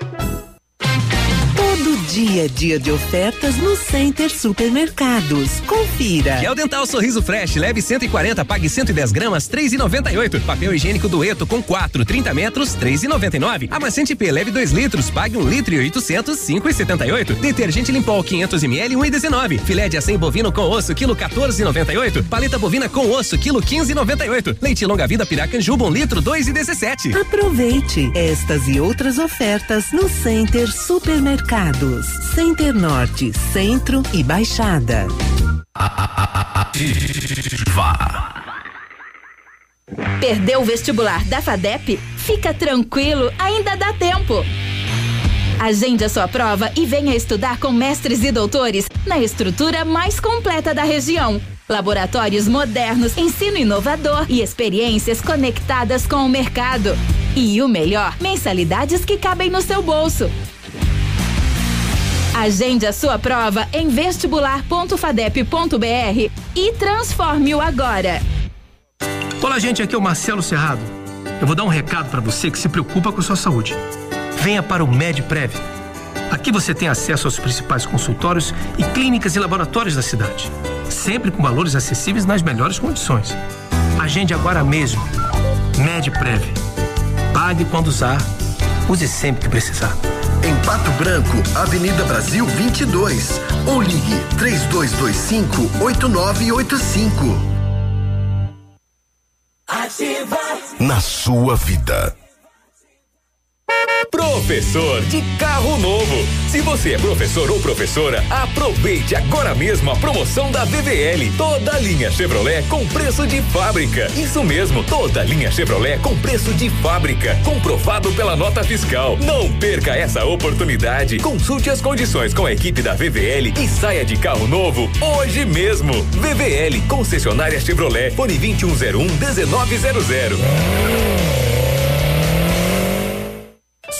Todo dia é dia de ofertas no Center Supermercados. Confira. Gel Dental Sorriso Fresh, leve 140, pague 110 gramas, 3,98. Papel higiênico Dueto com 4, 30 metros, 3,99. Amaciante P, leve 2 litros, pague 1 litro e 800, 5,78. Detergente Limpol 500 ml, 1,19. Filé de acém bovino com osso, quilo 14,98. Paleta bovina com osso, quilo 15,98. Leite longa vida Piracanjuba, 1 litro, 2,17. Aproveite estas e outras ofertas no Center Supermercados. Center Norte, Centro e Baixada. Perdeu o vestibular da FADEP? Fica tranquilo, ainda dá tempo. Agende a sua prova e venha estudar com mestres e doutores na estrutura mais completa da região. Laboratórios modernos, ensino inovador e experiências conectadas com o mercado. E o melhor, mensalidades que cabem no seu bolso. Agende a sua prova em vestibular.fadep.br e transforme-o agora. Olá, gente, aqui é o Marcelo Serrado. Eu vou dar um recado para você que se preocupa com sua saúde. Venha para o MedPrev. Aqui você tem acesso aos principais consultórios e clínicas e laboratórios da cidade, sempre com valores acessíveis nas melhores condições. Agende agora mesmo. MedPrev. Pague quando usar, use sempre que precisar. Em Pato Branco, Avenida Brasil 22. Ou ligue 3225 8985. Ativa. Na sua vida. Professor de carro novo. Se você é professor ou professora, aproveite agora mesmo a promoção da VVL. Toda linha Chevrolet com preço de fábrica. Isso mesmo, toda linha Chevrolet com preço de fábrica, comprovado pela nota fiscal. Não perca essa oportunidade. Consulte as condições com a equipe da VVL e saia de carro novo hoje mesmo. VVL, concessionária Chevrolet, fone 2101 1900.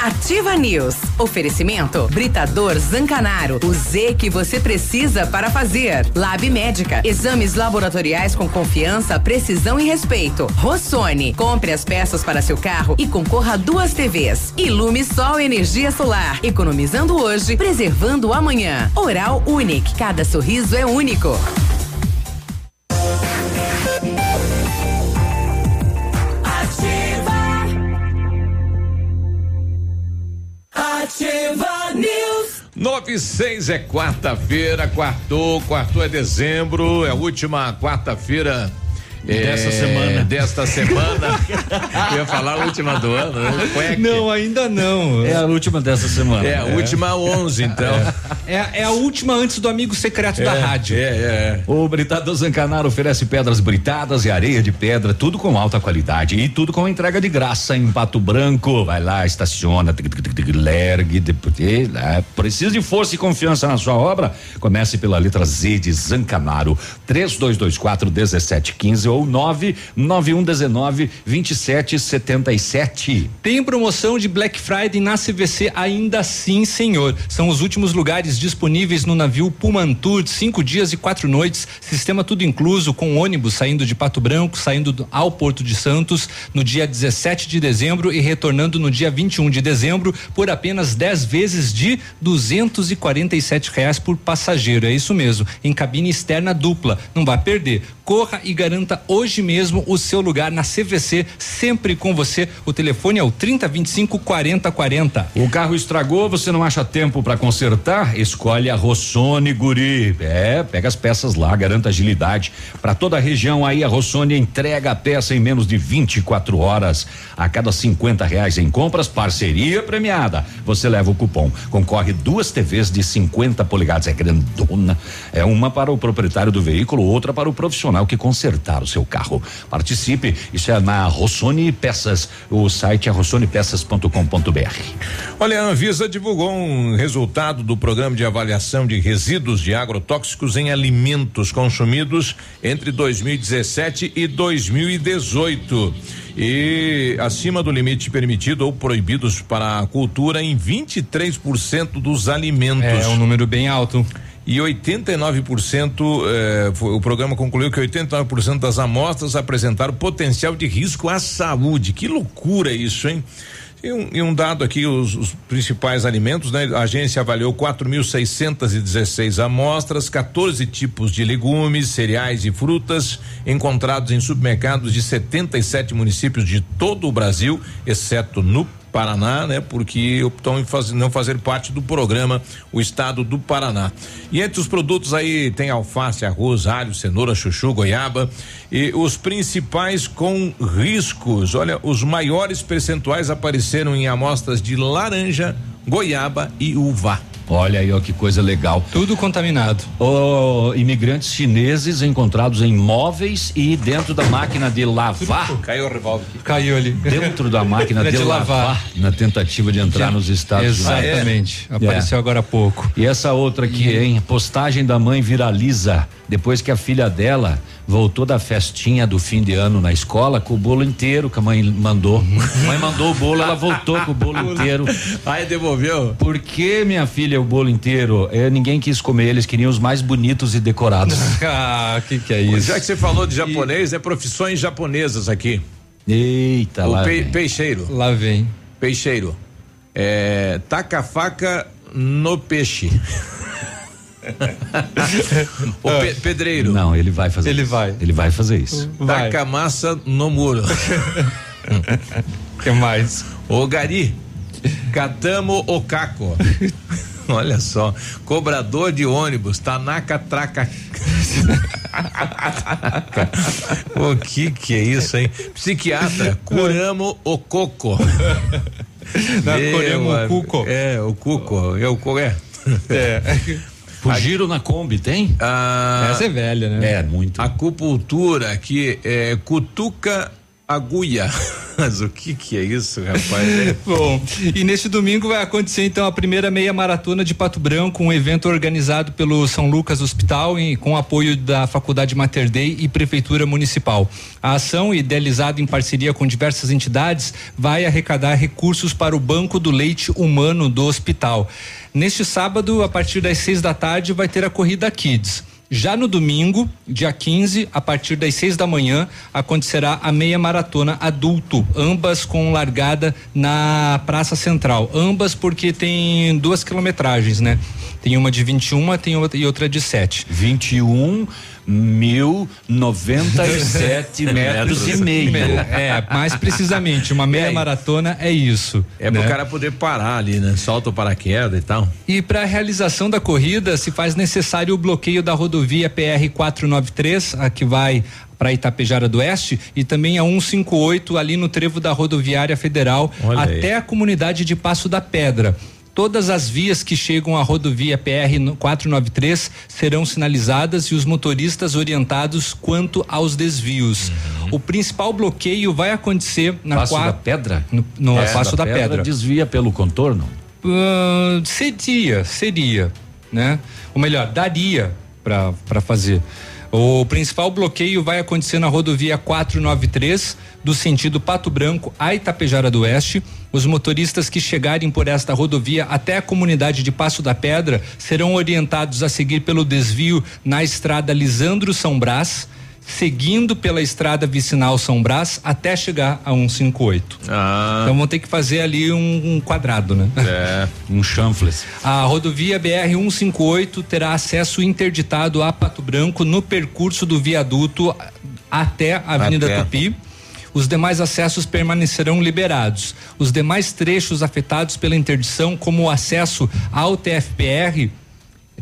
Ativa News. Oferecimento Britador Zancanaro. O Z que você precisa para fazer. Lab Médica. Exames laboratoriais com confiança, precisão e respeito. Rossoni. Compre as peças para seu carro e concorra a duas TVs. Ilume Sol Energia Solar. Economizando hoje, preservando amanhã. Oral Unique. Cada sorriso é único. 96 é quarta-feira, quartou, quartou é dezembro, é a última quarta-feira. Dessa é, semana. Desta semana. Eu ia falar a última do ano. né? Cueque. Não, ainda não. É a última dessa semana. É a última 11, então. É, é a última antes do amigo secreto da É, rádio. É, é. O Britador Zancanaro oferece pedras britadas e areia de pedra, tudo com alta qualidade e tudo com entrega de graça em Pato Branco. Vai lá, estaciona, tic, tic, tic, tic, lergue, depois, é, precisa de força e confiança na sua obra? Comece pela letra Z de Zancanaro, 3224 1715 ou 99119 2777. Tem promoção de Black Friday na CVC ainda sim, senhor. São os últimos lugares disponíveis no navio Pumantur, cinco dias e quatro noites, sistema tudo incluso, com ônibus saindo de Pato Branco, saindo do- ao Porto de Santos no dia 17 de dezembro e retornando no dia 21 de dezembro por apenas 10 vezes de 247 reais por passageiro. É isso mesmo, em cabine externa dupla. Não vá perder. Corra e garanta Hoje mesmo o seu lugar na CVC, sempre com você. O telefone é o 3025 4040. O carro estragou, você não acha tempo para consertar? Escolhe a Rossoni Guri. É, pega as peças lá, garanta agilidade. Para toda a região aí, a Rossoni entrega a peça em menos de 24 horas. A cada 50 reais em compras, parceria premiada. Você leva o cupom. Concorre duas TVs de 50 polegadas. É grandona. É uma para o proprietário do veículo, outra para o profissional que consertar o seu carro. Participe. Isso é na Rossoni Peças. O site é rossonepeças.com.br. Olha, a Anvisa divulgou um resultado do programa de avaliação de resíduos de agrotóxicos em alimentos consumidos entre 2017 e 2018. E acima do limite permitido ou proibidos para a cultura em 23% dos alimentos. É um número bem alto. E 89%, eh, foi- o programa concluiu que 89% das amostras apresentaram potencial de risco à saúde. Que loucura isso, hein? E um, e um dado aqui, os, os principais alimentos, né? A agência avaliou 4.616 amostras, 14 tipos de legumes, cereais e frutas encontrados em supermercados de 77 municípios de todo o Brasil, exceto no Paraná, né? Porque optou em faz- não fazer parte do programa o estado do Paraná. E entre os produtos aí tem alface, arroz, alho, cenoura, chuchu, goiaba e os principais com riscos. Olha, os maiores percentuais apareceram em amostras de laranja, goiaba e uva. Olha aí, ó, que coisa legal. Tudo contaminado. Oh, imigrantes chineses encontrados em móveis e dentro da máquina de lavar. Caiu o revólver aqui. Caiu ali. Dentro da máquina de, De lavar, lavar. na tentativa de entrar Já- nos Estados Unidos. Exatamente. É. Apareceu agora há pouco. E essa outra aqui, hein? Postagem da mãe viraliza depois que a filha dela voltou da festinha do fim de ano na escola com o bolo inteiro que a mãe mandou. A mãe mandou o bolo, ela voltou com o bolo inteiro. Aí devolveu? Por que, minha filha, o bolo inteiro? É, ninguém quis comer, eles queriam os mais bonitos e decorados. ah, que que é isso? Já que você falou de japonês, é profissões japonesas aqui. Eita, o lá pe- vem. peixeiro. Lá vem. Peixeiro. É, taca a faca no peixe. o pe- pedreiro. Não, ele vai fazer Ele isso. vai. Ele vai fazer isso. Vai. Taca a massa no muro. que mais? O gari. Catamo o caco. Olha só, cobrador de ônibus, Tanaka Traca. o que que é isso, hein? Psiquiatra, curamo o coco. Não, curamo o cuco. É, o cuco, é o co é. É. Fugiram na Kombi, tem? Ah, Essa é velha, né? É, muito. Acupuntura aqui é cutuca agulha. Mas o que que é isso, rapaz? É Bom, e neste domingo vai acontecer então a primeira meia maratona de Pato Branco, um evento organizado pelo São Lucas Hospital e com apoio da Faculdade Mater Dei e Prefeitura Municipal. A ação, idealizada em parceria com diversas entidades, vai arrecadar recursos para o Banco do Leite Humano do hospital. Neste sábado, a partir das seis da tarde, vai ter a corrida Kids. Já no domingo, dia 15, a partir das seis da manhã, acontecerá a meia maratona adulto, ambas com largada na Praça Central. Ambas porque tem duas quilometragens, né? Tem uma de 21 tem outra, e outra de 7. 21 mil 97 metros e meio. É, mais precisamente, uma meia maratona é isso. É né? pro cara poder parar ali, né? Solta o paraquedas e tal. E para a realização da corrida se faz necessário o bloqueio da rodovia PR 493, a que vai para Itapejara do Oeste, e também a 158 ali no trevo da rodoviária federal Olha aí. até a comunidade de Passo da Pedra. Todas as vias que chegam à rodovia PR no- 493 serão sinalizadas e os motoristas orientados quanto aos desvios. O principal bloqueio vai acontecer na Passo da quatro- Pedra? No, no Passo Passo da, Pedra. Desvia pelo contorno? Ahn, seria, seria, né? Ou melhor, daria para fazer. O principal bloqueio vai acontecer na rodovia 493, do sentido Pato Branco a Itapejara do Oeste. Os motoristas que chegarem por esta rodovia até a comunidade de Passo da Pedra serão orientados a seguir pelo desvio na estrada Lisandro São Brás, seguindo pela estrada vicinal São Brás até chegar a 158. Ah. Então vão ter que fazer ali um, um quadrado, né? É. Um chanfles. A rodovia BR 158 terá acesso interditado a Pato Branco no percurso do viaduto até a Avenida Até. Tupi. Os demais acessos permanecerão liberados. Os demais trechos afetados pela interdição, como o acesso ao TFPR,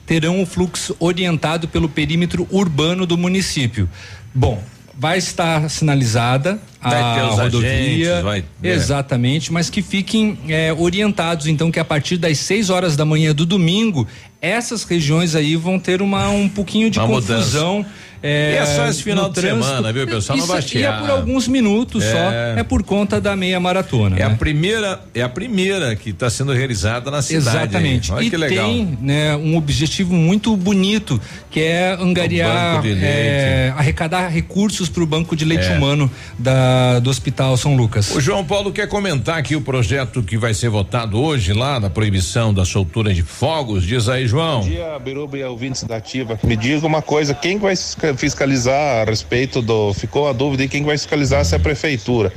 terão o fluxo orientado pelo perímetro urbano do município. Bom, vai estar sinalizada Vai a rodovia, agentes, vai- é. exatamente, mas que fiquem eh, orientados, então, que a partir das 6 horas da manhã do domingo, essas regiões aí vão ter uma um pouquinho de Uma confusão. eh, E é só esse final de trânsito. semana, viu, pessoal? Não Isso- vai E é por alguns minutos É. só, é por conta da meia maratona. É né? a primeira, é a primeira que está sendo realizada na cidade. Exatamente. aí. Olha e que legal. tem né, um objetivo muito bonito, que é angariar, é, arrecadar recursos para o banco de leite É. humano da, do Hospital São Lucas. O João Paulo quer comentar aqui o projeto que vai ser votado hoje lá na proibição da soltura de fogos. Diz aí, João. Bom dia, Biruba e ouvintes da Ativa. Me diga uma coisa, quem vai fisca- fiscalizar a respeito do. Ficou a dúvida de quem vai fiscalizar se é a prefeitura.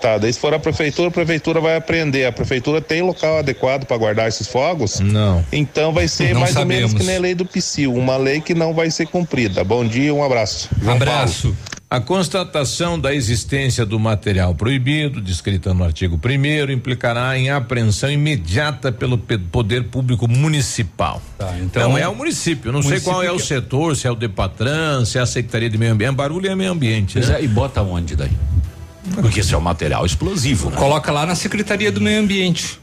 Tá, daí se for a prefeitura, a prefeitura vai aprender. A prefeitura tem local adequado para guardar esses fogos? Não. Então vai ser Não mais ou menos sabemos. que nem a lei do PSIL, uma lei que não vai ser cumprida. Bom dia, um abraço. João Paulo, A constatação da existência do material proibido, descrita no artigo 1 implicará em apreensão imediata pelo pe- poder público municipal. então- Não é o município, não sei Município qual é o que- setor, se é o Depatran, se é a Secretaria de Meio Ambiente. Barulho é meio ambiente, né? é, e bota onde daí? Porque isso é um material explosivo, né? Coloca lá na Secretaria do Meio Ambiente.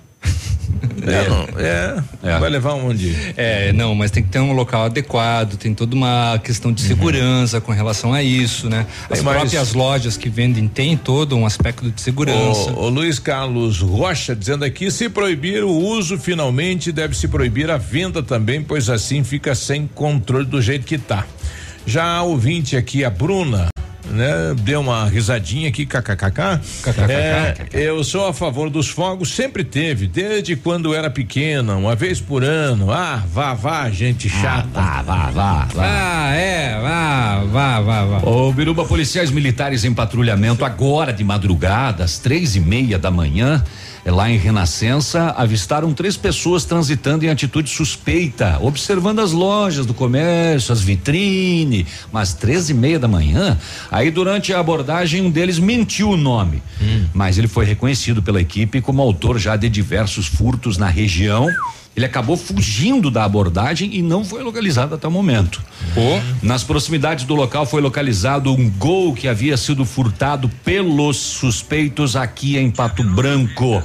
É, não, é, vai levar onde? É, não, mas tem que ter um local adequado, tem toda uma questão de segurança com relação a isso, né? As Tem mais- próprias lojas que vendem têm todo um aspecto de segurança. O, o Luiz Carlos Rocha dizendo aqui, se proibir o uso, finalmente deve se proibir a venda também, pois assim fica sem controle do jeito que tá. Já a ouvinte aqui, a Bruna, né, deu uma risadinha aqui, kkkk. É, eu sou a favor dos fogos, sempre teve, desde quando era pequena, uma vez por ano. Ah, vá, vá, gente chata. vá, vá, vá, Ah, é, vá, vá, vá, vá. Ô, Biruba, policiais militares em patrulhamento agora de madrugada, às três e meia da manhã, lá em Renascença, avistaram três pessoas transitando em atitude suspeita, observando as lojas do comércio, as vitrine, mas três e meia da manhã. Aí, durante a abordagem, um deles mentiu o nome, mas ele foi reconhecido pela equipe como autor já de diversos furtos na região. Ele acabou fugindo da abordagem e não foi localizado até o momento. Nas proximidades do local foi localizado um gol que havia sido furtado pelos suspeitos aqui em Pato Branco.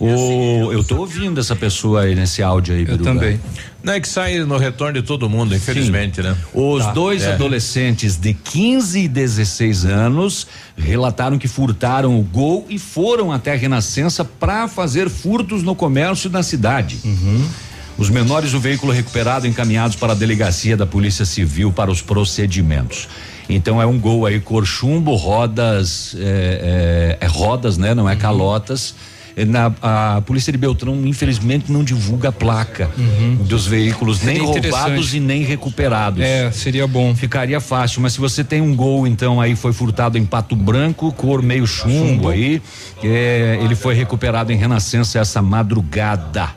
O, eu tô ouvindo essa pessoa aí nesse áudio aí, Biruba. também. Não é que sai no retorno de todo mundo, infelizmente, né? Os Tá. dois É. adolescentes de 15 e 16 anos relataram que furtaram o gol e foram até a Renascença para fazer furtos no comércio da cidade. Os menores do veículo recuperado encaminhados para a delegacia da Polícia Civil para os procedimentos. Então é um gol aí cor chumbo, rodas, é, é- é rodas, né? Não é calotas. E Na, a polícia de Beltrão, infelizmente, não divulga a placa dos veículos, nem roubados e nem recuperados. É, seria bom. Ficaria fácil, mas se você tem um gol, então, aí foi furtado em Pato Branco, cor meio chumbo, aí, é, ele foi recuperado em Renascença essa madrugada.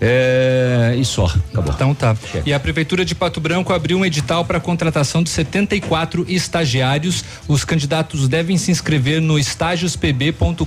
É, e só, acabou. Então tá. E a Prefeitura de Pato Branco abriu um edital para contratação de 74 estagiários. Os candidatos devem se inscrever no estágiospb.com.br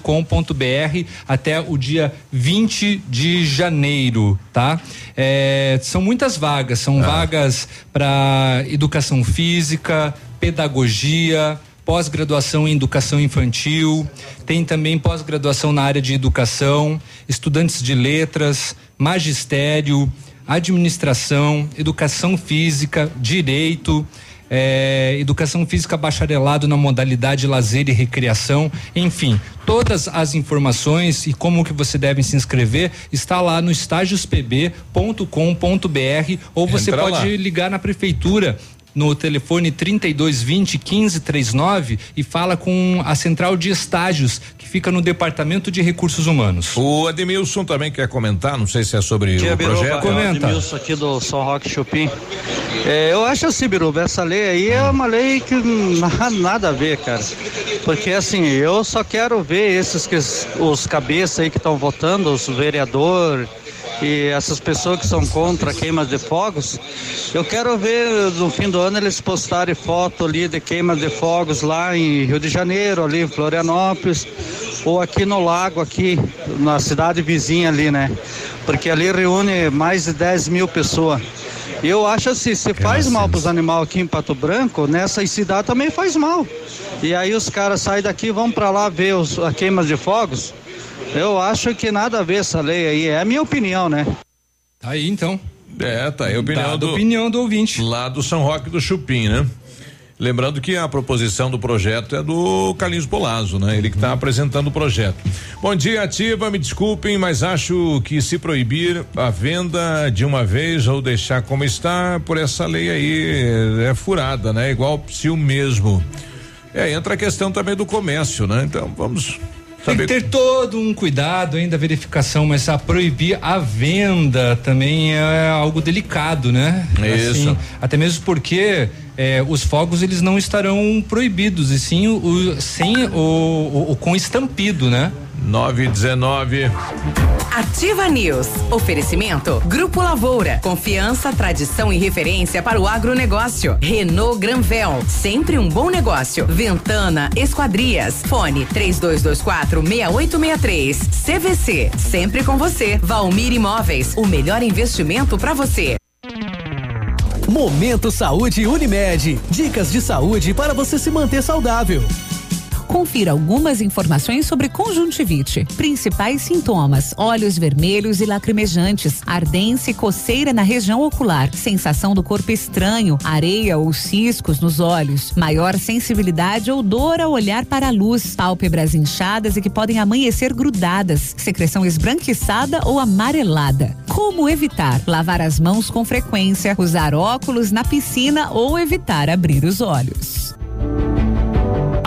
até o dia 20 de janeiro, tá? É, são muitas vagas, são vagas para educação física, pedagogia, pós-graduação em educação infantil, tem também pós-graduação na área de educação, estudantes de letras, magistério, administração, educação física, direito, eh, educação física bacharelado na modalidade lazer e recreação, enfim, todas as informações e como que você deve se inscrever está lá no estágiospb.com.br ou você Entra pode lá. ligar na prefeitura no telefone 3220 1539 e fala com a central de estágios que fica no departamento de recursos humanos. O Ademilson também quer comentar, não sei se é sobre Dia, o Biruba, projeto. é o Edmilson aqui do São Roque Chupim. É, eu acho assim, Biruba, essa lei aí é uma lei que não há nada a ver, cara. Porque assim, eu só quero ver esses que os cabeças aí que estão votando, os vereador e essas pessoas que são contra queimas de fogos, eu quero ver no fim do ano eles postarem foto ali de queimas de fogos lá em Rio de Janeiro, ali em Florianópolis, ou aqui no lago, aqui na cidade vizinha ali, né? Porque ali reúne mais de 10 mil pessoas. Eu acho assim, se faz mal para os animais aqui em Pato Branco, nessa cidade também faz mal. E aí os caras saem daqui e vão para lá ver os, a queimas de fogos. Eu acho que nada a ver essa lei aí, é a minha opinião, né? Tá aí então. É, tá aí a opinião do. opinião do ouvinte. Lá do São Roque do Chupim, né? Lembrando que a proposição do projeto é do Carlinhos Polazzo, né? Ele que está apresentando o projeto. Bom dia, ativa, me desculpem, mas acho que se proibir a venda de uma vez ou deixar como está, por essa lei aí é furada, né? Igual o psil mesmo. É, entra a questão também do comércio, né? Então vamos Tem que ter todo um cuidado ainda a verificação, mas a proibir a venda também é algo delicado, né? Isso. até mesmo porque eh, os fogos eles não estarão proibidos e sim o, sem o, o, o com estampido, né? 919. Ativa News. Oferecimento Grupo Lavoura. Confiança, tradição e referência para o agronegócio. Renault Granvel. Sempre um bom negócio. Ventana Esquadrias. Fone 3224 6863. CVC. Sempre com você. Valmir Imóveis. O melhor investimento para você. Momento Saúde Unimed. Dicas de saúde para você se manter saudável. Confira algumas informações sobre conjuntivite. Principais sintomas: olhos vermelhos e lacrimejantes, ardência e coceira na região ocular, sensação do corpo estranho, areia ou ciscos nos olhos, maior sensibilidade ou dor ao olhar para a luz, pálpebras inchadas e que podem amanhecer grudadas, secreção esbranquiçada ou amarelada. Como evitar? Lavar as mãos com frequência, usar óculos na piscina ou evitar abrir os olhos.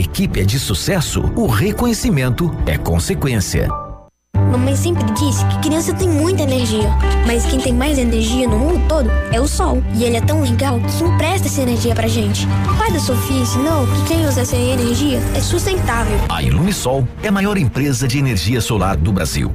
equipe é de sucesso, o reconhecimento é consequência. Mamãe sempre disse que criança tem muita energia, mas quem tem mais energia no mundo todo é o sol. E ele é tão legal que empresta essa energia pra gente. O pai da Sofia ensinou que quem usa essa energia é sustentável. A Ilumisol é a maior empresa de energia solar do Brasil.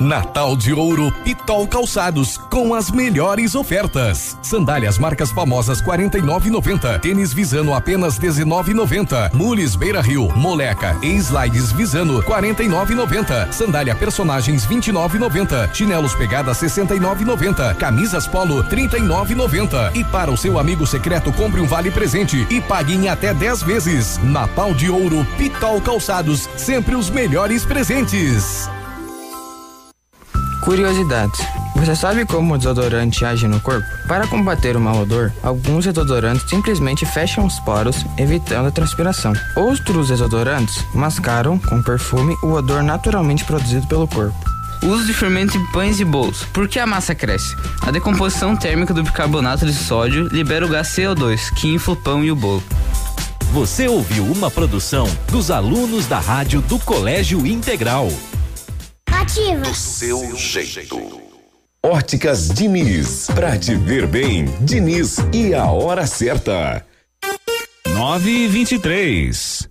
Natal de Ouro Pitol Calçados com as melhores ofertas. Sandálias marcas famosas 49,90. Tênis Visano apenas 19,90. Mules Beira Rio, Moleca e Slides Visano 49,90. Sandália Personagens 29,90. Chinelos Pegada 69,90. Camisas Polo 39,90. E para o seu amigo secreto compre um vale presente e pague em até 10 vezes. Natal de Ouro Pitol Calçados, sempre os melhores presentes. Curiosidades. Você sabe como o desodorante age no corpo? Para combater o mau odor, alguns desodorantes simplesmente fecham os poros, evitando a transpiração. Outros desodorantes mascaram com perfume o odor naturalmente produzido pelo corpo. Uso de fermentos em pães e bolos. Por que a massa cresce? A decomposição térmica do bicarbonato de sódio libera o gás CO2, que infla o pão e o bolo. Você ouviu uma produção dos alunos da rádio do Colégio Integral. Ativa. Seu jeito. Óticas Diniz. Pra te ver bem, Diniz e a hora certa. 9 e 23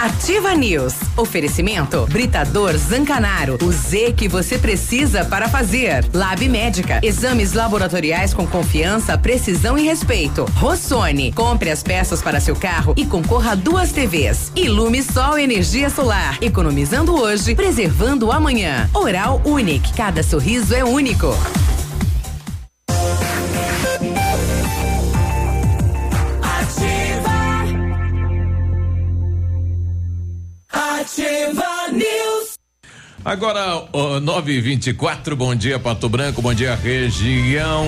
Ativa News. Oferecimento Britador Zancanaro. O Z que você precisa para fazer. Lab Médica. Exames laboratoriais com confiança, precisão e respeito. Rossoni. Compre as peças para seu carro e concorra a duas TVs. Ilume Sol Energia Solar. Economizando hoje, preservando amanhã. Oral Unique. Cada sorriso é único. Agora, ó, 9 e 24 bom dia, Pato Branco, bom dia, região.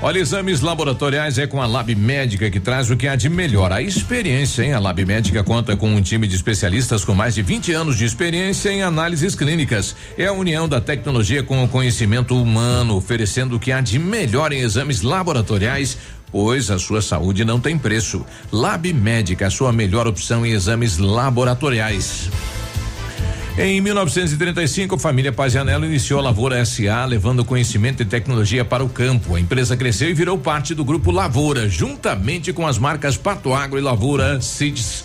Olha, exames laboratoriais é com a Lab Médica que traz o que há de melhor. A experiência, hein? A Lab Médica conta com um time de especialistas com mais de 20 anos de experiência em análises clínicas. É a união da tecnologia com o conhecimento humano, oferecendo o que há de melhor em exames laboratoriais pois a sua saúde não tem preço. Lab Médica, a sua melhor opção em exames laboratoriais. Em 1935, a família Pazianello iniciou a Lavoura SA, levando conhecimento e tecnologia para o campo. A empresa cresceu e virou parte do grupo Lavoura, juntamente com as marcas Pato Agro e Lavoura Seeds.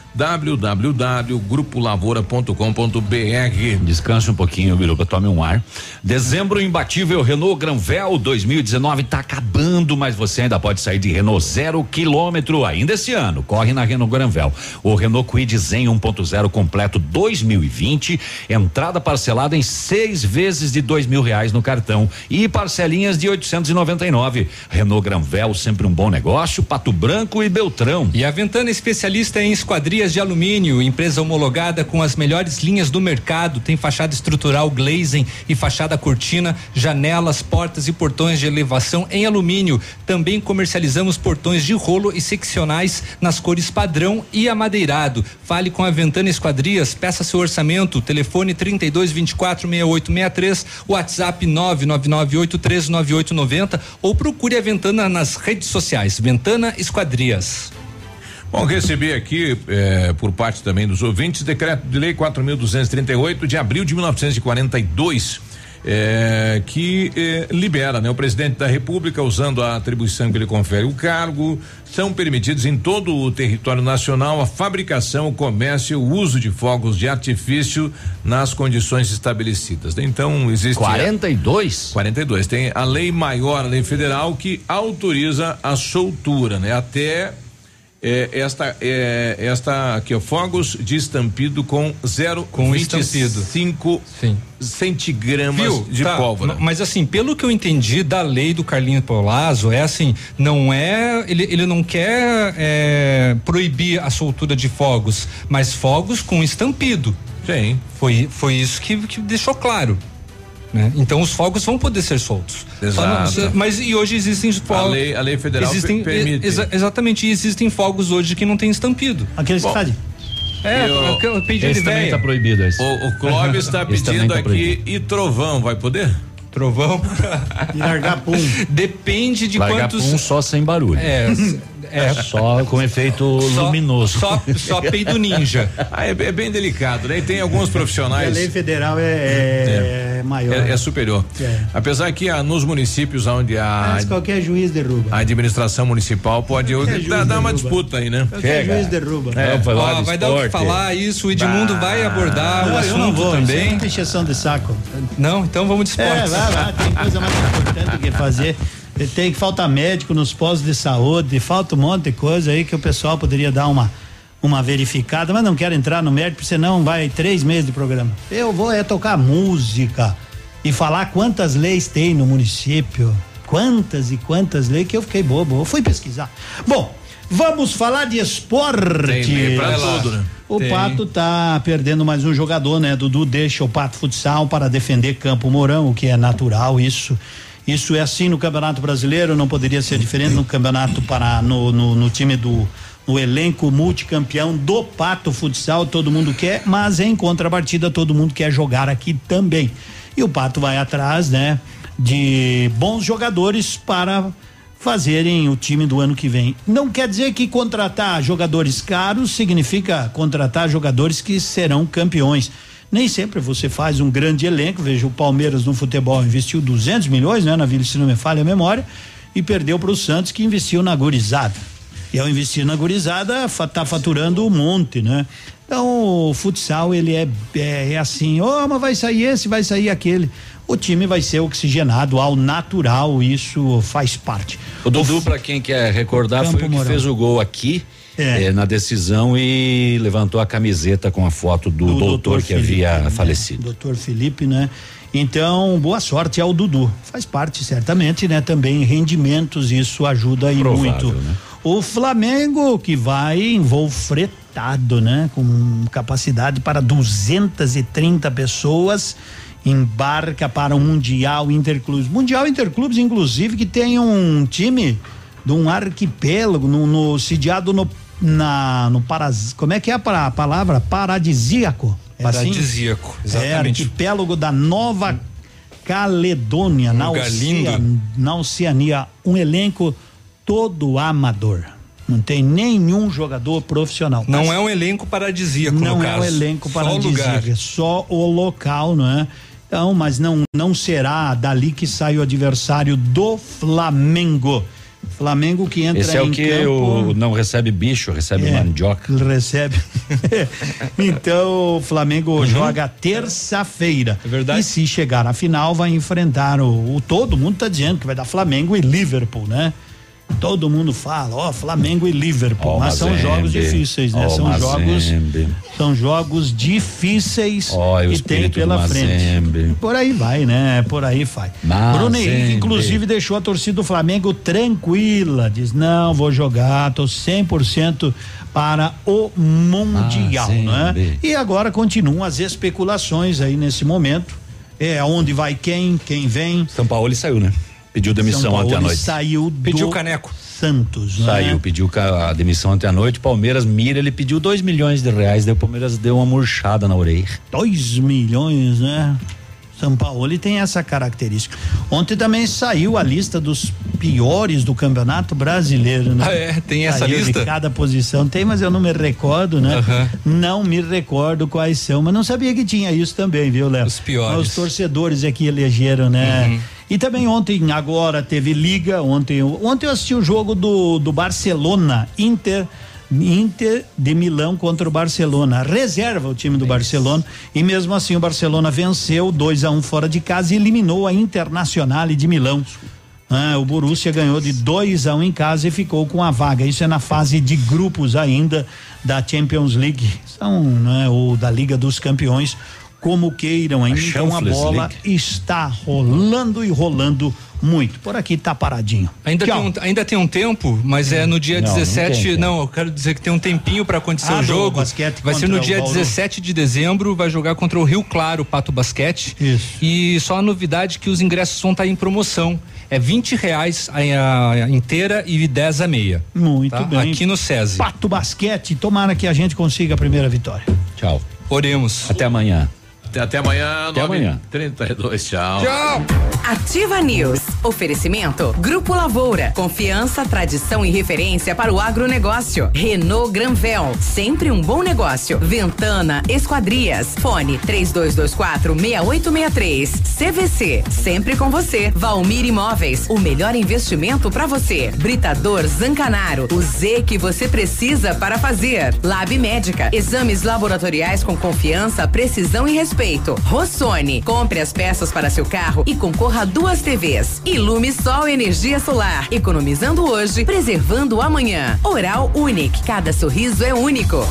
www.grupolavoura.com.br. Descanse um pouquinho, Biruba, tome um ar. Dezembro imbatível Renault Granvel 2019 tá acabando, mas você ainda pode sair de Renault zero quilômetro ainda esse ano. Corre na Renault Granvel. O Renault Kwid Zen 1.0 completo 2020, entrada parcelada em seis vezes de dois mil reais no cartão e parcelinhas de 899. Renault Granvel sempre um bom negócio. Pato Branco e Beltrão. E a Ventana é especialista em esquadrias de alumínio, empresa homologada com as melhores linhas do mercado, tem fachada estrutural glazing e fachada cortina, janelas, portas e portões de elevação em alumínio. Também comercializamos portões de rolo e seccionais nas cores padrão e amadeirado. Fale com a Ventana Esquadrias, peça seu orçamento, telefone 32 24 6863, WhatsApp 999839890 ou procure a Ventana nas redes sociais. Ventana Esquadrias. Bom, recebi aqui, eh, por parte também dos ouvintes, decreto de lei 4.238 de abril de 1942. eh, que eh, libera, né? O presidente da República, usando a atribuição que ele confere o cargo, são permitidos em todo o território nacional a fabricação, o comércio e o uso de fogos de artifício nas condições estabelecidas. Então, existe. 42? 42. Tem a lei maior, a lei federal, que autoriza a soltura, né? Até é, esta é, esta aqui, ó, fogos de estampido com zero Com 25 centigramas Viu? de Tá, pólvora. ma- Mas assim, pelo que eu entendi da lei do Carlinhos Paulazo, é assim, não é. Ele, ele não quer é, proibir a soltura de fogos, mas fogos com estampido. Sim. Foi, foi isso que, que deixou claro. Né? Então os fogos vão poder ser soltos. Exato. mas e hoje existem fogos. lei- a lei federal existem, per- permite. exa- exatamente, e existem fogos hoje que não tem estampido. Aqueles que fazem. É, Eu- eu, pedi Esse de também véia. tá proibido esse. O, o Clóvis está pedindo tá aqui e trovão, vai poder? Trovão? E largar pum. Depende de Largar quantos. pum só sem barulho. É, é. Só com efeito Só- luminoso. Só, só peido ninja. Ah, é, é bem delicado, né? E tem alguns E a profissionais. lei federal é, é maior. É, é superior. É. Apesar que ah, nos municípios onde a, Mas qualquer juiz derruba. a administração municipal pode dar, dar uma disputa aí, né? Qualquer juiz derruba. É, Ó, vai dar o que esporte. falar isso, o Edmundo vai abordar Não, o eu não assunto vou, também. Isso é de saco. Não, então vamos de É, esportes. vai lá, tem coisa mais importante do que fazer. Tem que faltar médico nos postos de saúde, falta um monte de coisa aí que o pessoal poderia dar uma uma verificada, mas não quero entrar no mérito, porque senão vai três meses de programa. Eu vou é tocar música e falar quantas leis tem no município, quantas e quantas leis que eu fiquei bobo. Eu fui pesquisar. Bom, vamos falar de esporte. Tem pra tudo, né? O Tem. Pato tá perdendo mais um jogador, né? Dudu deixa o Pato Futsal para defender Campo Mourão, o que é natural isso. Isso é assim no Campeonato Brasileiro, não poderia ser diferente no Campeonato para no, no, no time do no elenco multicampeão do Pato Futsal, todo mundo quer, mas em contrapartida todo mundo quer jogar aqui também. E o Pato vai atrás, né, de bons jogadores para fazerem o time do ano que vem. Não quer dizer que contratar jogadores caros significa contratar jogadores que serão campeões. Nem sempre você faz um grande elenco. Veja, o Palmeiras no futebol investiu 200 milhões, né, na Vila, se não me falha a memória, e perdeu para o Santos que investiu na gurizada. E ao investir na gurizada, tá faturando um monte, né? Então, o futsal, ele é, é, é assim, oh, mas vai sair esse, vai sair aquele. O time vai ser oxigenado ao natural, isso faz parte. O Dudu, pra quem quer recordar, Campo foi o que fez o gol aqui. É. eh, na decisão e levantou a camiseta com a foto do, doutor, que havia Felipe, né? falecido. Doutor Felipe, né? Então, boa sorte ao Dudu. Faz parte, certamente, né? Também rendimentos, isso ajuda aí Provável, muito. né? O Flamengo que vai em voo fretado, né? Com capacidade para 230 pessoas, embarca para o Mundial Interclubes. Mundial Interclubes, inclusive, que tem um time de um arquipélago no, no sediado no na no paras, como é que é a pa- a palavra paradisíaco? É assim? Paradisíaco, É exatamente. arquipélago da Nova Caledônia, Um na, Oceania, na Oceania, um elenco todo amador. Não tem nenhum jogador profissional. Não é um elenco paradisíaco, Não no é caso. um elenco Só paradisíaco, é só o local, não é? Então, mas não não será dali que sai o adversário do Flamengo. Flamengo que entra Esse é em o que campo, o, não recebe bicho, recebe É. mandioca. recebe. então o Flamengo joga terça-feira. É verdade. E se chegar à final vai enfrentar o, o- todo mundo tá dizendo que vai dar Flamengo e Liverpool, né? Todo mundo fala, ó, Flamengo e Liverpool, Ó, mas são Mazembe. jogos difíceis, né? Ó, são jogos Mazembe. são jogos difíceis Ó, e o que tem pela frente. Por aí vai, né? Por aí vai. Mazembe. Bruno Henrique, inclusive, deixou a torcida do Flamengo tranquila. Diz: não, vou jogar, tô 100% para o Mundial, é? Mazembe. E agora continuam as especulações aí nesse momento. É onde vai quem, quem vem. São Paulo ele saiu, né? Pediu demissão ontem à noite. saiu Pediu do caneco. Santos, né? Saiu, pediu a demissão ontem à noite. Palmeiras mira, ele pediu dois milhões de reais. Daí o Palmeiras deu uma murchada na orelha. 2 milhões, né? São Paulo ele tem essa característica. Ontem também saiu a lista dos piores do Campeonato Brasileiro, né? Ah, é? Tem essa Saiu lista? De cada posição tem, mas eu não me recordo, né? Aham. Não me recordo quais são, mas não sabia que tinha isso também, viu, Léo? Os piores. Uhum. Os torcedores é que elegeram, né? E também ontem, agora teve liga. Ontem, eu- ontem eu assisti o jogo do, do Barcelona, Inter. Inter de Milão contra o Barcelona. Reserva o time do Barcelona e mesmo assim o Barcelona venceu 2 a 1 fora de casa e eliminou a Internazionale de Milão. Ah, o Borussia ganhou de 2 a 1 em casa e ficou com a vaga. Isso é na fase de grupos ainda da Champions League, são, né, ou da Liga dos Campeões, como queiram ainda. Então a bola League. está rolando e rolando muito. Por aqui tá paradinho. Ainda tem, um, ainda tem um tempo, mas é no dia Não, não 17. tem Não, tempo. eu quero dizer que tem um tempinho pra acontecer Ah, o jogo. basquete Vai ser no dia Bauru. 17 de dezembro, vai jogar contra o Rio Claro, Pato Basquete. Isso. E só a novidade que os ingressos vão estar em promoção. É 20 reais a, a inteira e 10 a meia. Muito tá? bem. Aqui no SESI. Pato Basquete, tomara que a gente consiga a primeira vitória. Tchau. Oremos. Até amanhã. Até, amanhã, Até amanhã. 32 tchau. Tchau. Ativa News. Oferecimento. Grupo Lavoura. Confiança, tradição e referência para o agronegócio. Renault Granvel. Sempre um bom negócio. Ventana Esquadrias. Fone 3224 6863. CVC. Sempre com você. Valmir Imóveis. O melhor investimento para você. Britador Zancanaro. O Z que você precisa para fazer. Lab Médica. Exames laboratoriais com confiança, precisão e respeito. Rossoni. Compre as peças para seu carro e concorra a duas TVs. Ilume Sol Energia Solar. Economizando hoje, preservando amanhã. Oral Unique. Cada sorriso é único.